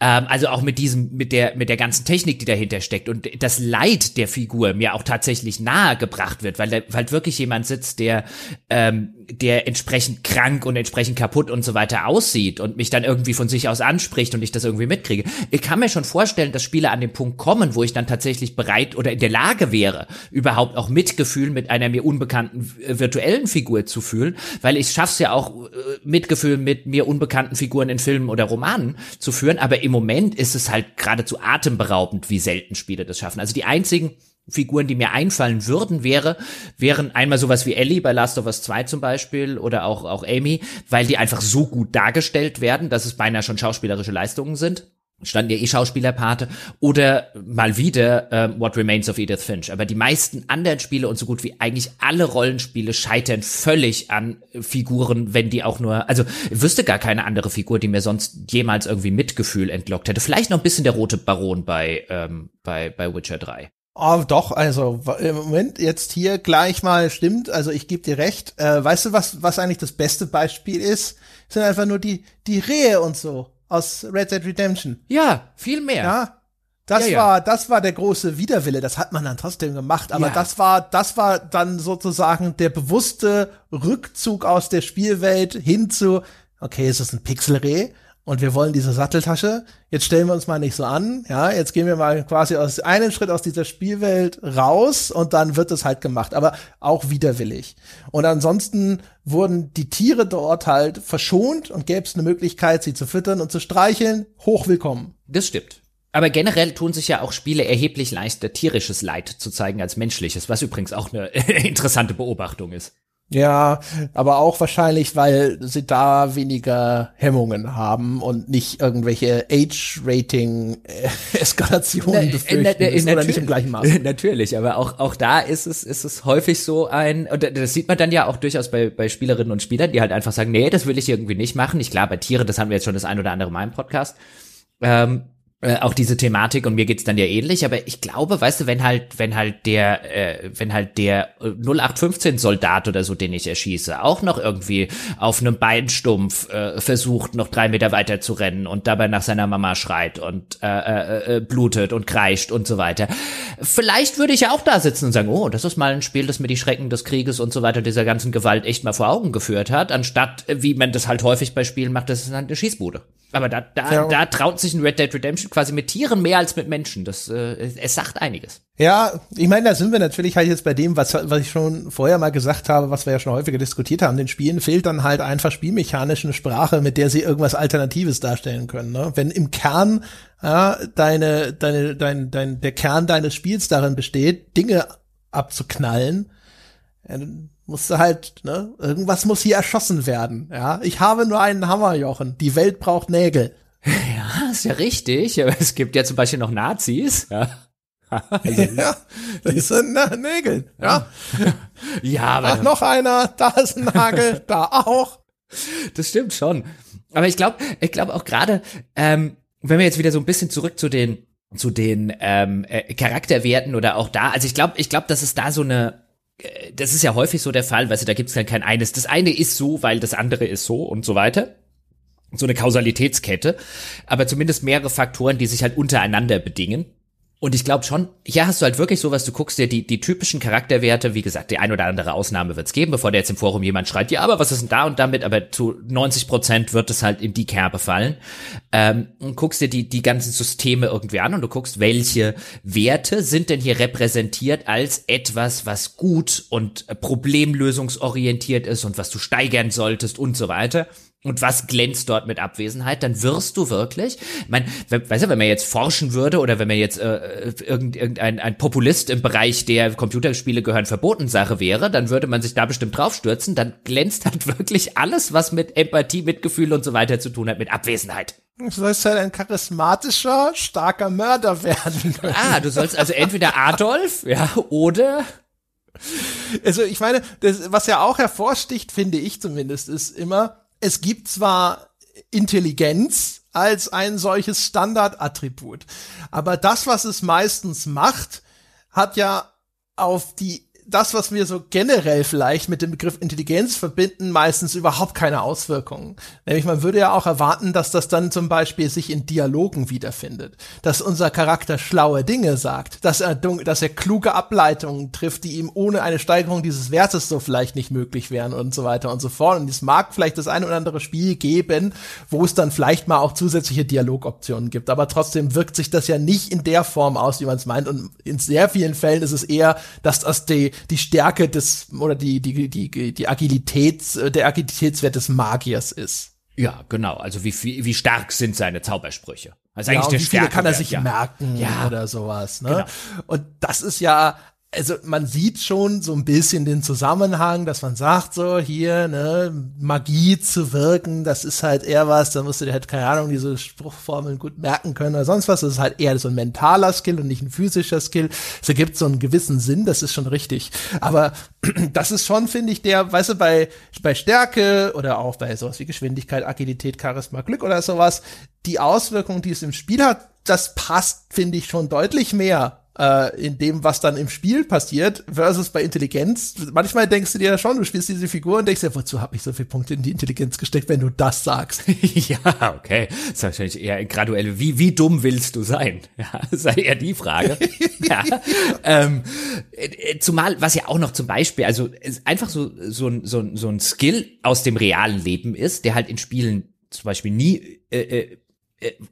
Ähm, also auch mit diesem, mit der, mit der ganzen Technik, die dahinter steckt und das Leid der Figur mir auch tatsächlich nahe gebracht wird, weil da halt wirklich jemand sitzt, der, ähm, der entsprechend krank und entsprechend kaputt und so weiter aussieht und mich dann irgendwie von sich aus anspricht und ich das irgendwie mitkriege. Ich kann mir schon vorstellen, dass Spiele an den Punkt kommen, wo ich dann tatsächlich bereit oder in der Lage wäre, überhaupt auch Mitgefühl mit einer mir unbekannten äh, virtuellen Figur zu fühlen, weil ich schaff's ja auch äh, Mitgefühl mit mir unbekannten Figuren in Filmen oder Romanen zu führen, aber im Moment ist es halt geradezu atemberaubend, wie selten Spiele das schaffen. Also die einzigen Figuren, die mir einfallen würden, wäre, wären einmal sowas wie Ellie bei Last of Us 2 zum Beispiel oder auch, auch Amy, weil die einfach so gut dargestellt werden, dass es beinahe schon schauspielerische Leistungen sind standen ja eh Schauspielerpate oder mal wieder äh, What Remains of Edith Finch. Aber die meisten anderen Spiele und so gut wie eigentlich alle Rollenspiele scheitern völlig an Figuren, wenn die auch nur, also ich wüsste gar keine andere Figur, die mir sonst jemals irgendwie Mitgefühl entlockt hätte. Vielleicht noch ein bisschen der rote Baron bei, ähm, bei, bei Witcher 3. Oh, doch, also im Moment jetzt hier gleich mal stimmt, also ich gebe dir recht. Äh, weißt du, was, was eigentlich das beste Beispiel ist? Sind einfach nur die, die Rehe und so aus Red Dead Redemption. Ja, viel mehr. Ja. Das ja, ja. war, das war der große Widerwille. Das hat man dann trotzdem gemacht. Aber ja. das war, das war dann sozusagen der bewusste Rückzug aus der Spielwelt hin zu, okay, es ist ein Pixelreh und wir wollen diese Satteltasche. Jetzt stellen wir uns mal nicht so an, ja, jetzt gehen wir mal quasi aus einen Schritt aus dieser Spielwelt raus und dann wird es halt gemacht, aber auch widerwillig. Und ansonsten wurden die Tiere dort halt verschont und gäbe es eine Möglichkeit, sie zu füttern und zu streicheln, hochwillkommen. Das stimmt. Aber generell tun sich ja auch Spiele erheblich leichter, tierisches Leid zu zeigen als menschliches, was übrigens auch eine *laughs* interessante Beobachtung ist. Ja, aber auch wahrscheinlich, weil sie da weniger Hemmungen haben und nicht irgendwelche Age-Rating-Eskalationen befürchten na, na, na, oder nicht im gleichen Maß. *laughs* Natürlich, aber auch, auch da ist es, ist es häufig so ein, und das sieht man dann ja auch durchaus bei, bei Spielerinnen und Spielern, die halt einfach sagen, nee, das will ich irgendwie nicht machen. Ich klar, bei Tiere, das haben wir jetzt schon das ein oder andere Mal im Podcast. Ähm, äh, auch diese Thematik und mir geht's dann ja ähnlich, aber ich glaube, weißt du, wenn halt, wenn halt der, äh, wenn halt der 0815 Soldat oder so, den ich erschieße, auch noch irgendwie auf einem Beinstumpf äh, versucht, noch drei Meter weiter zu rennen und dabei nach seiner Mama schreit und äh, äh, äh, blutet und kreischt und so weiter. Vielleicht würde ich ja auch da sitzen und sagen, oh, das ist mal ein Spiel, das mir die Schrecken des Krieges und so weiter, dieser ganzen Gewalt echt mal vor Augen geführt hat, anstatt, wie man das halt häufig bei Spielen macht, das ist halt eine Schießbude. Aber da, da, ja. da traut sich ein Red Dead Redemption quasi mit Tieren mehr als mit Menschen. Das, äh, es sagt einiges. Ja, ich meine, da sind wir natürlich halt jetzt bei dem, was, was ich schon vorher mal gesagt habe, was wir ja schon häufiger diskutiert haben. Den Spielen fehlt dann halt einfach spielmechanisch eine Sprache, mit der sie irgendwas Alternatives darstellen können. Ne? Wenn im Kern ja, deine, deine, dein, dein, der Kern deines Spiels darin besteht, Dinge abzuknallen, musst du halt, ne, irgendwas muss hier erschossen werden, ja. Ich habe nur einen Hammer, Jochen. Die Welt braucht Nägel. *laughs* Ja, ist ja richtig. Aber es gibt ja zum Beispiel noch Nazis, ja. Also, *laughs* ja, das sind na, Nägel, ja. *laughs* ja, aber. Ach, noch einer, da ist ein Nagel, da auch. Das stimmt schon. Aber ich glaube, ich glaube auch gerade, ähm, wenn wir jetzt wieder so ein bisschen zurück zu den zu den ähm, äh, Charakterwerten oder auch da, also ich glaube, ich glaube, dass es da so eine das ist ja häufig so der Fall, weißt du, da gibt's dann kein eines. Das eine ist so, weil das andere ist so und so weiter. So eine Kausalitätskette. Aber zumindest mehrere Faktoren, die sich halt untereinander bedingen. Und ich glaube schon, hier hast du halt wirklich sowas, du guckst dir die, die typischen Charakterwerte, wie gesagt, die ein oder andere Ausnahme wird's geben, bevor der jetzt im Forum jemand schreit, ja, aber was ist denn da und damit, aber zu 90 Prozent wird es halt in die Kerbe fallen. Ähm, und guckst dir die, die ganzen Systeme irgendwie an und du guckst, welche Werte sind denn hier repräsentiert als etwas, was gut und problemlösungsorientiert ist und was du steigern solltest und so weiter und was glänzt dort mit Abwesenheit, dann wirst du wirklich, ich meine, weißt du, wenn man jetzt forschen würde oder wenn man jetzt äh, irgendein ein Populist im Bereich der Computerspiele gehören verboten Sache wäre, dann würde man sich da bestimmt draufstürzen, dann glänzt halt *laughs* wirklich alles, was mit Empathie, Mitgefühl und so weiter zu tun hat, mit Abwesenheit. Du sollst halt ein charismatischer, starker Mörder werden. Ah, du sollst also entweder Adolf, ja, oder also ich meine, das, was ja auch hervorsticht, finde ich zumindest, ist immer, es gibt zwar Intelligenz als ein solches Standardattribut, aber das, was es meistens macht, hat ja auf die das, was wir so generell vielleicht mit dem Begriff Intelligenz verbinden, meistens überhaupt keine Auswirkungen. Nämlich man würde ja auch erwarten, dass das dann zum Beispiel sich in Dialogen wiederfindet, dass unser Charakter schlaue Dinge sagt, dass er, dass er kluge Ableitungen trifft, die ihm ohne eine Steigerung dieses Wertes so vielleicht nicht möglich wären und so weiter und so fort. Und es mag vielleicht das eine oder andere Spiel geben, wo es dann vielleicht mal auch zusätzliche Dialogoptionen gibt, aber trotzdem wirkt sich das ja nicht in der Form aus, wie man es meint. Und in sehr vielen Fällen ist es eher, dass das die die Stärke des oder die die die die Agilität der Agilitätswert des Magiers ist. Ja, genau. Also wie wie, wie stark sind seine Zaubersprüche? Also eigentlich ja, der wie viele kann er sich ja. merken ja. oder sowas. Ne? Genau. Und das ist ja also man sieht schon so ein bisschen den Zusammenhang, dass man sagt so hier ne Magie zu wirken, das ist halt eher was, da musst du dir halt keine Ahnung diese Spruchformeln gut merken können oder sonst was. Das ist halt eher so ein mentaler Skill und nicht ein physischer Skill. Es ergibt so einen gewissen Sinn, das ist schon richtig. Aber *clears throat* das ist schon, finde ich, der, weißt du, bei bei Stärke oder auch bei sowas wie Geschwindigkeit, Agilität, Charisma, Glück oder sowas, die Auswirkungen, die es im Spiel hat, das passt, finde ich, schon deutlich mehr äh, in dem, was dann im Spiel passiert, versus bei Intelligenz. Manchmal denkst du dir ja schon, du spielst diese Figur und denkst dir, wozu habe ich so viele Punkte in die Intelligenz gesteckt, wenn du das sagst? *laughs* ja, okay. Das ist wahrscheinlich eher graduell. Wie, wie dumm willst du sein? *laughs* Ja, sei eher die Frage. *laughs* ja. ähm, äh, zumal, was ja auch noch zum Beispiel, also einfach so, so, so, so ein Skill aus dem realen Leben ist, der halt in Spielen zum Beispiel nie äh, äh,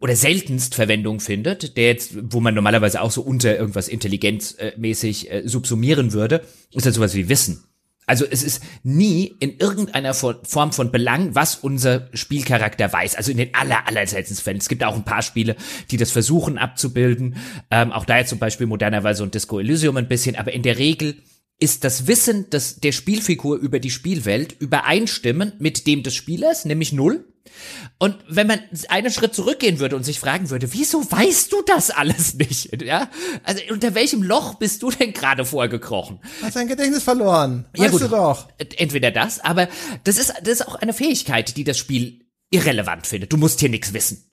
oder seltenst Verwendung findet, der jetzt, wo man normalerweise auch so unter irgendwas intelligenzmäßig äh, subsumieren würde, ist halt sowas wie Wissen. Also es ist nie in irgendeiner Form von Belang, was unser Spielcharakter weiß. Also in den aller, aller seltensten Fällen. Es gibt auch ein paar Spiele, die das versuchen abzubilden. Ähm, auch da jetzt zum Beispiel modernerweise und Disco Elysium ein bisschen. Aber in der Regel ist das Wissen des, der Spielfigur über die Spielwelt übereinstimmend mit dem des Spielers, nämlich null. Und wenn man einen Schritt zurückgehen würde und sich fragen würde, wieso weißt du das alles nicht? Ja? Also unter welchem Loch bist du denn gerade vorgekrochen? Hast dein Gedächtnis verloren. Weißt ja, gut, du doch. Entweder das, aber das ist, das ist auch eine Fähigkeit, die das Spiel irrelevant findet. Du musst hier nichts wissen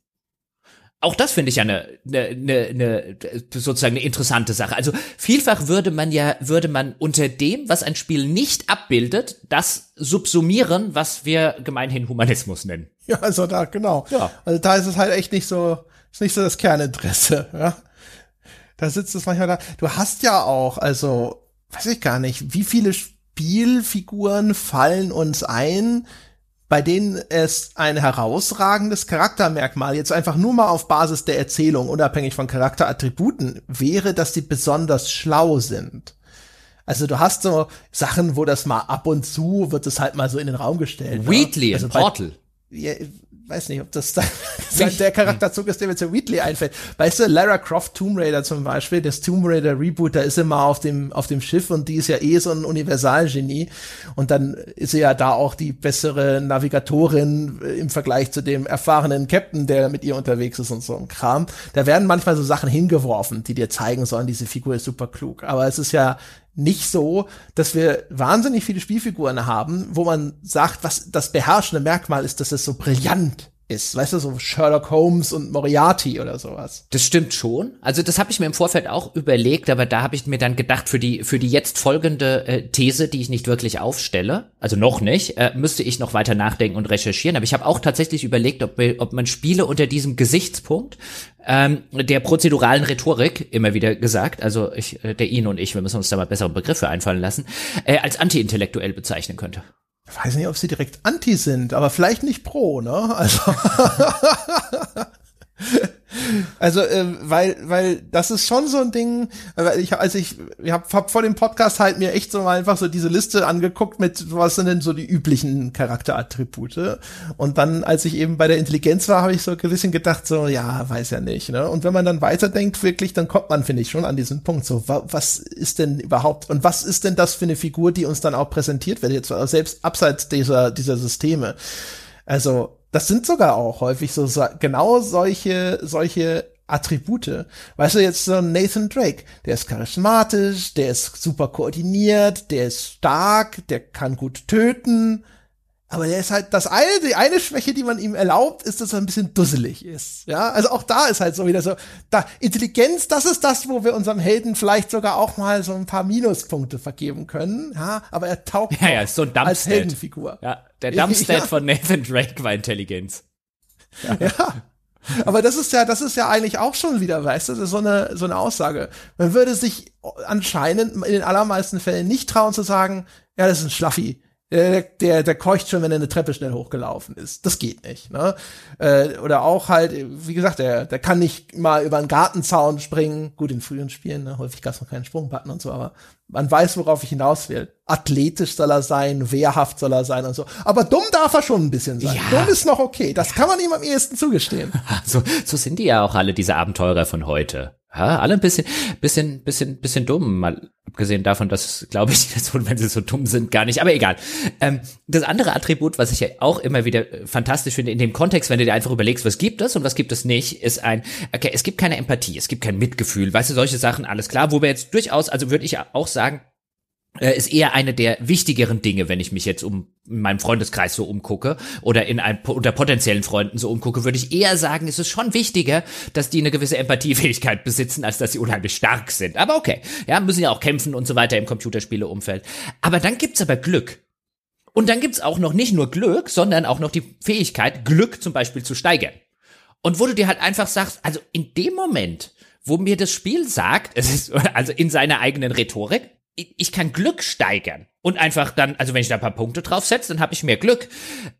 auch das finde ich ja eine, eine, eine, eine sozusagen eine interessante Sache. Also vielfach würde man ja würde man unter dem, was ein Spiel nicht abbildet, das subsumieren, was wir gemeinhin Humanismus nennen. *laughs* Ja, also da genau. Ja. Also da ist es halt echt nicht so ist nicht so das Kerninteresse. *laughs* Ja? Da sitzt es manchmal da. Du hast ja auch also weiß ich gar nicht, wie viele Spielfiguren fallen uns ein, bei denen es ein herausragendes Charaktermerkmal jetzt einfach nur mal auf Basis der Erzählung, unabhängig von Charakterattributen, wäre, dass die besonders schlau sind. Also du hast so Sachen, wo das mal ab und zu wird es halt mal so in den Raum gestellt. Ne? Wheatley, also Portal. Ja, weiß nicht, ob das dann *laughs* der Charakterzug ist, der mir zu Wheatley einfällt. Weißt du, Lara Croft Tomb Raider zum Beispiel, das Tomb Raider Reboot, da ist mal auf dem, auf dem Schiff und die ist ja eh so ein Universalgenie. Und dann ist sie ja da auch die bessere Navigatorin im Vergleich zu dem erfahrenen Captain, der mit ihr unterwegs ist und so ein Kram. Da werden manchmal so Sachen hingeworfen, die dir zeigen sollen, diese Figur ist super klug. Aber es ist ja nicht so, dass wir wahnsinnig viele Spielfiguren haben, wo man sagt, was das beherrschende Merkmal ist, dass es so brillant ist. Weißt du, so Sherlock Holmes und Moriarty oder sowas. Das stimmt schon. Also das habe ich mir im Vorfeld auch überlegt, aber da habe ich mir dann gedacht, für die, für die jetzt folgende äh, These, die ich nicht wirklich aufstelle, also noch nicht, äh, müsste ich noch weiter nachdenken und recherchieren. Aber ich habe auch tatsächlich überlegt, ob, ob man Spiele unter diesem Gesichtspunkt ähm, der prozeduralen Rhetorik, immer wieder gesagt, also ich, äh, der Ihn und ich, wir müssen uns da mal bessere Begriffe einfallen lassen, äh, als anti-intellektuell bezeichnen könnte. Ich weiß nicht, ob sie direkt anti sind, aber vielleicht nicht pro, ne? Also. *laughs* Also, äh, weil, weil das ist schon so ein Ding, weil ich, als ich, ich habe hab vor dem Podcast halt mir echt so mal einfach so diese Liste angeguckt mit, was sind denn so die üblichen Charakterattribute. Und dann, als ich eben bei der Intelligenz war, habe ich so ein bisschen gedacht, so, ja, weiß ja nicht. Ne? Und wenn man dann weiterdenkt, wirklich, dann kommt man, finde ich, schon an diesen Punkt. So, wa was ist denn überhaupt, und was ist denn das für eine Figur, die uns dann auch präsentiert wird, jetzt selbst abseits dieser, dieser Systeme? Also, das sind sogar auch häufig so, so genau solche, solche Attribute. Weißt du, jetzt so Nathan Drake, der ist charismatisch, der ist super koordiniert, der ist stark, der kann gut töten, aber der ist halt, das eine, die eine Schwäche, die man ihm erlaubt, ist, dass er ein bisschen dusselig ist. Ja, also auch da ist halt so wieder so, da, Intelligenz, das ist das, wo wir unserem Helden vielleicht sogar auch mal so ein paar Minuspunkte vergeben können. Ja, aber er taugt *laughs* ja, ja, ist so ein als Heldenfigur. Ja, der Dumpstead *laughs* ja. von Nathan Drake war Intelligenz. Ja. ja. Aber das ist ja, das ist ja eigentlich auch schon wieder, weißt du, das ist so eine, so eine Aussage. Man würde sich anscheinend in den allermeisten Fällen nicht trauen zu sagen, ja, das ist ein Schlaffi der, der, der keucht schon, wenn er eine Treppe schnell hochgelaufen ist. Das geht nicht. Ne? Äh, oder auch halt, wie gesagt, der, der kann nicht mal über einen Gartenzaun springen. Gut, in frühen Spielen, ne? häufig gab es noch keinen Sprungbutton und so, aber man weiß, worauf ich hinaus will. Athletisch soll er sein, wehrhaft soll er sein und so. Aber dumm darf er schon ein bisschen sein. Ja. Dumm ist noch okay. Das kann man ihm am ehesten zugestehen. *laughs* So, so sind die ja auch alle, diese Abenteurer von heute. Ja, alle ein bisschen, bisschen, bisschen, bisschen dumm. Mal abgesehen davon, dass, glaube ich, *laughs* wenn sie so dumm sind, gar nicht. Aber egal. Ähm, das andere Attribut, was ich ja auch immer wieder äh, fantastisch finde, in dem Kontext, wenn du dir einfach überlegst, was gibt es und was gibt es nicht, ist ein, okay, es gibt keine Empathie, es gibt kein Mitgefühl, weißt du, solche Sachen, alles klar. Wo wir jetzt durchaus, also würde ich auch sagen, ist eher eine der wichtigeren Dinge, wenn ich mich jetzt um in meinem Freundeskreis so umgucke oder in ein, unter potenziellen Freunden so umgucke, würde ich eher sagen, es ist schon wichtiger, dass die eine gewisse Empathiefähigkeit *laughs* besitzen, als dass sie unheimlich stark sind. Aber okay, ja, müssen ja auch kämpfen und so weiter im Computerspieleumfeld. Aber dann gibt's aber Glück. Und dann gibt's auch noch nicht nur Glück, sondern auch noch die Fähigkeit, Glück zum Beispiel zu steigern. Und wo du dir halt einfach sagst, also in dem Moment, wo mir das Spiel sagt, *laughs* es ist also in seiner eigenen Rhetorik, ich kann Glück steigern und einfach dann, also wenn ich da ein paar Punkte drauf setze, dann habe ich mehr Glück.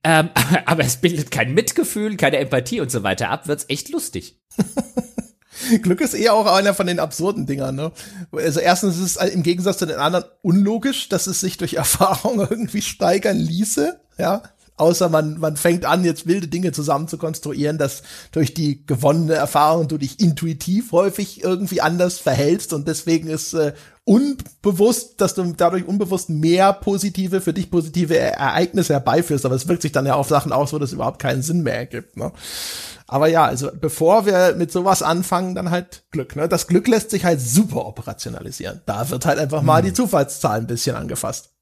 Ähm, *laughs* aber es bildet kein Mitgefühl, keine Empathie und so weiter ab, wird's echt lustig. *laughs* Glück ist eher auch einer von den absurden Dingern, ne? Also erstens ist es im Gegensatz zu den anderen unlogisch, dass es sich durch *laughs* Erfahrung irgendwie steigern ließe, ja. Außer man, man fängt an, jetzt wilde Dinge zusammen zu konstruieren, dass durch die gewonnene Erfahrung du dich intuitiv häufig irgendwie anders verhältst und deswegen ist äh, unbewusst, dass du dadurch unbewusst mehr positive, für dich positive Ereignisse herbeiführst, aber es wirkt sich dann ja auf Sachen aus, wo das überhaupt keinen Sinn mehr ergibt. Ne? Aber ja, also bevor wir mit sowas anfangen, dann halt Glück. Ne? Das Glück lässt sich halt super operationalisieren. Da wird halt einfach mal hm. die Zufallszahl ein bisschen angefasst.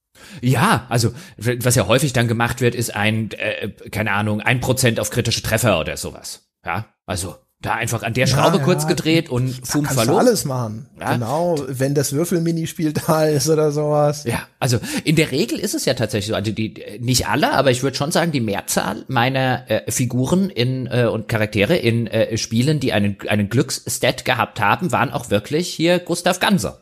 Ja, also was ja häufig dann gemacht wird, ist ein, äh, keine Ahnung, ein Prozent auf kritische Treffer oder sowas. Ja, also da einfach an der Schraube ja, kurz ja, gedreht und fum kannst verloren. Du alles machen. Ja. Genau, wenn das Würfelminispiel *laughs* da ist oder sowas. Ja, also in der Regel ist es ja tatsächlich so, also die nicht alle, aber ich würde schon sagen, die Mehrzahl meiner äh, Figuren in äh, und Charaktere in äh, Spielen, die einen einen Glücksstat gehabt haben, waren auch wirklich hier Gustav Ganser.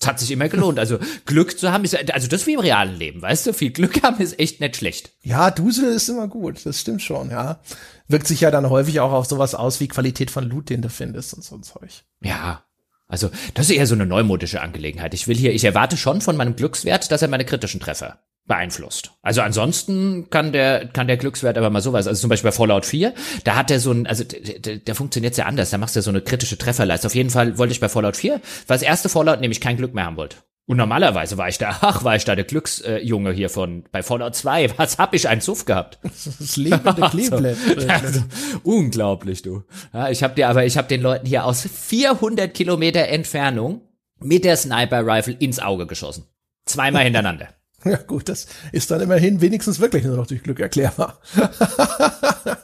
Es hat sich immer gelohnt. Also Glück zu haben ist, also das wie im realen Leben, weißt du? Viel Glück haben ist echt nicht schlecht. Ja, Dusel ist immer gut. Das stimmt schon, ja. Wirkt sich ja dann häufig auch auf sowas aus wie Qualität von Loot, den du findest und so ein Zeug. Ja. Also, das ist eher so eine neumodische Angelegenheit. Ich will hier, ich erwarte schon von meinem Glückswert, dass er meine kritischen Treffer beeinflusst. Also ansonsten kann der, kann der Glückswert aber mal sowas, also zum Beispiel bei Fallout 4, da hat er so ein, also der, der funktioniert sehr anders, da machst du ja so eine kritische Trefferleiste. Auf jeden Fall wollte ich bei Fallout 4, war das erste Fallout, nämlich kein Glück mehr haben wollte. Und normalerweise war ich da, *laughs* ach, war ich da der Glücksjunge äh, hier von, bei Fallout 2, was hab ich einen Suff gehabt? *laughs* Das lebende *laughs* Cleveland. also, unglaublich, du. Ja, ich hab dir, aber ich hab den Leuten hier aus 400 Kilometer Entfernung mit der Sniper-Rifle ins Auge geschossen. Zweimal hintereinander. Ja gut, das ist dann immerhin wenigstens wirklich nur noch durch Glück erklärbar. *laughs*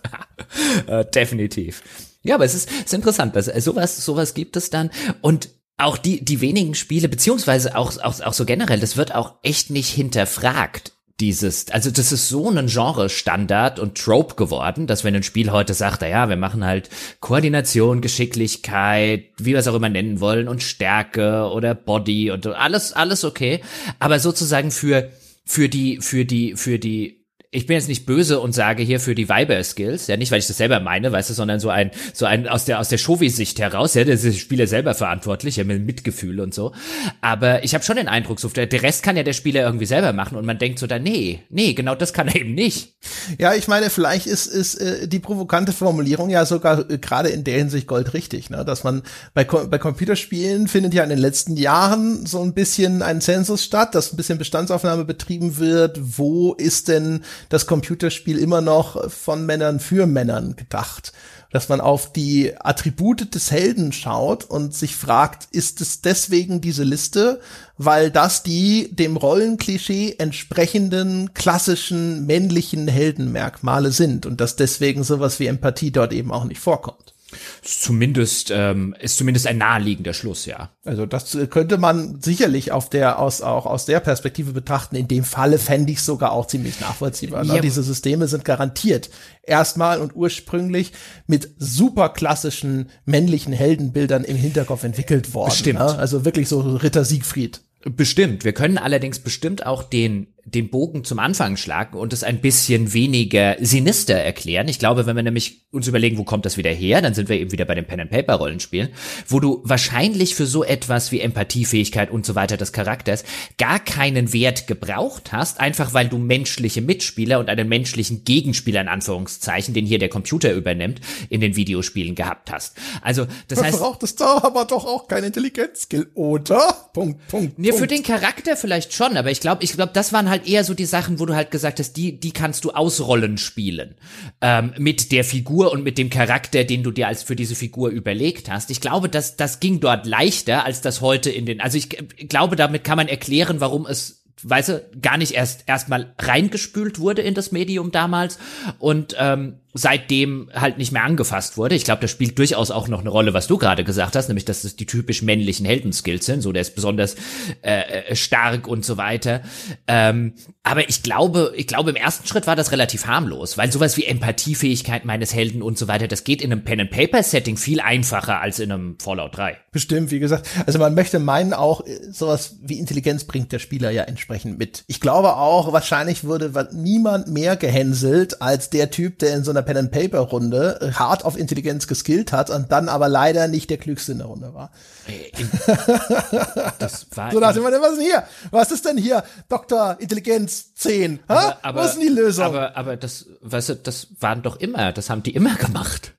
äh, definitiv. Ja, aber es ist, ist interessant, dass sowas, sowas gibt es dann und auch die, die wenigen Spiele, beziehungsweise auch, auch, auch so generell, das wird auch echt nicht hinterfragt dieses, also das ist so ein Genre-Standard und Trope geworden, dass wenn ein Spiel heute sagt, ja, wir machen halt Koordination, Geschicklichkeit, wie wir es auch immer nennen wollen, und Stärke oder Body und alles, alles okay. Aber sozusagen für, für die, für die, für die ich bin jetzt nicht böse und sage hier für die Weiber-Skills, ja, nicht, weil ich das selber meine, weißt du, sondern so ein, so ein aus der, aus der Shovi-Sicht heraus, ja, der Spieler selber verantwortlich, ja, mit Mitgefühl und so. Aber ich habe schon den Eindruck, so, der, der Rest kann ja der Spieler irgendwie selber machen und man denkt so da, nee, nee, genau das kann er eben nicht. Ja, ich meine, vielleicht ist, ist äh, die provokante Formulierung ja sogar äh, gerade in der Hinsicht goldrichtig, ne? dass man bei, bei Computerspielen findet ja in den letzten Jahren so ein bisschen ein Zensus statt, dass ein bisschen Bestandsaufnahme betrieben wird, wo ist denn das Computerspiel immer noch von Männern für Männern gedacht. Dass man auf die Attribute des Helden schaut und sich fragt, ist es deswegen diese Liste, weil das die dem Rollenklischee entsprechenden klassischen männlichen Heldenmerkmale sind und dass deswegen sowas wie Empathie dort eben auch nicht vorkommt. Zumindest ähm, ist zumindest ein naheliegender Schluss, ja. Also das könnte man sicherlich auf der aus auch aus der Perspektive betrachten. In dem Falle fände ich sogar auch ziemlich nachvollziehbar. Ne? Diese Systeme sind garantiert erstmal und ursprünglich mit super klassischen männlichen Heldenbildern im Hinterkopf entwickelt worden. Stimmt. Ne? Also wirklich so Ritter Siegfried. Bestimmt. Wir können allerdings bestimmt auch den den Bogen zum Anfang schlagen und es ein bisschen weniger sinister erklären. Ich glaube, wenn wir nämlich uns überlegen, wo kommt das wieder her, dann sind wir eben wieder bei den Pen and Paper Rollenspielen, wo du wahrscheinlich für so etwas wie Empathiefähigkeit und so weiter des Charakters gar keinen Wert gebraucht hast, einfach weil du menschliche Mitspieler und einen menschlichen Gegenspieler in Anführungszeichen, den hier der Computer übernimmt, in den Videospielen gehabt hast. Also, das heißt, braucht es da aber doch auch kein Intelligenzskill, oder? Punkt, Punkt. Nee, für den Charakter vielleicht schon, aber ich glaube, ich glaube, das waren halt halt eher so die Sachen, wo du halt gesagt hast, die, die kannst du ausrollen spielen. Ähm, mit der Figur und mit dem Charakter, den du dir als für diese Figur überlegt hast. Ich glaube, dass das ging dort leichter, als das heute in den, also ich glaube, damit kann man erklären, warum es weißt du, gar nicht erst erstmal reingespült wurde in das Medium damals und ähm, seitdem halt nicht mehr angefasst wurde. Ich glaube, das spielt durchaus auch noch eine Rolle, was du gerade gesagt hast, nämlich dass es die typisch männlichen Heldenskills sind. So, der ist besonders äh, äh, stark und so weiter. Ähm, aber ich glaube, ich glaube, im ersten Schritt war das relativ harmlos, weil sowas wie Empathiefähigkeit meines Helden und so weiter, das geht in einem Pen-and-Paper-Setting viel einfacher als in einem Fallout 3. Bestimmt, wie gesagt. Also man möchte meinen auch, sowas wie Intelligenz bringt der Spieler ja entsprechend mit. Ich glaube auch, wahrscheinlich würde niemand mehr gehänselt als der Typ, der in so einer Pen-and-Paper-Runde hart auf Intelligenz geskillt hat und dann aber leider nicht der Klügste in der Runde war. *laughs* Das war so dachte man, was ist denn hier? Was ist denn hier? Dr. Intelligenz 10. Aber, aber, was ist denn die Lösung? Aber, aber das, weißt du, das waren doch immer, das haben die immer gemacht.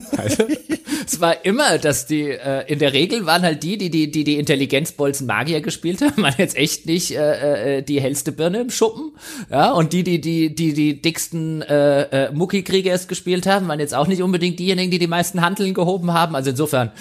*laughs* Also, es war immer, dass die, äh, in der Regel waren halt die, die die, die, die Intelligenzbolzen Magier gespielt haben, *laughs* waren jetzt echt nicht äh, äh, die hellste Birne im Schuppen. Ja, und die, die, die, die, die dicksten äh, äh, Mucki-Kriegers gespielt haben, waren jetzt auch nicht unbedingt diejenigen, die die meisten Handeln gehoben haben. Also insofern,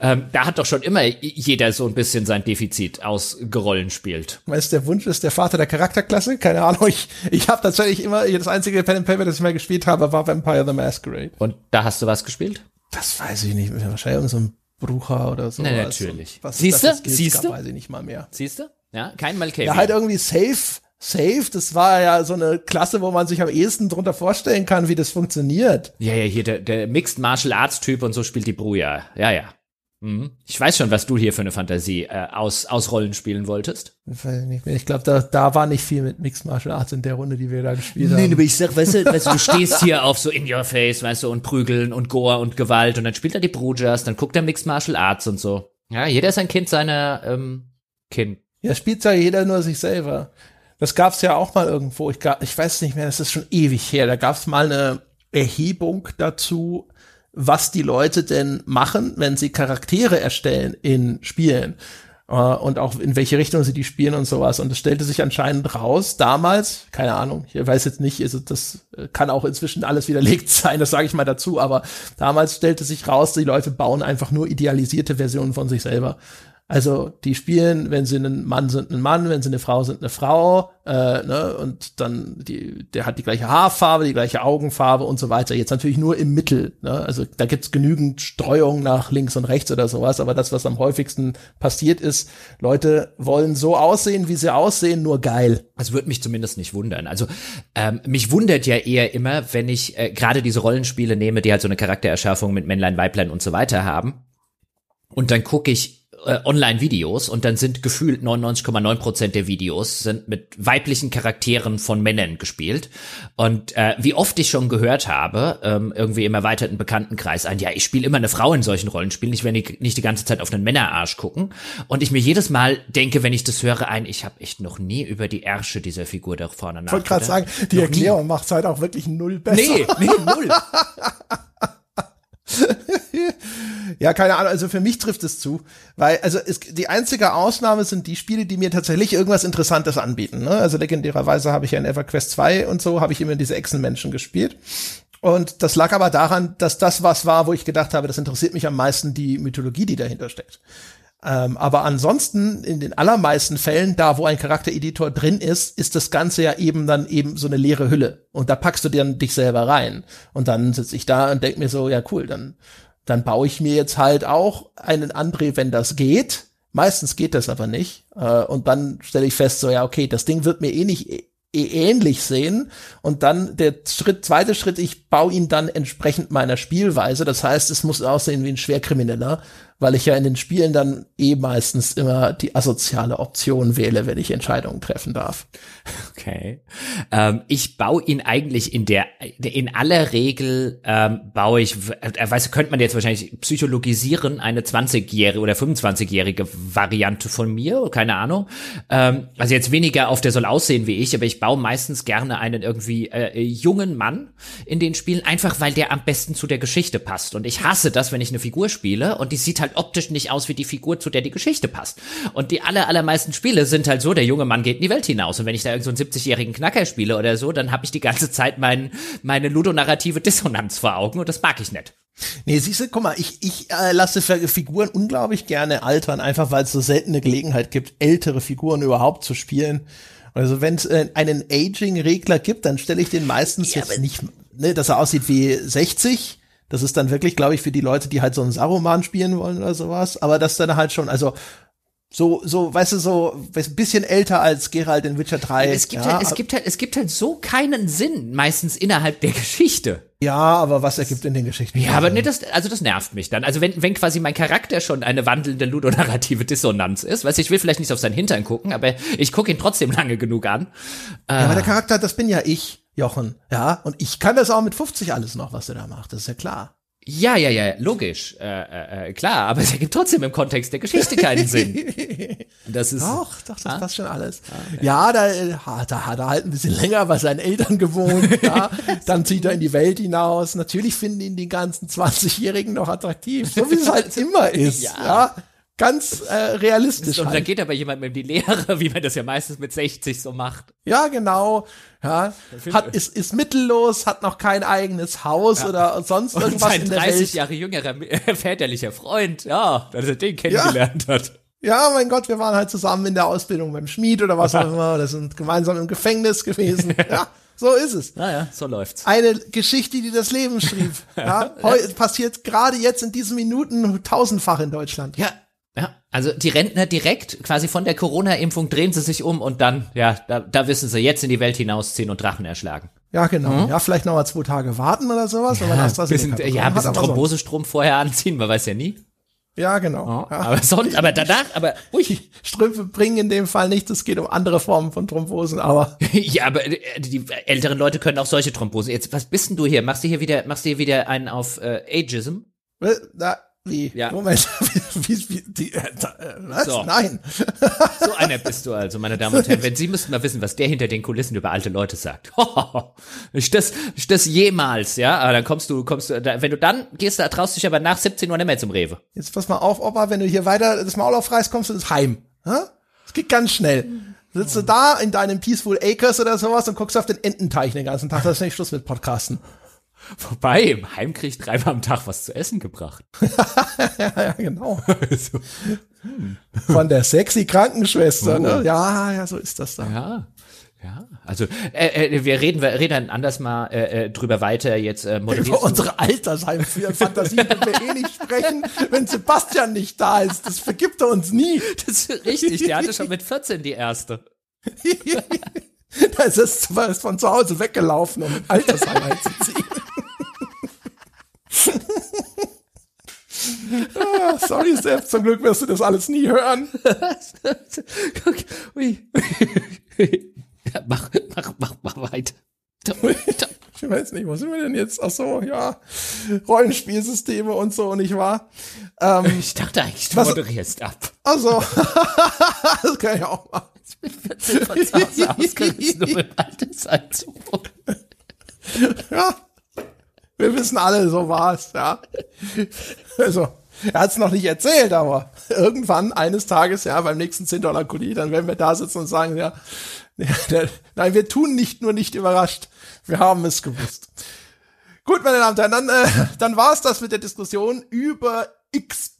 ähm, da hat doch schon immer jeder so ein bisschen sein Defizit ausgerollen spielt. Meinst der Wunsch ist der Vater der Charakterklasse? Keine Ahnung. Ich, ich habe tatsächlich immer, das einzige Pen and Paper, das ich mal gespielt habe, war Vampire the Masquerade. Und da hast du was gespielt? Das weiß ich nicht. Wahrscheinlich so ein Brucher oder so. Na, natürlich. Siehst du? Siehst du? Weiß ich nicht mal mehr. Siehst du? Ja, kein Malkavian. Ja, halt irgendwie safe. Safe, das war ja so eine Klasse, wo man sich am ehesten drunter vorstellen kann, wie das funktioniert. Ja, ja, hier der, der Mixed Martial Arts Typ und so spielt die Bruja. Ja, ja. Mhm. Ich weiß schon, was du hier für eine Fantasie äh, aus, aus Rollen spielen wolltest. Ich glaube, da, da war nicht viel mit Mixed Martial Arts in der Runde, die wir da gespielt nee, haben. Nee, aber ich sag, weißt du, weißt du, du stehst *laughs* hier auf so in your face, weißt du, und Prügeln und Gore und Gewalt und dann spielt er die Brujas, dann guckt er Mixed Martial Arts und so. Ja, jeder ist ein Kind seiner ähm, Kind. Ja, spielt ja jeder nur sich selber. Das gab's ja auch mal irgendwo. Ich, ich weiß nicht mehr, das ist schon ewig her. Da gab's mal eine Erhebung dazu, was die Leute denn machen, wenn sie Charaktere erstellen in Spielen äh, und auch in welche Richtung sie die spielen und sowas. Und es stellte sich anscheinend raus, damals, keine Ahnung, ich weiß jetzt nicht, also das kann auch inzwischen alles widerlegt *laughs* sein, das sage ich mal dazu, aber damals stellte sich raus, die Leute bauen einfach nur idealisierte Versionen von sich selber. Also die spielen, wenn sie ein Mann sind, ein Mann, wenn sie eine Frau sind, eine Frau, äh, ne, und dann die, der hat die gleiche Haarfarbe, die gleiche Augenfarbe und so weiter. Jetzt natürlich nur im Mittel, ne? Also da gibt's genügend Streuung nach links und rechts oder sowas, aber das, was am häufigsten passiert ist, Leute wollen so aussehen, wie sie aussehen, nur geil. Das würde mich zumindest nicht wundern. Also ähm, mich wundert ja eher immer, wenn ich äh, gerade diese Rollenspiele nehme, die halt so eine Charaktererschärfung mit Männlein, Weiblein und so weiter haben. Und dann gucke ich äh, Online-Videos und dann sind gefühlt 99,9 Prozent der Videos sind mit weiblichen Charakteren von Männern gespielt. Und äh, wie oft ich schon gehört habe, ähm, irgendwie im erweiterten Bekanntenkreis ein, ja, ich spiele immer eine Frau in solchen Rollenspielen, ich werde nicht die ganze Zeit auf einen Männerarsch gucken. Und ich mir jedes Mal denke, wenn ich das höre, ein, ich habe echt noch nie über die Ärsche dieser Figur da vorne nachgedacht. Ich wollte gerade sagen, die noch Erklärung macht es halt auch wirklich null besser. Nee, nee, null. *laughs* *laughs* ja, keine Ahnung, also für mich trifft es zu, weil also es, die einzige Ausnahme sind die Spiele, die mir tatsächlich irgendwas Interessantes anbieten. Ne? Also legendärerweise habe ich ja in EverQuest 2 und so habe ich immer diese Echsenmenschen gespielt. Und das lag aber daran, dass das was war, wo ich gedacht habe, das interessiert mich am meisten die Mythologie, die dahinter steckt. Ähm, aber ansonsten, in den allermeisten Fällen, da wo ein Charaktereditor drin ist, ist das Ganze ja eben dann eben so eine leere Hülle. Und da packst du dann dich selber rein. Und dann sitze ich da und denk mir so, ja cool, dann, dann baue ich mir jetzt halt auch einen André, wenn das geht. Meistens geht das aber nicht. Äh, und dann stelle ich fest, so ja, okay, das Ding wird mir eh nicht eh ähnlich sehen. Und dann der Schritt, zweite Schritt, ich baue ihn dann entsprechend meiner Spielweise. Das heißt, es muss aussehen wie ein Schwerkrimineller weil ich ja in den Spielen dann eh meistens immer die asoziale Option wähle, wenn ich Entscheidungen treffen darf. Okay. Ähm, ich baue ihn eigentlich in der, in aller Regel ähm, baue ich, äh, weiß, könnte man jetzt wahrscheinlich psychologisieren, eine 20-jährige oder 25-jährige Variante von mir, keine Ahnung. Ähm, also jetzt weniger auf der soll aussehen wie ich, aber ich baue meistens gerne einen irgendwie äh, jungen Mann in den Spielen, einfach weil der am besten zu der Geschichte passt. Und ich hasse das, wenn ich eine Figur spiele und die sieht halt halt optisch nicht aus wie die Figur, zu der die Geschichte passt. Und die aller, allermeisten Spiele sind halt so, der junge Mann geht in die Welt hinaus. Und wenn ich da irgendeinen so 70-jährigen Knacker spiele oder so, dann habe ich die ganze Zeit mein, meine ludonarrative Dissonanz vor Augen und das mag ich nicht. Nee, siehst du, guck mal, ich, ich äh, lasse Figuren unglaublich gerne altern, einfach weil es so seltene Gelegenheit gibt, ältere Figuren überhaupt zu spielen. Also wenn es äh, einen Aging-Regler gibt, dann stelle ich den meistens ja, jetzt nicht ne, dass er aussieht wie 60. Das ist dann wirklich, glaube ich, für die Leute, die halt so einen Saruman spielen wollen oder sowas. Aber das dann halt schon, also so, so, weißt du, so ein bisschen älter als Geralt in Witcher 3. Es gibt, ja, halt, es gibt halt, es gibt halt so keinen Sinn, meistens innerhalb der Geschichte. Ja, aber was ergibt in den Geschichten? Ja, aber ne, das, also das nervt mich dann. Also wenn, wenn quasi mein Charakter schon eine wandelnde ludonarrative Dissonanz ist, weißt du, ich will vielleicht nicht auf seinen Hintern gucken, aber ich gucke ihn trotzdem *laughs* lange genug an. Ja, aber der ah. Charakter, das bin ja ich, Jochen. Ja, und ich kann das auch mit 50 alles noch, was er da macht, das ist ja klar. Ja, ja, ja, logisch, äh, äh, äh, klar, aber es ergibt trotzdem im Kontext der Geschichte keinen Sinn. *laughs* Das ist doch, doch, das ah? passt schon alles. Ah, okay. Ja, da, da hat er halt ein bisschen länger bei seinen Eltern gewohnt. *laughs* ja. Dann zieht er in die Welt hinaus. Natürlich finden ihn die ganzen 20-Jährigen noch attraktiv, so wie es halt immer ist. *laughs* ja. ja ganz äh, realistisch. Und halt. da geht aber jemand mit die Lehre, wie man das ja meistens mit 60 so macht. Ja, genau. Ja, hat, ist, ist mittellos, hat noch kein eigenes Haus ja. oder sonst irgendwas Und sein in der 30 Welt. Jahre jüngerer väterlicher Freund, ja, dass er den kennengelernt ja. hat. Ja, mein Gott, wir waren halt zusammen in der Ausbildung beim Schmied oder was auch immer, oder sind gemeinsam im Gefängnis gewesen. *laughs* Ja, so ist es. Naja, so läuft's. Eine Geschichte, die das Leben schrieb. *laughs* ja, passiert gerade jetzt in diesen Minuten tausendfach in Deutschland. Ja, ja, also die Rentner direkt quasi von der Corona-Impfung drehen sie sich um und dann, ja, da, da wissen sie, jetzt in die Welt hinausziehen und Drachen erschlagen. Ja, genau. Mhm. Ja, vielleicht noch mal zwei Tage warten oder sowas, ja, wenn man AstraZeneca bisschen, Ja, ein bisschen Thrombosestrom so. vorher anziehen, man weiß ja nie. Ja, genau. Ja. Aber sonst, aber danach, aber ui. Strümpfe bringen in dem Fall nichts, es geht um andere Formen von Thrombosen, aber. *laughs* ja, aber äh, die älteren Leute können auch solche Thrombosen. Jetzt, was bist denn du hier? Machst du hier wieder, machst du hier wieder einen auf äh, Ageism? Da, wie? Ja. Moment, *laughs* *laughs* wie, wie, die, äh, was? So. Nein. *laughs* So einer bist du also, meine Damen und Herren. Wenn Sie müssten mal wissen, was der hinter den Kulissen über alte Leute sagt. *laughs* ich das, ich das jemals, ja? Aber dann kommst du, kommst du, da, wenn du dann gehst, da traust du dich aber nach 17 Uhr nicht mehr zum Rewe. Jetzt pass mal auf, Opa, wenn du hier weiter das Maul aufreißt, kommst du ins Heim. Es geht ganz schnell. Sitzt du da in deinem Peaceful Acres oder sowas und guckst auf den Ententeich den ganzen Tag. Das ist nicht Schluss mit Podcasten. Wobei, im Heim krieg ich dreimal am Tag was zu essen gebracht. *laughs* ja, ja, genau. *laughs* Also, hm. Von der sexy Krankenschwester, ne? oh. ne? Ja, ja, so ist das dann. Ja. Ja, also äh, äh, wir reden wir reden dann anders mal äh, äh drüber weiter jetzt äh, Über unsere Altersheim-Fantasie können wir eh nicht sprechen, wenn Sebastian nicht da ist. Das vergibt er uns nie. Das ist richtig, der hatte schon mit 14 die erste. *laughs* *laughs* da ist es von zu Hause weggelaufen, um Altersheim einzuziehen ah, sorry, Sepp, zum Glück wirst du das alles nie hören. *laughs* Ui. mach, mach, mach, mach weiter. Ich weiß nicht, wo sind wir denn jetzt? Ach so, ja, Rollenspielsysteme und so, nicht wahr? Ähm, ich dachte eigentlich, du was, moderierst ab. Ach so, *laughs* das kann ich auch machen. Ich bin 14 von zu Hause *laughs* ausgerüstet, um im Altersheim zu. Ja, wir wissen alle, so war's, ja. Also, er hat's noch nicht erzählt, aber irgendwann eines Tages, ja, beim nächsten 10 Dollar Kuli, dann werden wir da sitzen und sagen, ja, nein, wir tun nicht nur nicht überrascht, wir haben es gewusst. Gut, meine Damen und Herren, dann, äh, dann war's das mit der Diskussion über XP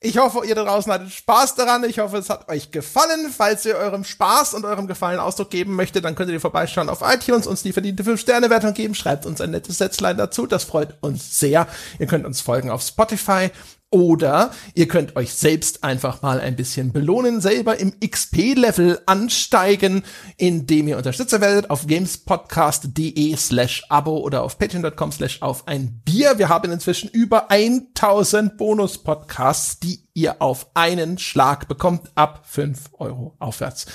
ich hoffe, ihr da draußen hattet Spaß daran. Ich hoffe, es hat euch gefallen. Falls ihr eurem Spaß und eurem Gefallen Ausdruck geben möchtet, dann könnt ihr vorbeischauen auf iTunes, uns die verdiente 5-Sterne-Wertung geben. Schreibt uns ein nettes Sätzlein dazu. Das freut uns sehr. Ihr könnt uns folgen auf Spotify oder ihr könnt euch selbst einfach mal ein bisschen belohnen, selber im XP-Level ansteigen, indem ihr Unterstützer werdet auf gamespodcast.de slash abo oder auf patreon.com slash auf ein Bier. Wir haben inzwischen über 1000 Bonus-Podcasts, die ihr auf einen Schlag bekommt, ab 5 Euro aufwärts.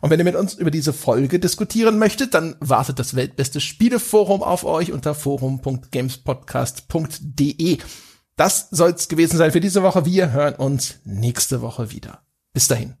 Und wenn ihr mit uns über diese Folge diskutieren möchtet, dann wartet das weltbeste Spieleforum auf euch unter forum.gamespodcast.de. Das soll's gewesen sein für diese Woche. Wir hören uns nächste Woche wieder. Bis dahin.